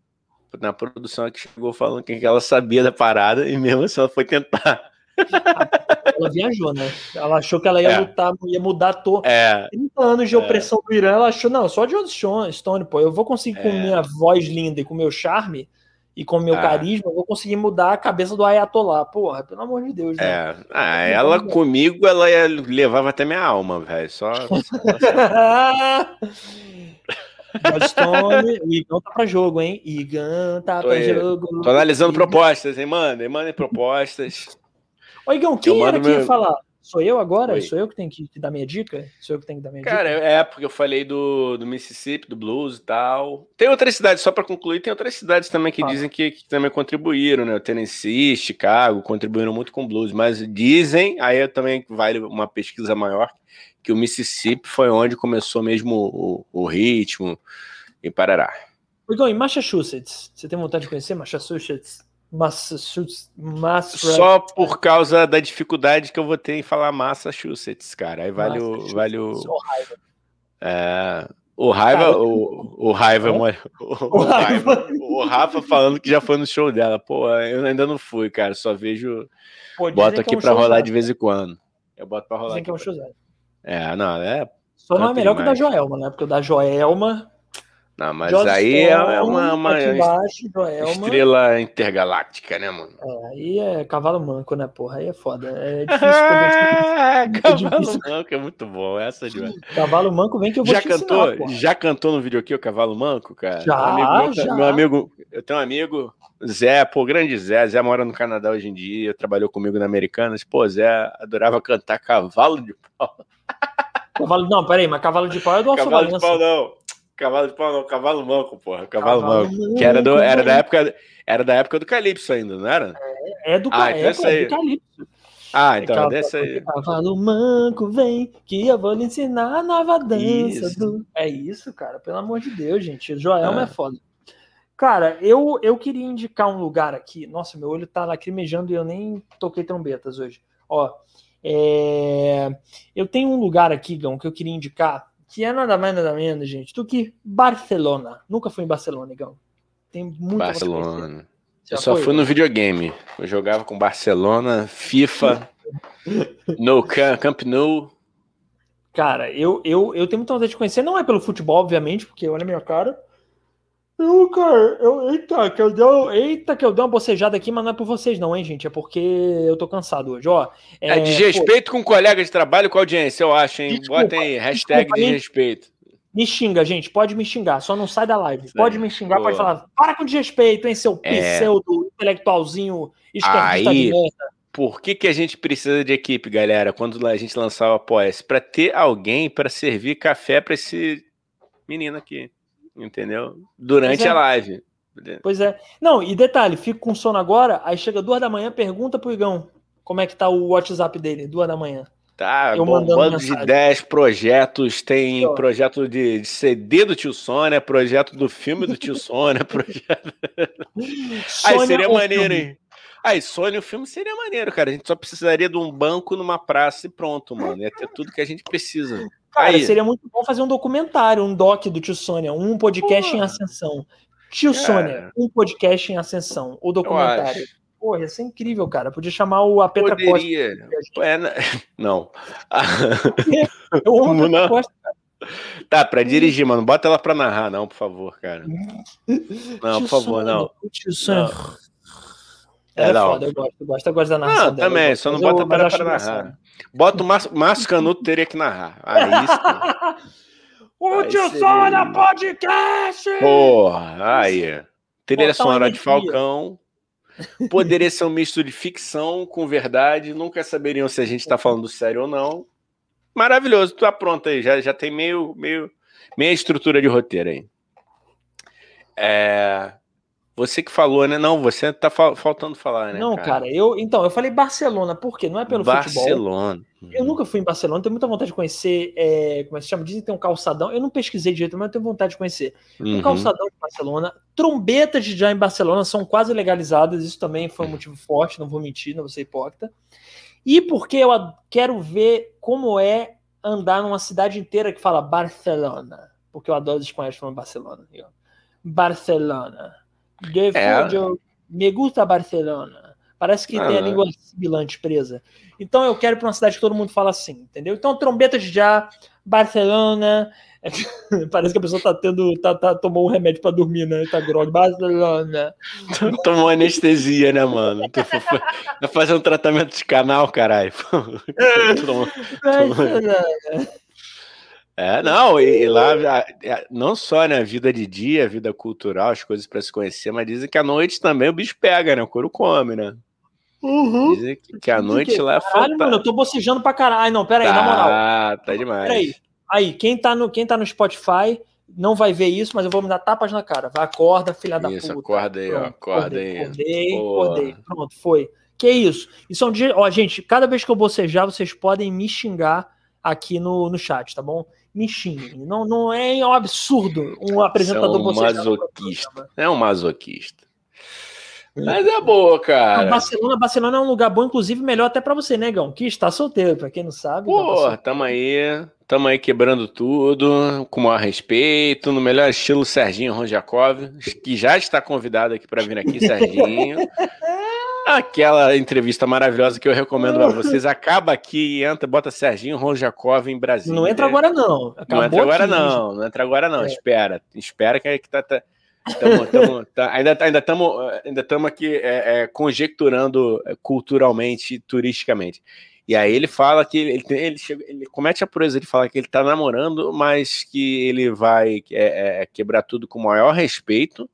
Na produção que chegou falando que ela sabia da parada e mesmo assim ela foi tentar. Ela viajou, né? Ela achou que ela ia É. lutar, ia mudar to... É, 30 anos de É. opressão do Irã. Ela achou, não, só de Stone, Stone, pô, eu vou conseguir com É. minha voz linda e com meu charme e com meu Ah. carisma, eu vou conseguir mudar a cabeça do Ayatollah. Porra, pelo amor de Deus, né? é. Ah, ela comigo, ela ia, levava até minha alma, velho. Só. (laughs) Joss Stone, o Igão tá pra jogo, hein? Igão tá Tô pra aí. jogo. Tô analisando propostas, hein, mano? Mandem propostas. Ô, Igão, quem Eu era que ia meu- falar? Sou eu agora? Oi. Sou eu que tenho que, que dar minha dica? Sou eu que tenho que dar minha Cara, dica? é porque eu falei do, do Mississippi, do blues e tal. Tem outras cidades, só para concluir, tem outras cidades também que Fala. dizem que, que também contribuíram, né? O Tennessee, Chicago, contribuíram muito com blues, mas dizem, aí também vale uma pesquisa maior, que o Mississippi foi onde começou mesmo o, o ritmo e parará. Igão, em Massachusetts, você tem vontade de conhecer Massachusetts? Massachusetts, Massachusetts. Só por causa da dificuldade que eu vou ter em falar Massachusetts, cara. Aí vale o. Vale o, é, o Raiva, Cara, o, o Raiva, (laughs) o, o Raiva, o Rafa falando que já foi no show dela. Pô, eu ainda não fui, cara. Só vejo. Pô, Boto é aqui um pra rolar de vez em quando. Eu boto pra rolar. Dizem que é um aqui. showzão. É, não, é. Só não é melhor que o da demais. Joelma, né? Porque o da Joelma. Não, mas aí é Stone, uma, uma embaixo, estrela intergaláctica, né, mano? É, aí é cavalo manco, né, porra? Aí é foda. É (laughs) difícil quando Cavalo difícil. Manco é muito bom. Essa de Cavalo manco vem que eu vou já te cantou, ensinar, já cantou no vídeo aqui o Cavalo Manco, cara? Já, Um amigo meu, já. meu amigo, eu tenho um amigo, Zé, pô, grande Zé, Zé mora no Canadá hoje em dia, trabalhou comigo na Americanas, pô, Zé adorava cantar Cavalo de Pau. Cavalo, não, peraí, mas cavalo de pau é do Alfa Cavalo de. Pau não. Cavalo de Pau não, Cavalo Manco, porra, Cavalo, Cavalo Manco. Que era, do, era da velho. época, era da época do Calypso ainda, não era? É do, Ah, então é, é do Calypso. Ah, então, Cavalo- dessa aí. Cavalo manco, vem, que eu vou lhe ensinar a nova dança. Isso. do- É isso, cara, pelo amor de Deus, gente. O Joelma Ah. é foda. Cara, eu, eu queria indicar um lugar aqui. Nossa, meu olho tá lacrimejando e eu nem toquei trombetas hoje. Ó, é, eu tenho um lugar aqui, Gão, que eu queria indicar, que é nada mais nada menos, gente, do que Barcelona. Nunca fui em Barcelona, Gão. Tem muito. Barcelona. Eu só foi? fui no videogame. Eu jogava com Barcelona, FIFA, (laughs) no Camp, Camp Nou. Cara, eu, eu, eu tenho muita vontade de conhecer. Não é pelo futebol, obviamente, porque olha a minha cara. Eu, cara, eu, eita, que eu deu, eita, que eu dei uma bocejada aqui, mas não é por vocês, não, hein, gente? É porque eu tô cansado hoje, ó. É, pô, desrespeito com colega de trabalho com a audiência, eu acho, hein? Desculpa, Botem hashtag desculpa, hein? desrespeito. me xinga, gente, pode me xingar, só não sai da live. Pode aí, me xingar, pode falar, para com desrespeito, hein, seu É. pseudo intelectualzinho esquerdista Aí, de merda. Por que, que a gente precisa de equipe, galera? Quando a gente lançar o Apoia-se? Pra ter alguém pra servir café pra esse menino aqui. Entendeu? Durante é. a live. Pois é. Não, e detalhe, fico com sono agora, aí chega duas da manhã, pergunta pro Igão como é que tá o WhatsApp dele, duas da manhã. Tá, Eu bombando de mensagem. ideias, projetos, tem projeto de, de CD do Tio Sônia, projeto do filme do Tio Sônia, (laughs) projeto... Aí Sônia seria ou maneiro, filme? hein? Aí, Sônia, o filme seria maneiro, cara. A gente só precisaria de um banco numa praça e pronto, mano. Ia ter tudo que a gente precisa. Cara, Aí. seria muito bom fazer um documentário, um doc do Tio Sônia, um podcast em ascensão. Tio Cara. Sônia, um podcast em ascensão, o documentário. Porra, ia ser incrível, cara. Podia chamar o a Petra Costa. Poderia. É, na- (laughs) não. (laughs) Eu amo a Não. Petra Costa. tá, pra dirigir, mano. Bota ela pra narrar, não, por favor, cara. (laughs) Não, por favor, Sônia, não. o Tio Sônia. É, Ela é não. foda, eu gosto, eu gosto, eu gosto da narração Não, dela. também, só não eu- bota para pra narrar. Bota o Márcio, Márcio Canuto teria que narrar. Aí. (laughs) O Tio Sônia Podcast! Porra, aí. Trilha Botar uma sonora de. Falcão. Poderia ser um misto de ficção com verdade. Nunca saberiam se a gente tá falando sério ou não. Maravilhoso, tá pronto aí. Já, já tem meio, meio, meia estrutura de roteiro aí. É, Você que falou, né? Não, você tá fa- faltando falar, né? Não, cara, eu. Então, eu falei Barcelona, por quê? Não é pelo futebol. Barcelona. Eu nunca fui em Barcelona, tenho muita vontade de conhecer. é, como é que se chama? Dizem que tem um calçadão. Eu não pesquisei direito, mas eu tenho vontade de conhecer. Uhum. Um calçadão de Barcelona. Trombetas de já em Barcelona são quase legalizadas. Isso também foi um motivo forte, não vou mentir, não vou ser hipócrita. E porque eu quero ver como é andar numa cidade inteira que fala Barcelona. Porque eu adoro os espanhóis falando Barcelona. Barcelona. De É. me gusta Barcelona. Parece que Ah, tem a né? língua sibilante presa. Então eu quero para uma cidade que todo mundo fala assim, entendeu? Então trombetas já, Barcelona. (laughs) Parece que a pessoa tá tendo, tá, tá, tomou um remédio para dormir, né? Tá grog. Barcelona. (laughs) Tomou anestesia, né, mano? Foi- vai fazer um tratamento de canal, caralho. (laughs) Barcelona. É, não, e, e lá, a- não só, né, vida de dia, vida cultural, as coisas pra se conhecer, mas dizem que à noite também o bicho pega, né, o couro come, né? Uhum. Dizem que, que a noite lá é Caralho, mano, eu tô bocejando pra caralho. Ai, não, pera aí, na moral. Tá, tá demais. Peraí. Aí, quem tá, no, quem tá no Spotify não vai ver isso, mas eu vou me dar tapas na cara. Vai, acorda, filha da Isso, puta. acorda aí, ó, Pronto, acorda acordei, aí. Acordei, Pô. acordei. Pronto, foi. Que isso? Isso é um dia. Ó, gente, cada vez que eu bocejar, vocês podem me xingar aqui no, no chat, tá bom? Me xinguem. Não, não é um absurdo um apresentador São bocejar. no masoquista. É um masoquista. Mas é boa, Não, cara. Barcelona, Barcelona é um lugar bom, inclusive melhor até pra você, negão, que está solteiro, pra quem não sabe. Pô, tamo aí. Tamo aí quebrando tudo, com o maior respeito, no melhor estilo Serginho Ronjakov, que já está convidado aqui para vir aqui, Serginho. (laughs) Aquela entrevista maravilhosa que eu recomendo para (laughs) vocês. Acaba aqui e entra, bota Serginho Ronjakov em Brasília. Não entra agora, não. Acabou Não entra agora aqui, não, não entra agora não. É. Espera, espera que, que tá, tá- tamo- tamo- tá- ainda ainda estamos ainda tamo aqui é, é, conjecturando é, culturalmente, turisticamente. E aí ele fala que ele, tem- ele, chega- ele comete a proeza de falar que ele tá namorando, mas que ele vai é, é, quebrar tudo com o maior respeito,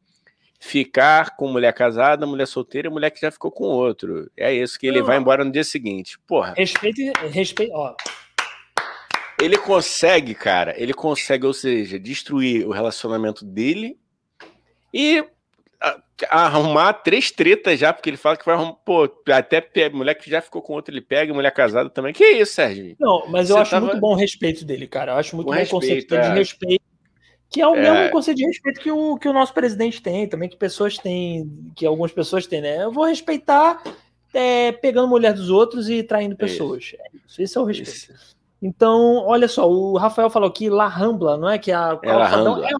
ficar com mulher casada, mulher solteira e mulher que já ficou com outro. É isso que ele Não. vai embora no dia seguinte. Porra, Respeito, respeito, ó. ele consegue, cara, ele consegue, ou seja, destruir o relacionamento dele e a- arrumar três tretas já, porque ele fala que vai arrumar, pô, até mulher que já ficou com outro ele pega, mulher casada também. Que isso, Sérgio? Não, mas eu Você acho tava- muito bom o respeito dele, cara. Eu acho muito Com bom o conceito respeito, dele de é. respeito. Que é o É. mesmo conceito de respeito que o, que o nosso presidente tem, também que pessoas têm, que algumas pessoas têm, né? Eu vou respeitar é, pegando mulher dos outros e traindo É isso. pessoas. É isso, esse é o respeito. Isso. Então, olha só, o Rafael falou aqui La Rambla, não é? Que é a É calçadão- é-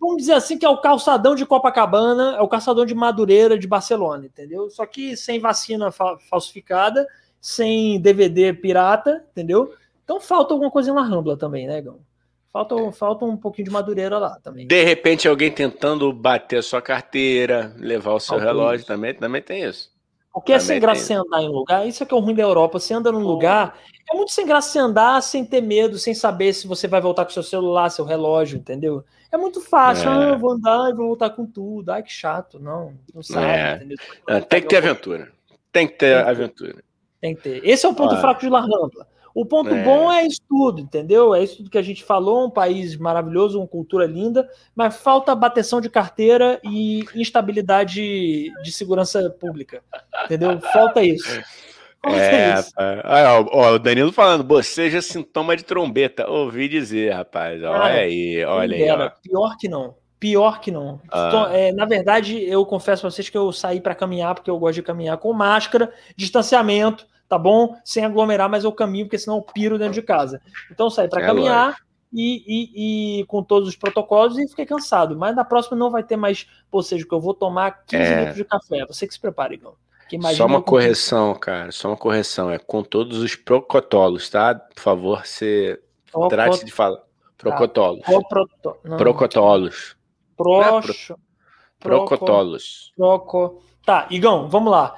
vamos dizer assim que é o calçadão de Copacabana, é o calçadão de Madureira de Barcelona, entendeu? Só que sem vacina fa- falsificada, sem DVD pirata, entendeu? Então falta alguma coisa em La Rambla também, né, Gão? Falta, falta um pouquinho de Madureira lá também. De repente, alguém tentando bater a sua carteira, levar o seu relógio, isso. também, também tem isso. Porque é Também sem graça você andar em lugar, isso é que é o ruim da Europa. Você anda num lugar, é muito sem graça você andar sem ter medo, sem saber se você vai voltar com seu celular, seu relógio, entendeu? É muito fácil, É. ah, eu vou andar e vou voltar com tudo. Ai, que chato. Não, não sabe, É. entendeu? Ah, Tem que ter aventura. Tem que ter Tem que ter. aventura. Tem que ter. Esse é o ponto Ah. fraco de La Rambla. O ponto É. bom é isso tudo, entendeu? É isso tudo que a gente falou, um país maravilhoso, uma cultura linda, mas falta bateção de carteira e instabilidade de segurança pública, entendeu? Falta isso. Falta É, isso. Olha, ó, o Danilo falando, boceja sintoma de trombeta. Ouvi dizer, rapaz. Olha Cara, aí, olha aí. Pior que não. Pior que não. Ah. Então, é, na verdade, eu confesso pra vocês que eu saí para caminhar, porque eu gosto de caminhar com máscara, distanciamento, tá bom? Sem aglomerar, mas eu caminho, porque senão eu piro dentro de casa. Então saí para É caminhar e, e- e com todos os protocolos e fiquei cansado. Mas na próxima não vai ter mais bocejo, que eu vou tomar 15 É. litros de café. Você que se prepare, imagina Só uma correção, cara. Só uma correção. É com todos os procotolos, tá? Por favor, você Proco- trate de falar. Procotolos. proproto- não, Procotolos. proxo- proco- Procotolos. proco- Tá, Igão, vamos lá.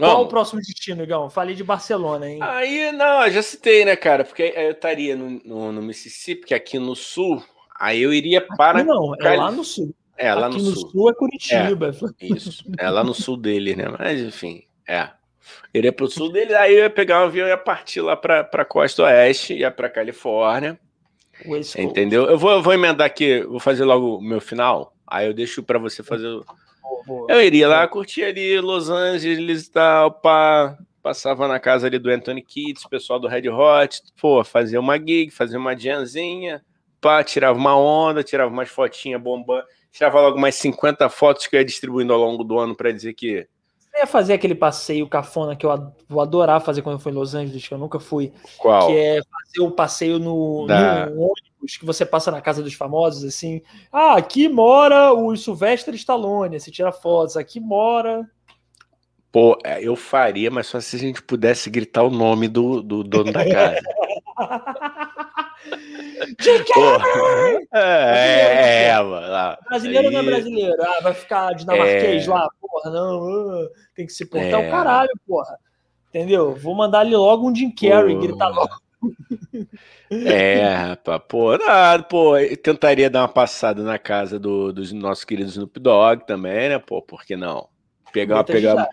Qual o Vamos. próximo destino, Igão? Falei de Barcelona, hein? Aí, não, eu já citei, né, cara? Porque eu estaria no, no, no Mississippi, que é aqui no sul. Aí eu iria para. Aqui não, é lá no sul. É, lá Aqui no, no sul. sul é Curitiba. Isso. É lá no sul dele, né? Mas enfim, é. Iria pro sul dele, aí eu ia pegar um avião e ia partir lá pra, pra costa oeste, ia pra Califórnia. Entendeu? Eu vou, eu vou emendar aqui, vou fazer logo o meu final. Aí eu deixo pra você fazer. Eu iria lá, curtir ali Los Angeles e tal, pá. Passava na casa ali do Anthony Kids, pessoal do Red Hot, pô, fazer uma gig, fazer uma jamzinha, pá, tirava uma onda, tirava umas fotinhas bombando, tirava logo mais 50 fotos que eu ia distribuindo ao longo do ano pra dizer que Você ia fazer aquele passeio cafona que eu vou adorar fazer quando eu for em Los Angeles, que eu nunca fui, qual. que é fazer o passeio no, Da- no ônibus que você passa na casa dos famosos, assim. Ah, aqui mora o Sylvester Stallone, você tira fotos. Aqui mora. Pô, é, eu faria, mas só se a gente pudesse gritar o nome do, do dono da casa. (laughs) Jim Pô, é, é, mano. Brasileiro ou não é Aí- brasileiro? Ah, vai ficar dinamarquês É. lá? Porra, não. ah, tem que se portar É. o caralho, porra. Entendeu? Vou mandar ali logo um Jim Carrey Pô. gritar logo. É, rapaz, pô, nada, pô, tentaria dar uma passada na casa do, dos nossos queridos Snoop Dogg também, né, pô, por que não? Pegar, pegar.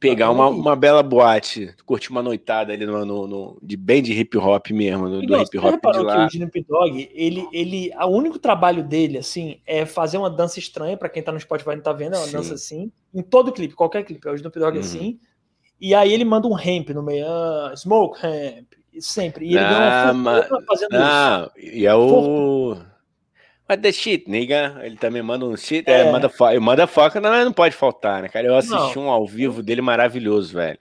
Pegar uma, uma bela boate, curtir uma noitada ali no, no, no de bem de hip hop mesmo, do, do hip hop de lá. Que o Snoop Dogg, ele, ele, o único trabalho dele, assim, é fazer uma dança estranha, para quem tá no Spotify não tá vendo, é uma Sim. dança assim, em todo clipe, qualquer clipe, é o Snoop Dogg uhum. assim, e aí ele manda um ramp no meio, ah, smoke ramp, sempre, e ele ah, ganha uma fazendo não, isso. E é o... What the shit, nigga? Ele também manda um shit. É, é manda, manda foca, não, não pode faltar, né, cara? Eu assisti não. um ao vivo dele maravilhoso, velho.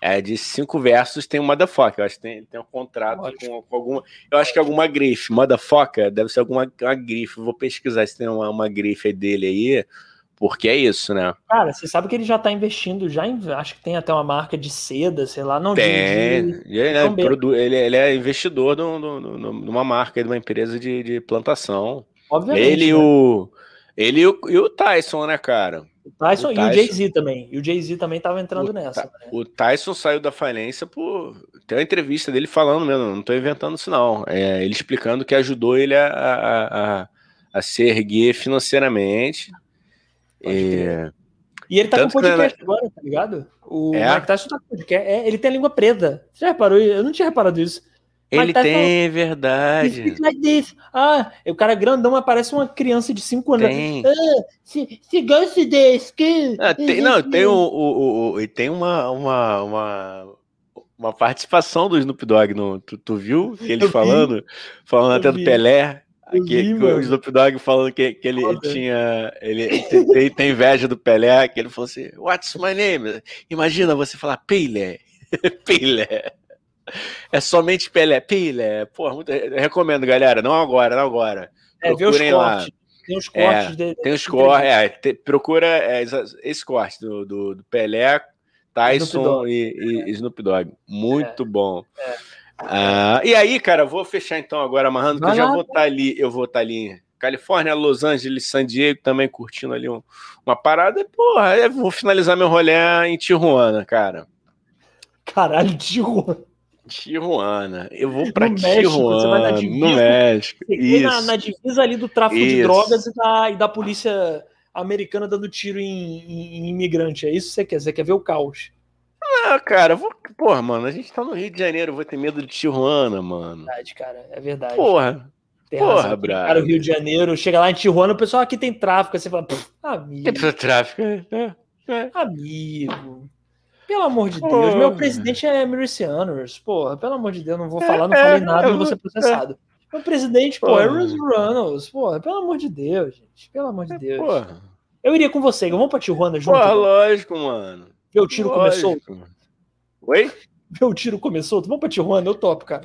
É de cinco versos, tem um motherfucker. Eu acho que tem, tem um contrato com, com, alguma. Eu acho que alguma grife. Motherfucker deve ser alguma uma grife. Vou pesquisar se tem uma, uma grife dele aí. Porque é isso, né? Cara, você sabe que ele já tá investindo, já em, acho que tem até uma marca de seda, sei lá, não tem. De, de, ele, é, produ, ele, ele, é investidor numa marca, de uma empresa de, de plantação. Obviamente. Ele, né? o, ele e o, e o Tyson, né, cara? O Tyson, o Tyson, e o Jay-Z também. E o Jay-Z também tava entrando o, nessa. Né? O Tyson saiu da falência por. Tem uma entrevista dele falando mesmo, não tô inventando isso, não. É, ele explicando que ajudou ele a, a, a, a se erguer financeiramente. É... E ele tá Tanto com podcast que... agora, tá ligado? O é? Mike Tyson tá com podcast. É, ele tem a língua preta. Você já reparou? Eu não tinha reparado isso. Ele tem, falando, verdade. Like ah, o cara grandão, mas parece uma criança de 5 anos. Tem. Ah, se, se gosta desse. Que, ah, tem, não, tem, o, o, o, tem uma, uma, uma, uma participação do Snoop Dogg. No, tu, tu viu ele falando? Falando até do Pelé. Que o Snoop Dogg falando que, que ele, ele tinha. Ele tem, tem inveja do Pelé, que ele falou assim: What's my name? Imagina você falar Pelé. (laughs) Pelé. É somente Pelé. Pelé. Porra, muito, recomendo, galera. Não agora, não agora. É, Procurem lá. Tem os cortes é, dele. Tem os cortes, é, te, procura é, esse corte do, do, do Pelé, Tyson e, e, Snoop Dogg. Muito é, bom. É. Ah, e aí, cara, vou fechar então agora amarrando, que eu já vou estar tá ali, eu vou estar tá ali em Califórnia, Los Angeles, San Diego, também curtindo ali um, uma parada. E, porra, eu vou finalizar meu rolê em Tijuana, cara. Caralho, Tijuana. Tijuana. Eu vou para Tijuana, você vai na divisa, no México. Isso. Na, na, divisa ali do tráfico isso. de drogas e da, e da polícia americana dando tiro em, em, em, imigrante. É isso que você quer? Você quer ver o caos? Ah, cara, vou... porra, mano, a gente tá no Rio de Janeiro, vou ter medo de Tijuana, mano. É verdade, cara, é verdade. Porra. Tem porra, bravo. Cara, o Rio de Janeiro, chega lá em Tijuana, o pessoal aqui tem tráfico, aí você fala, amigo. Tem tráfico, é, é, é. Amigo. Pelo amor de Deus, meu presidente é Mercianers. Porra, pelo amor de Deus, não vou é, falar, não falei é, nada, não vou ser processado. Meu presidente, pô, é Russ Reynolds. Porra, pelo amor de Deus, gente. Pelo amor de Deus. Porra. Eu iria com você, vamos pra Tijuana junto. Porra, lógico, mano. O tiro começou. Oi? O tiro começou. Vamos pra Tijuana, eu topo, cara.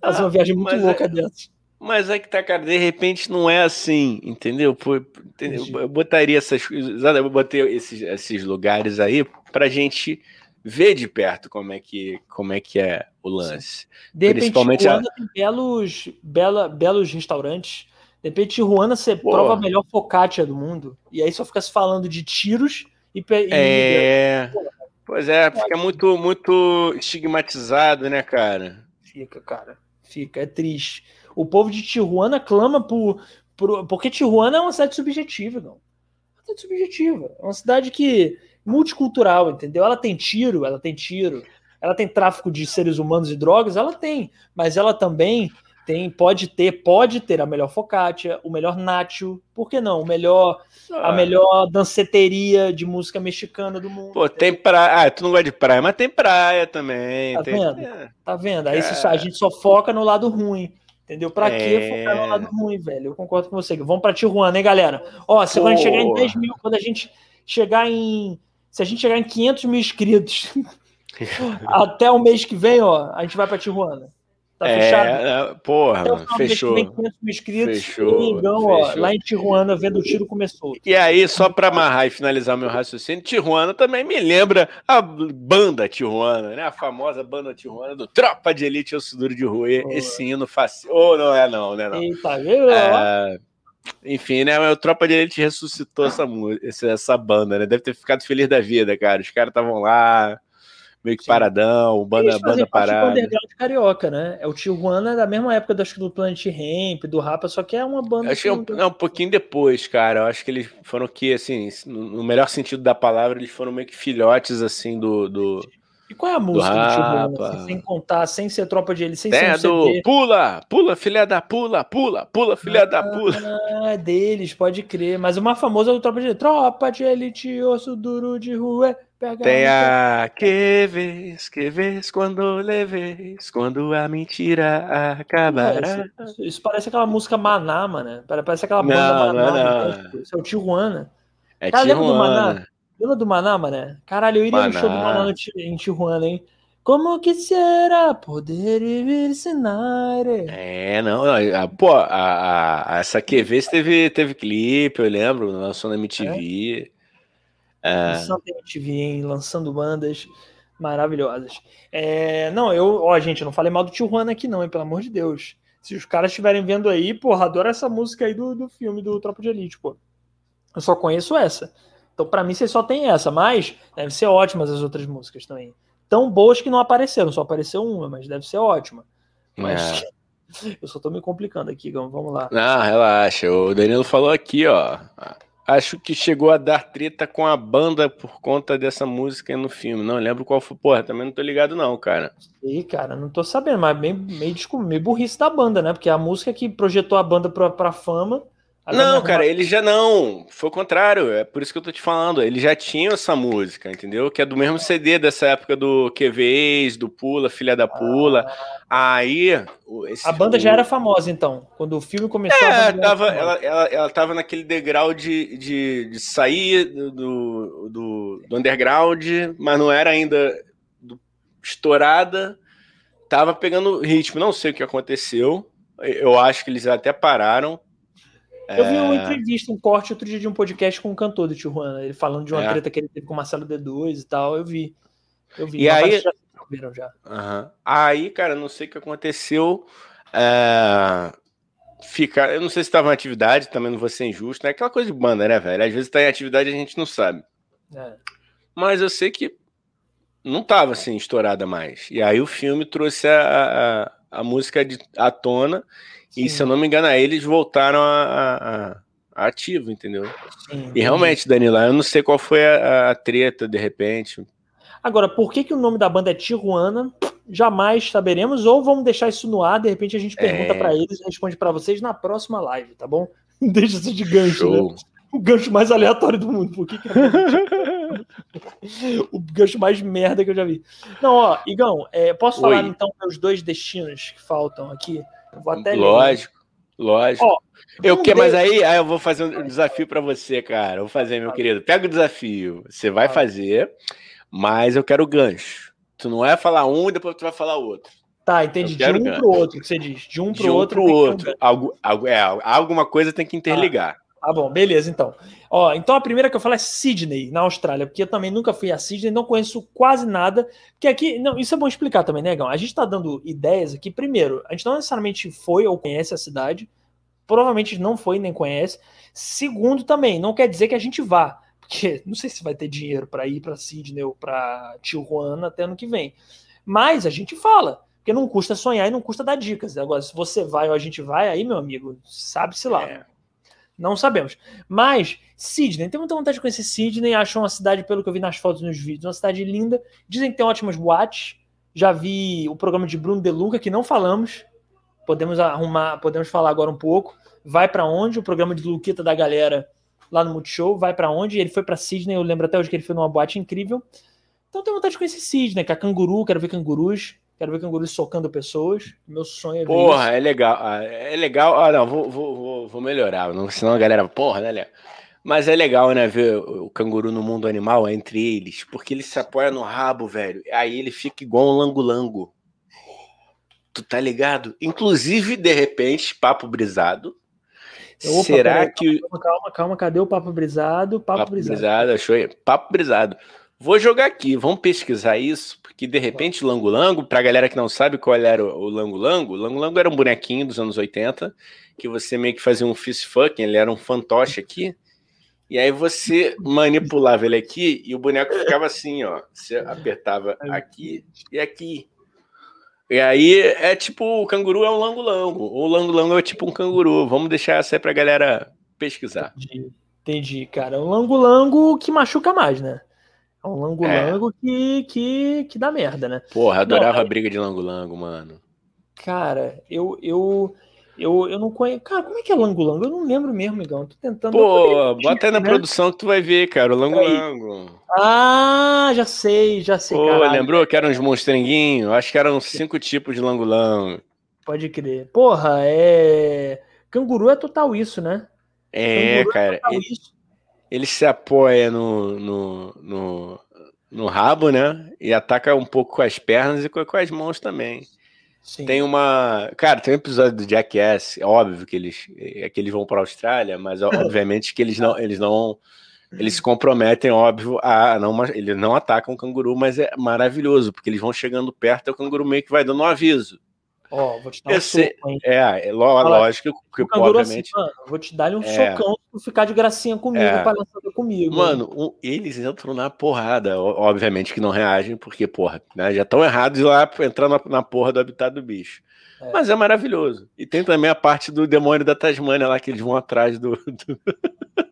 Fazer uma viagem muito louca é... dessa. Mas é que tá, cara, de repente não é assim, entendeu? Pô, entendeu? Eu botaria essas coisas, eu botei esses, esses lugares aí pra gente ver de perto como é que, como é, que é o lance. De Principalmente repente, Tijuana a... tem belos, bela, belos restaurantes. De repente, Tijuana você Pô. prova a melhor focaccia do mundo. E aí só fica se falando de tiros e. É. E... Pois é, fica muito, muito estigmatizado, né, cara? Fica, cara. Fica, é triste. O povo de Tijuana clama por. por porque Tijuana é uma cidade subjetiva, não. É uma cidade subjetiva. É uma cidade que multicultural, entendeu? Ela tem tiro, ela tem tiro, ela tem tráfico de seres humanos e drogas, ela tem, mas ela também tem, pode ter, pode ter a melhor focaccia, o melhor nacho, por que não? O melhor, ah. a melhor danceteria de música mexicana do mundo. Pô, tem praia, ah, tu não gosta de praia, mas tem praia também. Tá tem... vendo? É. Tá vendo? Aí é. a gente só foca no lado ruim. Entendeu? Pra é... que focar no lado ruim, velho? Eu concordo com você. Vamos pra Tijuana, hein, galera? Ó, se a gente chegar em 10 mil, quando a gente chegar em se a gente chegar em 500 mil inscritos (laughs) até o mês que vem, ó, a gente vai para Tijuana. Tá é, fechado? É, porra, mano, fechou. Vem 500 mil inscritos, fechou, Domingão, ó, lá em Tijuana, vendo o tiro começou. E aí, só para amarrar e finalizar meu raciocínio, Tijuana também me lembra a banda Tijuana, né? A famosa banda Tijuana do Tropa de Elite Eu Duro de Rui. Esse hino fácil. Ou oh, não é não, né? Não. Eita, viu? É... Enfim, né? O Tropa de Elite ressuscitou essa, essa banda, né? Deve ter ficado feliz da vida, cara. Os caras estavam lá, meio que Sim. paradão, banda, Eles banda parada. underground carioca, né? É o Tijuana da mesma época do, acho do Planet Ramp, do Rapa, só que é uma banda. Acho que é um, não, um pouquinho depois, cara. Eu acho que eles foram que, assim, no melhor sentido da palavra, eles foram meio que filhotes, assim, do. do e qual é a música do, do Tijuana? Assim, sem contar, sem ser tropa de ele, sem é, ser um do Pula, pula, filha da pula, pula, pula, filha ah, da pula. Ah, é deles, pode crer. Mas o mais famoso é o Tropa de Elite. Tropa de Elite, osso duro de rua. Tem a que vez, que quando leves, quando a mentira acabará. Isso, isso, parece aquela música Maná, mano. Parece aquela banda não, Maná. Não, não. Né? Isso é o Tijuana. É Cara, Tijuana. Lembra do Maná? Lembra do Maná, mané? Caralho, eu iria Maná. no show do Maná em Tijuana, hein? Como quisiera poder vir ensinar. É, não, a, pô, a, a, essa QV teve, teve clipe, eu lembro, lançou na MTV. É? É. Na MTV, hein? Lançando bandas maravilhosas. É, não, eu, ó, gente, eu não falei mal do Tijuana aqui, não, hein, pelo amor de Deus. Se os caras estiverem vendo aí, porra, adoro essa música aí do, do filme do Tropa de Elite, pô. Eu só conheço essa. Então, para mim, você só tem essa, mas deve ser ótimas as outras músicas também tão boas que não apareceram, só apareceu uma, mas deve ser ótima. Mas é. (laughs) eu só tô me complicando aqui, vamos lá. Não, relaxa. O Danilo falou aqui, ó. Acho que chegou a dar treta com a banda por conta dessa música no filme. Não lembro qual foi. Porra, também não tô ligado, não, cara. E, cara, não tô sabendo, mas meio, meio, meio burrice da banda, né? Porque a música que projetou a banda pra, pra fama não, cara, ele já não. Foi o contrário. É por isso que eu tô te falando. Ele já tinha essa música, entendeu? Que é do mesmo CD dessa época do QVs, do Pula, Filha da Pula. Ah. Aí. Esse, a banda o... já era famosa, então. Quando o filme começou. É, tava, ela, ela, ela tava naquele degrau de, de, de sair do, do, do, underground, mas não era ainda do, estourada. Tava pegando ritmo. Não sei o que aconteceu. Eu acho que eles até pararam eu vi uma é. entrevista, um corte outro dia de um podcast com um cantor do Tijuana, ele falando de uma é. treta que ele teve com o Marcelo D2 e tal. Eu vi. Eu vi. E aí. Já já. Uhum. Aí, cara, não sei o que aconteceu. É... Fica... Eu não sei se estava em atividade, também não vou ser injusto. É né? aquela coisa de banda, né, velho? Às vezes está em atividade e a gente não sabe. É. Mas eu sei que não estava assim estourada mais. E aí o filme trouxe a, a, a música de, à tona Sim. E se eu não me engano, eles voltaram a, a, a ativo, entendeu? Sim, e realmente, Danila, eu não sei qual foi a, a, treta, de repente. Agora, por que, que o nome da banda é Tijuana? Jamais saberemos, ou vamos deixar isso no ar, de repente a gente pergunta é... para eles e responde para vocês na próxima live, tá bom? (laughs) Deixa isso de gancho, né? O gancho mais aleatório do mundo. Por que, que é (laughs) o gancho mais merda que eu já vi. Não, ó, Igão, é, posso Oi. falar então meus dois destinos que faltam aqui? Vou até lógico, ler. lógico. Ó, eu quero, mas aí, aí eu vou fazer um desafio para você, cara. Eu vou fazer, meu querido. Pega o desafio. Você vai fazer, mas eu quero gancho. Tu não é falar um e depois tu vai falar outro. Tá, entendi. De um gancho. pro outro, que você diz. De um pro de um outro. Pro outro. Um algo, algo, é, alguma coisa tem que interligar. Ah. Tá bom, beleza, então. Ó, então a primeira que eu falo é Sydney, na Austrália, porque eu também nunca fui a Sydney, não conheço quase nada. Porque aqui, não, isso é bom explicar também, né, Gão? A gente tá dando ideias aqui. Primeiro, a gente não necessariamente foi ou conhece a cidade, provavelmente não foi nem conhece. Segundo, também, não quer dizer que a gente vá, porque (laughs) não sei se vai ter dinheiro para ir para Sydney ou para Tijuana até ano que vem. Mas a gente fala, porque não custa sonhar e não custa dar dicas. Agora, se você vai ou a gente vai, aí, meu amigo, sabe-se lá. É. Não sabemos. Mas, Sydney, tem muita vontade de conhecer Sydney. Acho uma cidade, pelo que eu vi nas fotos e nos vídeos, uma cidade linda. Dizem que tem ótimas boates. Já vi o programa de Bruno De Luca, que não falamos. Podemos arrumar, podemos falar agora um pouco. Vai para onde? O programa de Luquita da galera lá no Multishow. Vai para onde? Ele foi para Sydney. Eu lembro até hoje que ele foi numa boate incrível. Então tenho vontade de conhecer Sydney, que é canguru, quero ver cangurus. Quero ver cangurus socando pessoas. Meu sonho é ver Porra, isso. é legal. Ah, é legal. Ah, não, vou, vou, vou, melhorar. Senão a galera, porra, né, Léo? Mas é legal, né, ver o canguru no mundo animal entre eles, porque ele se apoia no rabo, velho. Aí ele fica igual um lango-lango. Tu tá ligado? Inclusive, de repente, papo brisado. Opa, Será pera, que. Calma, calma, calma, cadê o papo brisado? Papo, papo brisado. brisado, achou aí? Papo brisado. Vou jogar aqui, vamos pesquisar isso, porque de repente Lango Lango, pra galera que não sabe qual era o Lango Lango, Lango Lango era um bonequinho dos anos 80, que você meio que fazia um fist fucking, ele era um fantoche aqui, E aí você manipulava ele aqui e o boneco ficava assim, ó. Você apertava aqui e aqui. E aí é tipo, o canguru é um lango-lango. O lango-lango é tipo um canguru. Vamos deixar essa aí pra galera pesquisar. Entendi, entendi cara. Um lango-lango que machuca mais, né? É um lango-lango é. que, que, que dá merda, né? Porra, adorava Não, a briga de lango-lango, mano. Cara, eu, eu, eu, eu não conheço. Cara, como é que é Lango Lango? Eu não lembro mesmo, Migão. Tô tentando. Pô, bota aí na né? produção que tu vai ver, cara. O Lango Lango. Ah, já sei, já sei. Pô, caralho. lembrou que eram uns monstrenguinhos? Acho que eram cinco tipos de Lango Lango. Pode crer. Porra, é. Canguru é total isso, né? É, Canguru é cara. É ele, ele, se apoia no, no, no, no rabo, né? E ataca um pouco com as pernas e com, com as mãos também. Sim. Tem uma. Cara, tem um episódio do Jackass, é óbvio que eles, é que eles vão para a Austrália, mas (laughs) obviamente que eles não. Eles não eles se comprometem, óbvio, a não. Eles não atacam o canguru, mas é maravilhoso, porque eles vão chegando perto e o canguru meio que vai dando um aviso. Ó, vou te dar um Esse, soco, hein? É, é lógico que, que obviamente. Assim, mano, vou te dar um é. socão se ficar de gracinha comigo, é. palhaçada comigo. Mano, um, eles entram na porrada, obviamente que não reagem, porque, porra, né, já estão errados lá entrando na, na porra do habitat do bicho. É. Mas é maravilhoso. E tem também a parte do demônio da Tasmânia lá, que eles vão atrás do... do... (laughs)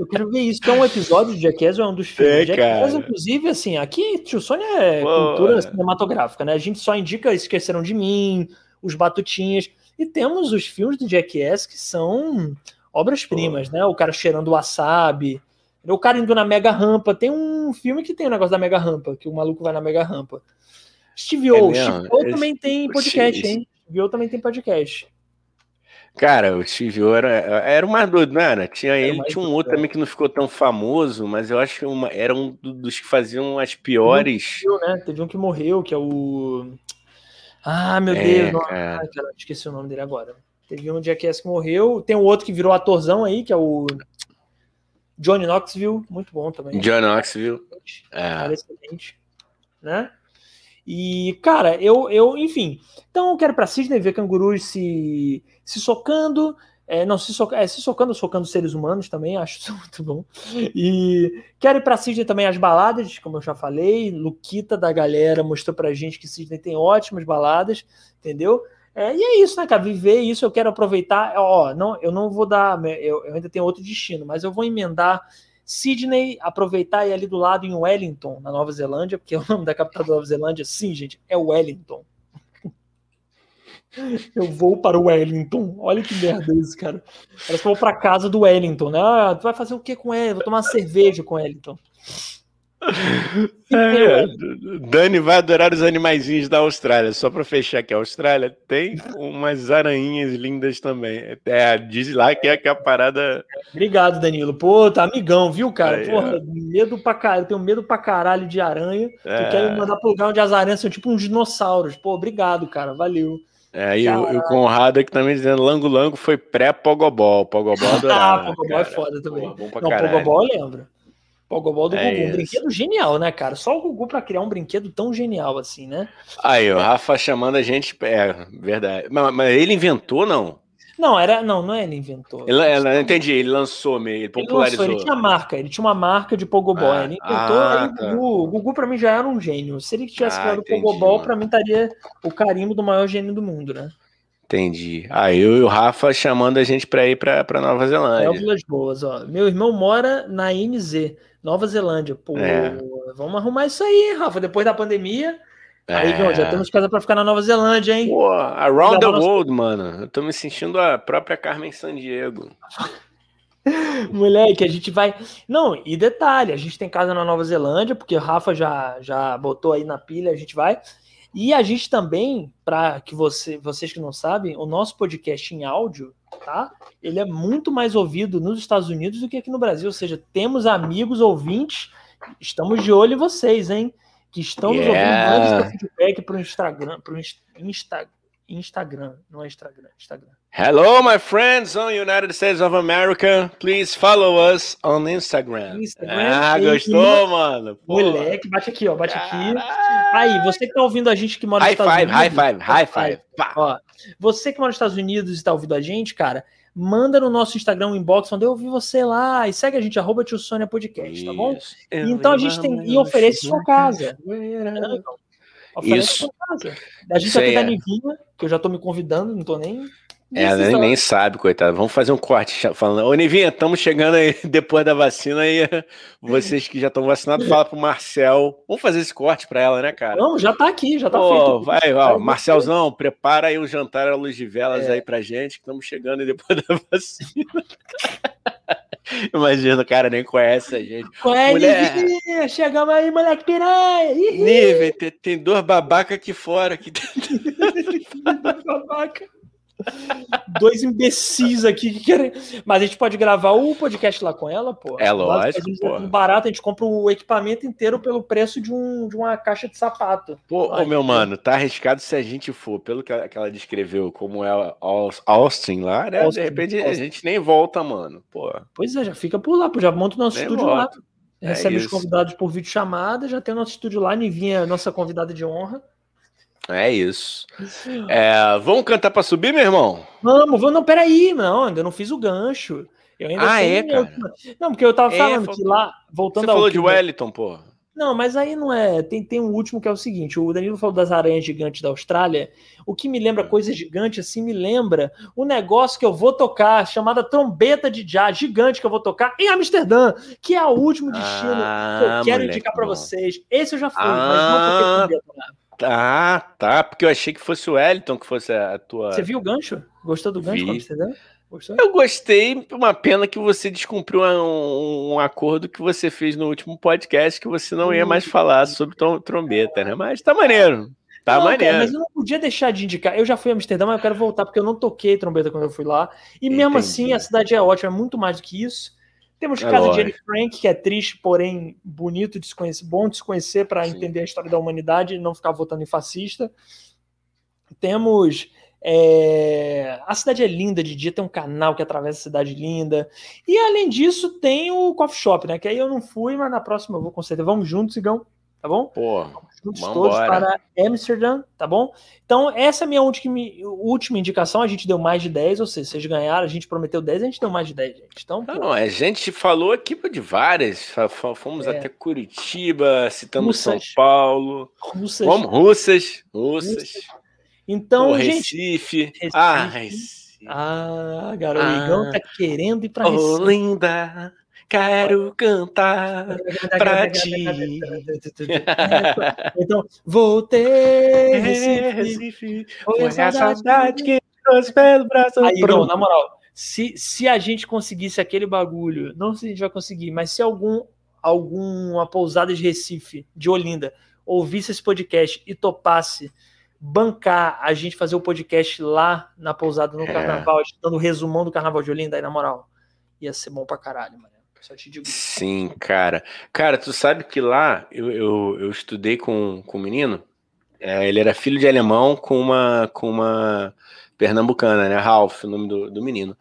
Eu quero ver isso, é um episódio de Jackass ou é um dos filmes. É, Jackass, inclusive, assim, aqui Tio Sônia é Pô, cultura é. cinematográfica, né? A gente só indica Esqueceram de Mim, Os Batutinhas, e temos os filmes do Jackass que são obras-primas, né? O cara cheirando wasabi, o cara indo na mega rampa. Tem um filme que tem o um negócio da mega rampa, que o maluco vai na mega rampa. Steve O, é Steve O também tem podcast, hein? Steve O também tem podcast. Cara, o Steve O era, era o mais doido, não era? Tinha era ele, tinha um outro também que não ficou tão famoso, mas eu acho que uma, era um dos que faziam as piores. Morreu, né? Teve um que morreu, que é o. Ah, meu é, Deus, não... cara. Ai, cara, esqueci o nome dele agora. Teve um Jackass que morreu. Tem um outro que virou atorzão aí, que é o Johnny Knoxville, muito bom também. Johnny Knoxville. É. excelente. Né? E, cara, eu, eu enfim. Então eu quero para Sydney ver cangurus se, se socando. É, não, se, soca, é, se socando, socando seres humanos também, (laughs) acho isso muito bom. E quero ir para Sydney também as baladas, como eu já falei. Luquita da galera mostrou pra gente que Sydney tem ótimas baladas, entendeu? É, e é isso, né, cara? Viver isso, eu quero aproveitar. Ó, não, eu não vou dar, eu, eu ainda tenho outro destino, mas eu vou emendar Sydney, aproveitar e ali do lado em Wellington, na Nova Zelândia, porque o nome da capital da Nova Zelândia, sim, gente, é Wellington. Eu vou para o Wellington. Olha que merda isso, cara. Parece que eu vou para casa do Wellington, né? Ah, tu vai fazer o que com ele? Vou tomar uma cerveja com o Wellington. (laughs) É, Dani vai adorar os animaizinhos da Austrália. Só para fechar que a Austrália tem umas aranhinhas lindas também. É, diz lá que é, que é a parada. Obrigado, Danilo. Pô, tá amigão, viu, cara? Aí, Porra, é. medo pra caralho. Eu tenho medo pra caralho de aranha. É. Eu quero mandar pro lugar onde as aranhas são tipo uns dinossauros. Pô, obrigado, cara. Valeu. É, e o, o, Conrado aqui também dizendo Lango Lango foi pré-Pogobol. Pogobol adorava. ah, Pogobol é foda também. Pô, Não, Pogobol eu lembro. Pogobol do é Gugu. Um brinquedo genial, né, cara? Só o Gugu para criar um brinquedo tão genial assim, né? Aí, o Rafa chamando a gente. É, verdade. Mas, mas ele inventou, não? Não, era, não, não é ele inventou. Ele, ele, entendi, ele lançou, ele popularizou. Ele, lançou, ele tinha marca, ele tinha uma marca de Pogobol. Ah, ele inventou, ah, tá. o Gugu, o Gugu pra mim já era um gênio. Se ele tivesse ah, criado o Pogobol, para mim estaria o carimbo do maior gênio do mundo, né? Entendi. Ah, eu e o Rafa chamando a gente para ir para Nova Zelândia. Válvulas boas, ó. Meu irmão mora na NZ, Nova Zelândia. Pô, é. vamos arrumar isso aí, Rafa, depois da pandemia. É. Aí, já temos casa para ficar na Nova Zelândia, hein? Pô, around the world, mano. Eu tô me sentindo a própria Carmen Sandiego. (laughs) Moleque, a gente vai. Não, e detalhe, a gente tem casa na Nova Zelândia, porque o Rafa já, já botou aí na pilha, a gente vai. E a gente também, para que você, vocês que não sabem, o nosso podcast em áudio, tá? Ele é muito mais ouvido nos Estados Unidos do que aqui no Brasil. Ou seja, temos amigos ouvintes, estamos de olho em vocês, hein? Que estão nos yeah. ouvindo, mande feedback para o Instagram, para o Insta, Instagram, não é Instagram, Instagram. Hello, my friends on United States of America. Please follow us on Instagram. Instagram ah, gostou, mano? Pô. Moleque, bate aqui, ó, bate aqui. Aí, você que tá ouvindo a gente que mora nos Estados five, Unidos. High five, high five, high five. Ó, você que mora nos Estados Unidos e tá ouvindo a gente, cara, manda no nosso Instagram um inbox falando, eu ouvi você lá, e segue a gente, arroba Tio Sônia Podcast, tá bom? Isso. Então a gente tem, e oferece sua casa. Oferece Isso. sua casa. A gente Isso aí, da é. Nivinha, que eu já tô me convidando, não tô nem... É, ela nem, nem sabe, coitada. Vamos fazer um corte falando. Ô, Nivinha, estamos chegando aí (laughs) depois da vacina aí. Vocês que já estão vacinados, fala pro Marcel. Vamos fazer esse corte pra ela, né, cara? Não, já tá aqui, já tá Pô, feito. vai, ó, Vai, Marcelzão, prepara aí um jantar à luz de velas É. aí pra gente, que estamos chegando aí depois (laughs) da vacina. (laughs) Imagina, o cara nem conhece a gente. Qual é, Mulher. Nivinha? Chegamos aí, moleque piranha! Nível, tem, tem dois babaca aqui fora. Que... babaca. Dois imbecis aqui que querem. Mas a gente pode gravar o podcast lá com ela, pô. É lógico, Basicamente, pô. Um barato, a gente compra o equipamento inteiro pelo preço de, um, de uma caixa de sapato. Pô, ô, meu mano, tá arriscado se a gente for, pelo que ela, descreveu, como é a Aus- Austin lá, né? Austin, de repente a Austin. gente nem volta, mano. Pô, Pois é, já fica por lá, pô, já monta o nosso nem estúdio lá. volta. É Recebe os convidados por vídeo chamada, já tem o nosso estúdio lá, Nivinha, nossa convidada de honra. É isso. É, vamos cantar pra subir, meu irmão? Vamos, vamos, não, peraí, não, ainda não fiz o gancho. Eu ainda Ah, é, cara? Não, porque eu tava É, falando faltou- que lá, Você voltando ao falou de Wellington, pô. Não, mas aí não é. Tem, tem um último que é o seguinte: o Danilo falou das aranhas gigantes da Austrália. O que me lembra coisa gigante, assim, me lembra o negócio que eu vou tocar, chamada trombeta de jazz gigante que eu vou tocar em Amsterdã, que é o último destino que eu Ah, quero indicar bom. vocês. Esse eu já fui, Ah, mas não toquei trombeta lá. Tá, tá, porque eu achei que fosse o Wellington que fosse a tua. Você viu o gancho? Gostou do gancho? Gostou? Eu gostei, uma pena que você descumpriu um, um acordo que você fez no último podcast que você não ia mais falar sobre trom- trombeta, né? Mas tá maneiro. Tá Não, cara, maneiro. mas eu não podia deixar de indicar. Eu já fui a Amsterdã, mas eu quero voltar porque eu não toquei trombeta quando eu fui lá. E mesmo Entendi. assim, a cidade é ótima, é muito mais do que isso. Temos É casa de. Anne Frank, que é triste, porém bonito de se conhecer, bom de se conhecer para entender a história da humanidade e não ficar votando em fascista. Temos. é, A cidade é linda de dia, tem um canal que atravessa a cidade linda. E além disso, tem o coffee shop, né? Que aí eu não fui, mas na próxima eu vou com certeza. Vamos juntos, Igão, tá bom? Pô, juntos todos para Amsterdã, tá bom? Então, essa é a minha última, última indicação. A gente deu mais de 10, ou seja, vocês ganharam, a gente prometeu 10, a gente deu mais de 10, gente. Então, pô, não, a gente falou aqui de várias. Fomos É. até Curitiba, citamos São Russas. Paulo. russas. Vamos, russas, russas. Então, Pô, gente. Recife. Ah, Recife. Ah, garoto, Ah. o tá querendo ir pra Oh, Recife. linda, quero cantar pra ti. (laughs) Então, voltei, É, Recife. Recife, Foi a saudade que trouxe pelo braço. Aí, Pronto. na moral, se, se a gente conseguisse aquele bagulho, não sei se a gente vai conseguir, mas se algum alguma pousada de Recife, de Olinda, ouvisse esse podcast e topasse bancar a gente fazer o podcast lá na pousada no É. carnaval, dando o resumão do carnaval de Olinda, aí na moral, ia ser bom pra caralho, mano. Só te digo. Sim, cara. Cara, tu sabe que lá eu, eu, eu estudei com, com um menino. é, ele era filho de alemão com uma, com uma pernambucana, né? Ralph, o nome do, do menino.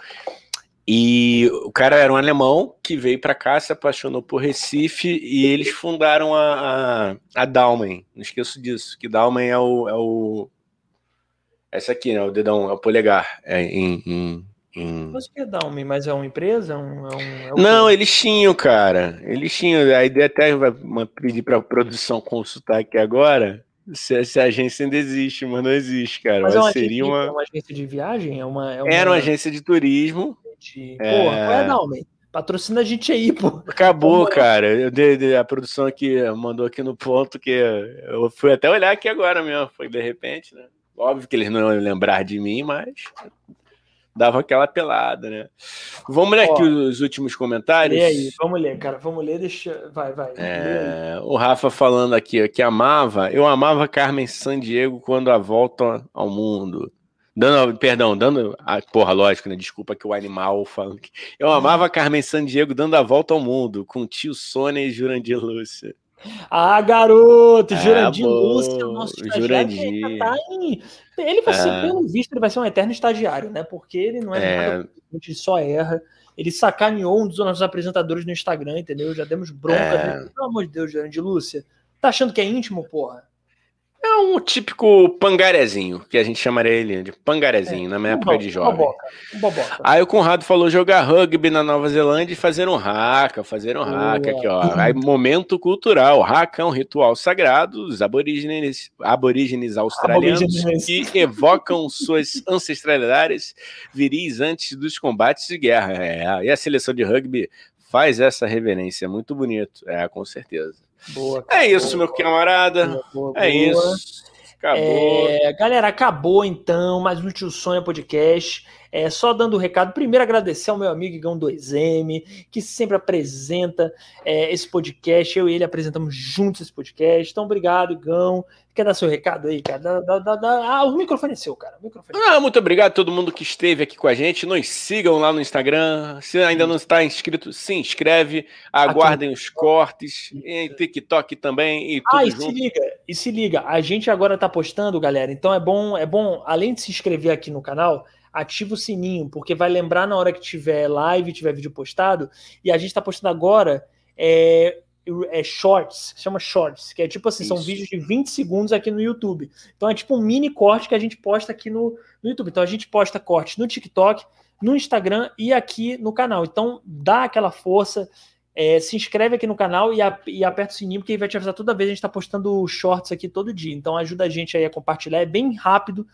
E o cara era um alemão que veio pra cá, se apaixonou por Recife e eles fundaram a, a, a. Não esqueço disso, que Dalmen é o, é o. Essa aqui, né? O dedão, é o polegar. É, em, em, em- Mas que é Dalme? Mas é uma empresa? É um, é um, é? Não, eles tinham, cara. Eles tinham. A ideia até vai pedir pra produção consultar aqui agora. Se, se a agência ainda existe, mas não existe, cara. Mas Mas é uma, seria agência, uma. é uma agência de viagem? É uma, é uma, Era uma agência de turismo. de... É. Porra, qual é a Dalme? Patrocina a gente aí, pô. Acabou, Vamos cara. Dei- a produção aqui mandou aqui no ponto que eu fui até olhar aqui agora mesmo. Foi de repente, né? Óbvio que eles não iam lembrar de mim, mas dava aquela pelada, né? Vamos ler Ó, aqui os últimos comentários. Lê aí, vamos ler, cara. Vamos ler, deixa. Vai, vai. É, o Rafa falando aqui ó, que amava, eu amava Carmen Sandiego quando a volta ao mundo. Dando, perdão, dando. Ah, porra, lógico, né? Desculpa que o animal falando. Eu amava Carmen Sandiego dando a volta ao mundo, com tio Sônia e Jurandir Lúcia. Ah, garoto! Ah, Jurandir Lúcia, o nosso estagiário, tá em... Ele vai ser, É. pelo visto, ele vai ser um eterno estagiário, né? Porque ele não é, É. nada, gente só erra. Ele sacaneou um dos nossos apresentadores no Instagram, entendeu? Já demos bronca É. dele. Pelo amor de Deus, Jurandir Lúcia. Tá achando que é íntimo, porra? É um típico pangarezinho, que a gente chamaria ele de pangarezinho é, na minha um época de jovem. Boboca, um boboca. Aí o Conrado falou jogar rugby na Nova Zelândia e fazer um haka, fazer um haka aqui, ó. Aí momento cultural, haka é um ritual sagrado dos aborígenes, aborígenes australianos aborígenes. que evocam suas ancestralidades viris antes dos combates de guerra. É, e a seleção de rugby faz essa reverência, muito bonito, é, com certeza. Boa, é isso, meu camarada. Boa, boa, é isso. Acabou. É, galera, acabou então mais um Tio Sonha Podcast. É, só dando o um recado, primeiro agradecer ao meu amigo Igão 2M, que sempre apresenta é, esse podcast. Eu e ele apresentamos juntos esse podcast. Então, obrigado, Igão. Quer dar seu recado aí, cara? Dá, dá, dá, ah, o microfone é seu, cara. Microfone é Ah, muito obrigado a todo mundo que esteve aqui com a gente. Nos sigam lá no Instagram. Se ainda não está inscrito, se inscreve. Aguardem aqui. os cortes. Em TikTok também. E ah, e junto. se liga, e se liga. A gente agora está postando, galera. Então é bom, é bom, além de se inscrever aqui no canal, ativa o sininho, porque vai lembrar na hora que tiver live, tiver vídeo postado. E a gente está postando agora. É, é shorts, chama shorts, que é tipo assim, Isso. são vídeos de 20 segundos aqui no YouTube. Então é tipo um mini corte que a gente posta aqui no, no YouTube. Então a gente posta cortes no TikTok, no Instagram e aqui no canal. Então dá aquela força, é, se inscreve aqui no canal e, a, e, aperta o sininho, porque vai te avisar toda vez. A gente está postando shorts aqui todo dia. Então ajuda a gente aí a compartilhar, é bem rápido.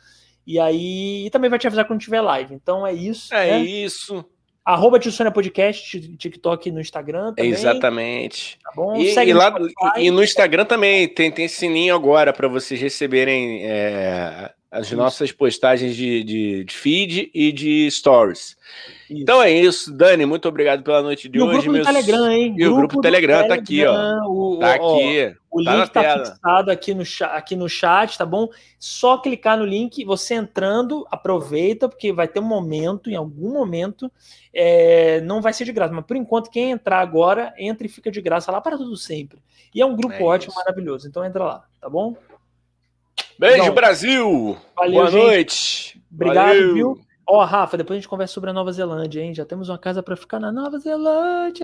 E aí e também vai te avisar quando tiver live. Então é isso. É né? isso. Arroba Tio Podcast, TikTok no Instagram também. Exatamente. Tá bom? E, e lá, e no Instagram também tem, tem sininho agora para vocês receberem é, as isso. nossas postagens de, de, de, feed e de stories. Isso. Então é isso, Dani, muito obrigado pela noite de e hoje. O grupo meus... Telegram, hein? E grupo o grupo Telegram, Telegram tá aqui, ó. O, tá ó, aqui. O tá link tá fixado aqui no, aqui no chat, tá bom? Só clicar no link, você entrando, aproveita, porque vai ter um momento, em algum momento, é, não vai ser de graça. Mas por enquanto, quem entrar agora, entra e fica de graça lá para tudo sempre. E é um grupo é ótimo, isso. maravilhoso. Então entra lá, tá bom? Beijo, Brasil! Valeu, Boa gente. noite! Obrigado, Valeu. viu? Ó, oh, Rafa, depois a gente conversa sobre a Nova Zelândia, hein? Já temos uma casa para ficar na Nova Zelândia.